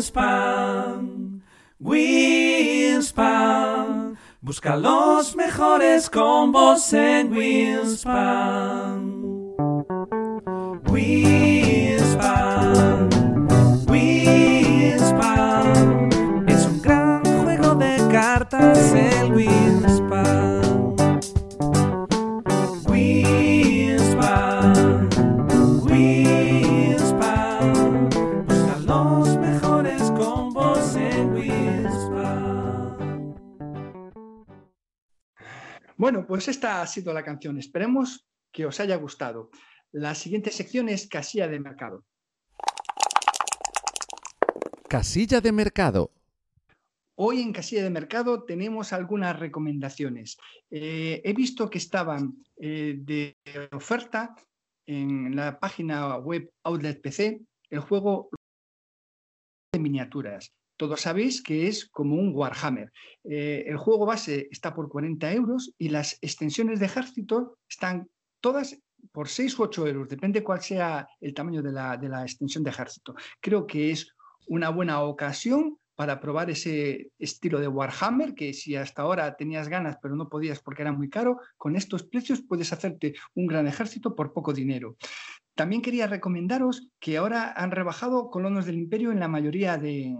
Winspan, Winspan busca los mejores combos en Winspan. Winspan, Winspan es un gran juego de cartas el Winspan. Bueno, pues esta ha sido la canción. Esperemos que os haya gustado. La siguiente sección es Casilla de Mercado. Casilla de mercado. Hoy en Casilla de Mercado tenemos algunas recomendaciones. Eh, he visto que estaban eh, de oferta en la página web Outlet PC el juego de miniaturas. Todos sabéis que es como un Warhammer. Eh, el juego base está por 40 euros y las extensiones de ejército están todas por 6 u 8 euros, depende cuál sea el tamaño de la, de la extensión de ejército. Creo que es una buena ocasión para probar ese estilo de Warhammer, que si hasta ahora tenías ganas pero no podías porque era muy caro, con estos precios puedes hacerte un gran ejército por poco dinero. También quería recomendaros que ahora han rebajado Colonos del Imperio en la mayoría de,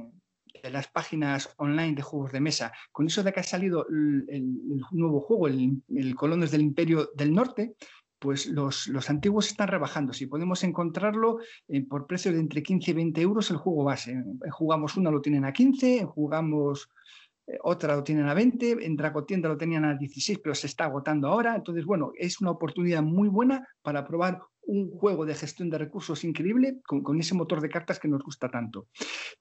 de las páginas online de juegos de mesa. Con eso de que ha salido el, nuevo juego, el, el, Colonos del Imperio del Norte, pues los, los antiguos están rebajando. Si podemos encontrarlo eh, por precios de entre 15 y 20 euros el juego base. Jugamos una lo tienen a 15, en Jugamos eh, otra lo tienen a 20, en Dracotienda lo tenían a 16, pero se está agotando ahora. Entonces, bueno, es una oportunidad muy buena para probar un juego de gestión de recursos increíble con, ese motor de cartas que nos gusta tanto.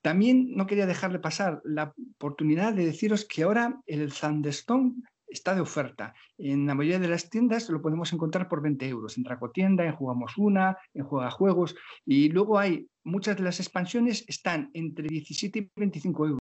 También no quería dejarle pasar la oportunidad de deciros que ahora el Thunderstone está de oferta. En la mayoría de las tiendas lo podemos encontrar por 20 euros. En Tracotienda, en Jugamos Una, en Juega Juegos. Y luego hay muchas de las expansiones están entre 17 y 25 euros.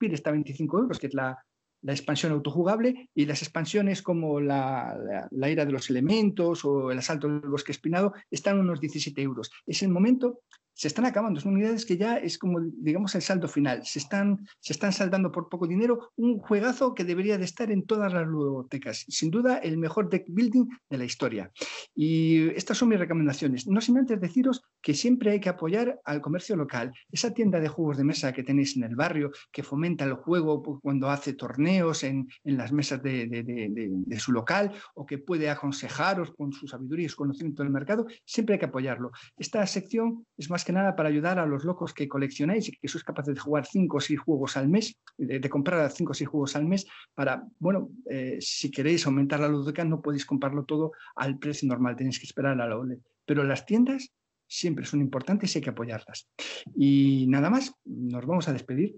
Está a 25 euros, que es la, la expansión autojugable, y las expansiones como la, la, la, de los elementos o el asalto del bosque espinado están unos 17 euros. Es el momento se están acabando. Son unidades que ya es como, digamos, el saldo final. Se están, se están saldando por poco dinero. Un juegazo que debería de estar en todas las ludotecas. Sin duda, el mejor deck building de la historia. Y estas son mis recomendaciones. No sin antes deciros que siempre hay que apoyar al comercio local. Esa tienda de juegos de mesa que tenéis en el barrio, que fomenta el juego cuando hace torneos en, en las mesas de, de, de, de, su local, o que puede aconsejaros con su sabiduría y su conocimiento del mercado, siempre hay que apoyarlo. Esta sección es más que nada para ayudar a los locos que coleccionáis y que sois capaces de jugar 5 o 6 juegos al mes, de, comprar 5 o 6 juegos al mes, para, bueno, eh, si queréis aumentar la ludoteca no podéis comprarlo todo al precio normal, tenéis que esperar a la OLED. Pero las tiendas siempre son importantes y hay que apoyarlas. Y nada más, nos vamos a despedir.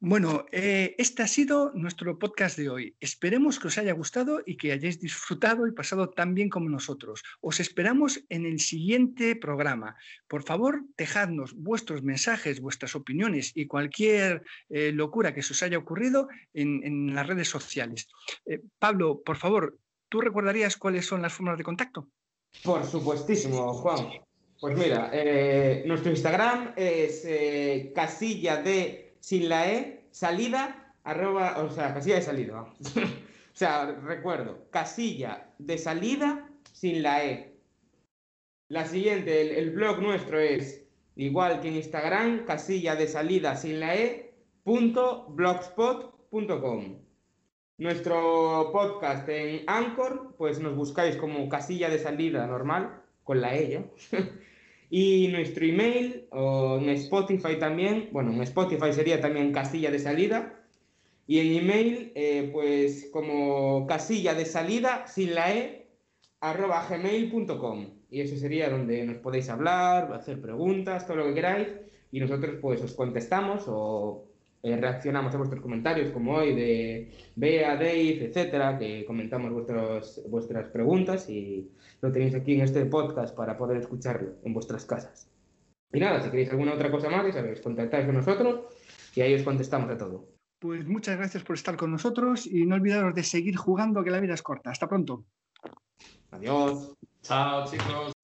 Bueno, eh, este ha sido nuestro podcast de hoy. Esperemos que os haya gustado y que hayáis disfrutado y pasado tan bien como nosotros. Os esperamos en el siguiente programa. Por favor, dejadnos vuestros mensajes, vuestras opiniones y cualquier eh, locura que se os haya ocurrido en, las redes sociales. Eh, Pablo, por favor, ¿tú recordarías cuáles son las formas de contacto? Por supuestísimo, Juan. Pues mira, nuestro Instagram es casilla de sin la E, salida, arroba, o sea, casilla de salida, o sea, recuerdo, casilla de salida sin la E. La siguiente, el, el, blog nuestro es igual que en Instagram, casilla de salida sin la E, punto blogspot.com. Nuestro podcast en Anchor, pues nos buscáis como casilla de salida normal, con la E, ¿eh? Y nuestro email, o en Spotify también, bueno, en Spotify sería también casilla de salida. Y en email, eh, pues como casilla de salida sin la E, arroba gmail.com. Y eso sería donde nos podéis hablar, hacer preguntas, todo lo que queráis. Y nosotros pues os contestamos o eh, reaccionamos a vuestros comentarios, como hoy de Bea, Dave, etcétera, que comentamos vuestros, vuestras preguntas y lo tenéis aquí en este podcast para poder escucharlo en vuestras casas. Y nada, si queréis alguna otra cosa más, ya sabéis, contactáis con nosotros y ahí os contestamos a todo. Pues muchas gracias por estar con nosotros y no olvidaros de seguir jugando, que la vida es corta. Hasta pronto. Adiós. Chao, chicos.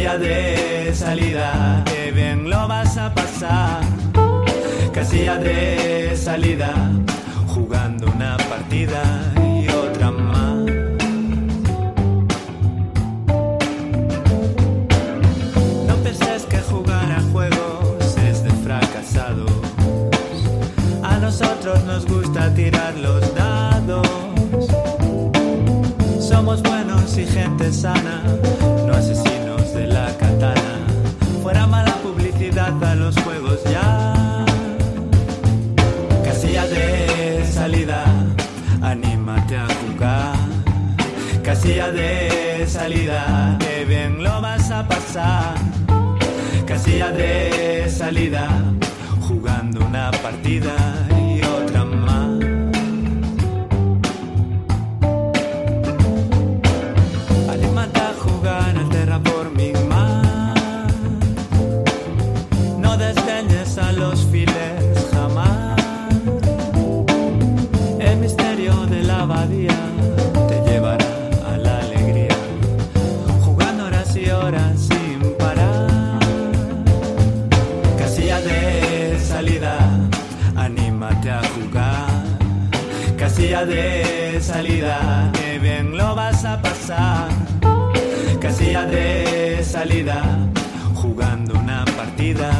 Casilla de salida, que bien lo vas a pasar. Casilla de salida, jugando una partida y otra más. No penses que jugar a juegos es de fracasados. A nosotros nos gusta tirar los dados. y gente sana, no asesinos los juegos ya. Casilla de salida, anímate a jugar. Casilla de salida, que bien lo vas a pasar. Casilla de salida, jugando una partida De salida, que bien lo vas a pasar. Casilla de salida, jugando una partida.